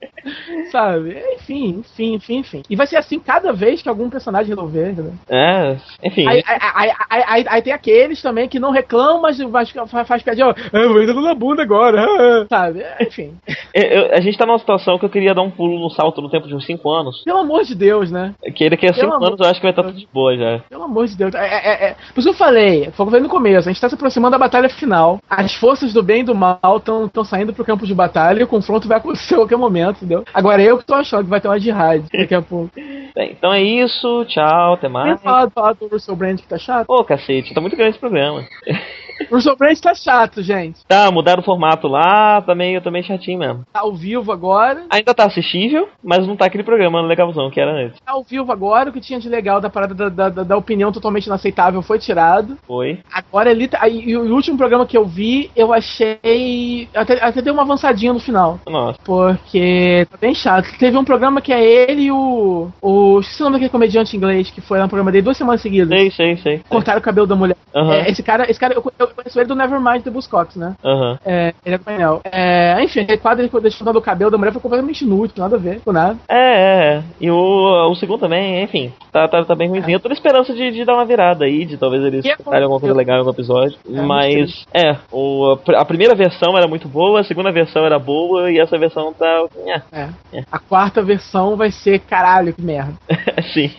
sabe Enfim, enfim, enfim, enfim. E vai ser assim cada vez que algum personagem resolver, entendeu? É, enfim. Aí, aí, aí, aí, tem aqueles também que não reclamam, mas, mas faz, piadinha, ó, ah, vou entrar na bunda agora, ah", sabe? Enfim. Eu- eu- a gente tá numa situação que eu queria dar um pulo no salto no tempo de uns 5 anos. Pelo amor de Deus, né? Que daqui a Pelo 5 amor anos eu acho que vai estar tudo de boa já. Pelo amor de Deus. É, é, é. Por isso eu falei, foi o que eu falei no começo, a gente tá se aproximando da batalha final. As forças do bem e do mal estão saindo pro campo de batalha e o confronto vai acontecer a qualquer momento, entendeu? Agora eu que tô achando que vai ter uma jihad daqui a pouco. Bem, então é isso, tchau, até mais. falar, falar do Russell Brand que tá chato? Ô, cacete, tá muito grande esse programa. O Brand tá chato, gente. Tá, mudaram o formato lá, tá meio, tá meio chatinho mesmo. Tá ao vivo agora. Ainda tá assistível, mas não tá aquele programa legalzão que era antes. Tá ao vivo agora. O que tinha de legal da parada da, da, da- opinião totalmente inaceitável foi tirado. Foi. Agora ele tá. E o último programa que eu vi, eu achei. Até, até deu uma avançadinha no final. Nossa. Porque tá bem chato. Teve um programa que é ele e o. o esqueci o nome daquele comediante inglês que foi lá no programa dele duas semanas seguidas. Sei, sei, sei. Cortaram o cabelo da mulher. Aham. É, esse cara, esse cara, eu, eu conheço ele do Nevermind The Buzzcocks, né? Aham. É, ele é do painel. É, enfim, aquele quadro deixou do cabelo da mulher foi completamente inútil, nada a ver com nada. É, é, é. E o, o segundo também, enfim, tá, tá, tá bem ruimzinho. Eu tô na esperança de, de dar uma virada aí, de talvez eles Que é contarem alguma coisa bom. legal em algum episódio. É, Mas, é, o, a pr- a primeira versão era muito boa, a segunda versão era boa e essa versão tá. É. A quarta versão vai ser caralho, que merda. É, sim.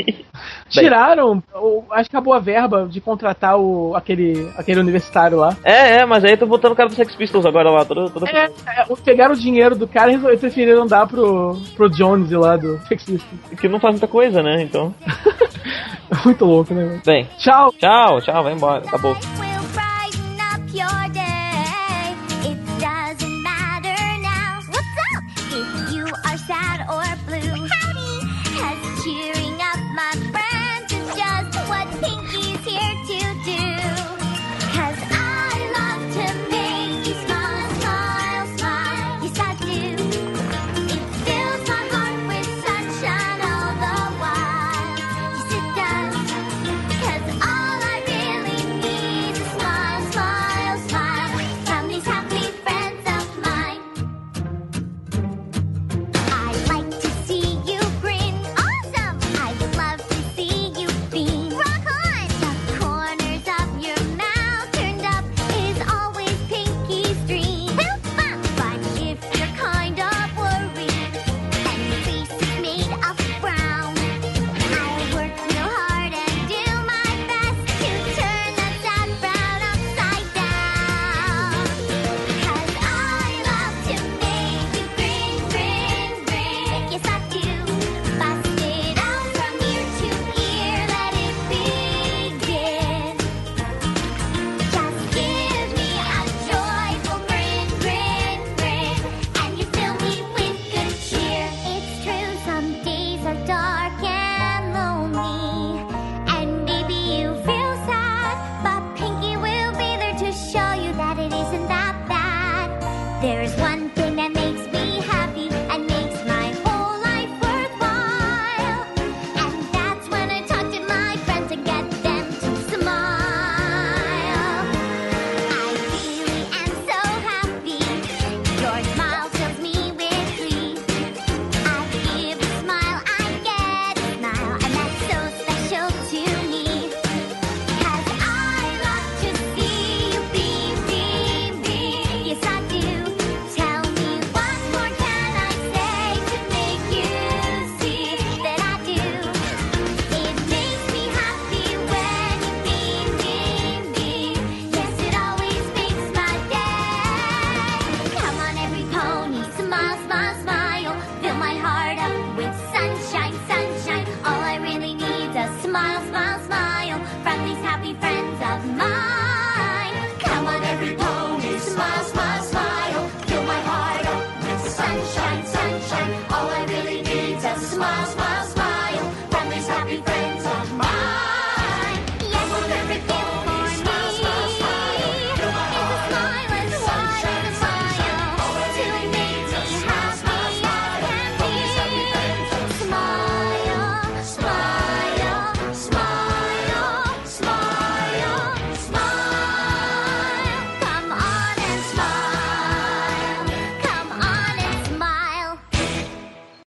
Tiraram, acho que acabou a verba de contratar o, aquele, aquele universitário lá. É, é, mas aí tô botando o cara do Sex Pistols agora lá, toda, toda É, é, pegaram o dinheiro do cara e preferiram dar pro, pro Jones lá do Sexista. que não faz muita coisa, né? Então. Muito louco, né? Bem, Tchau! tchau, tchau, vai embora, acabou.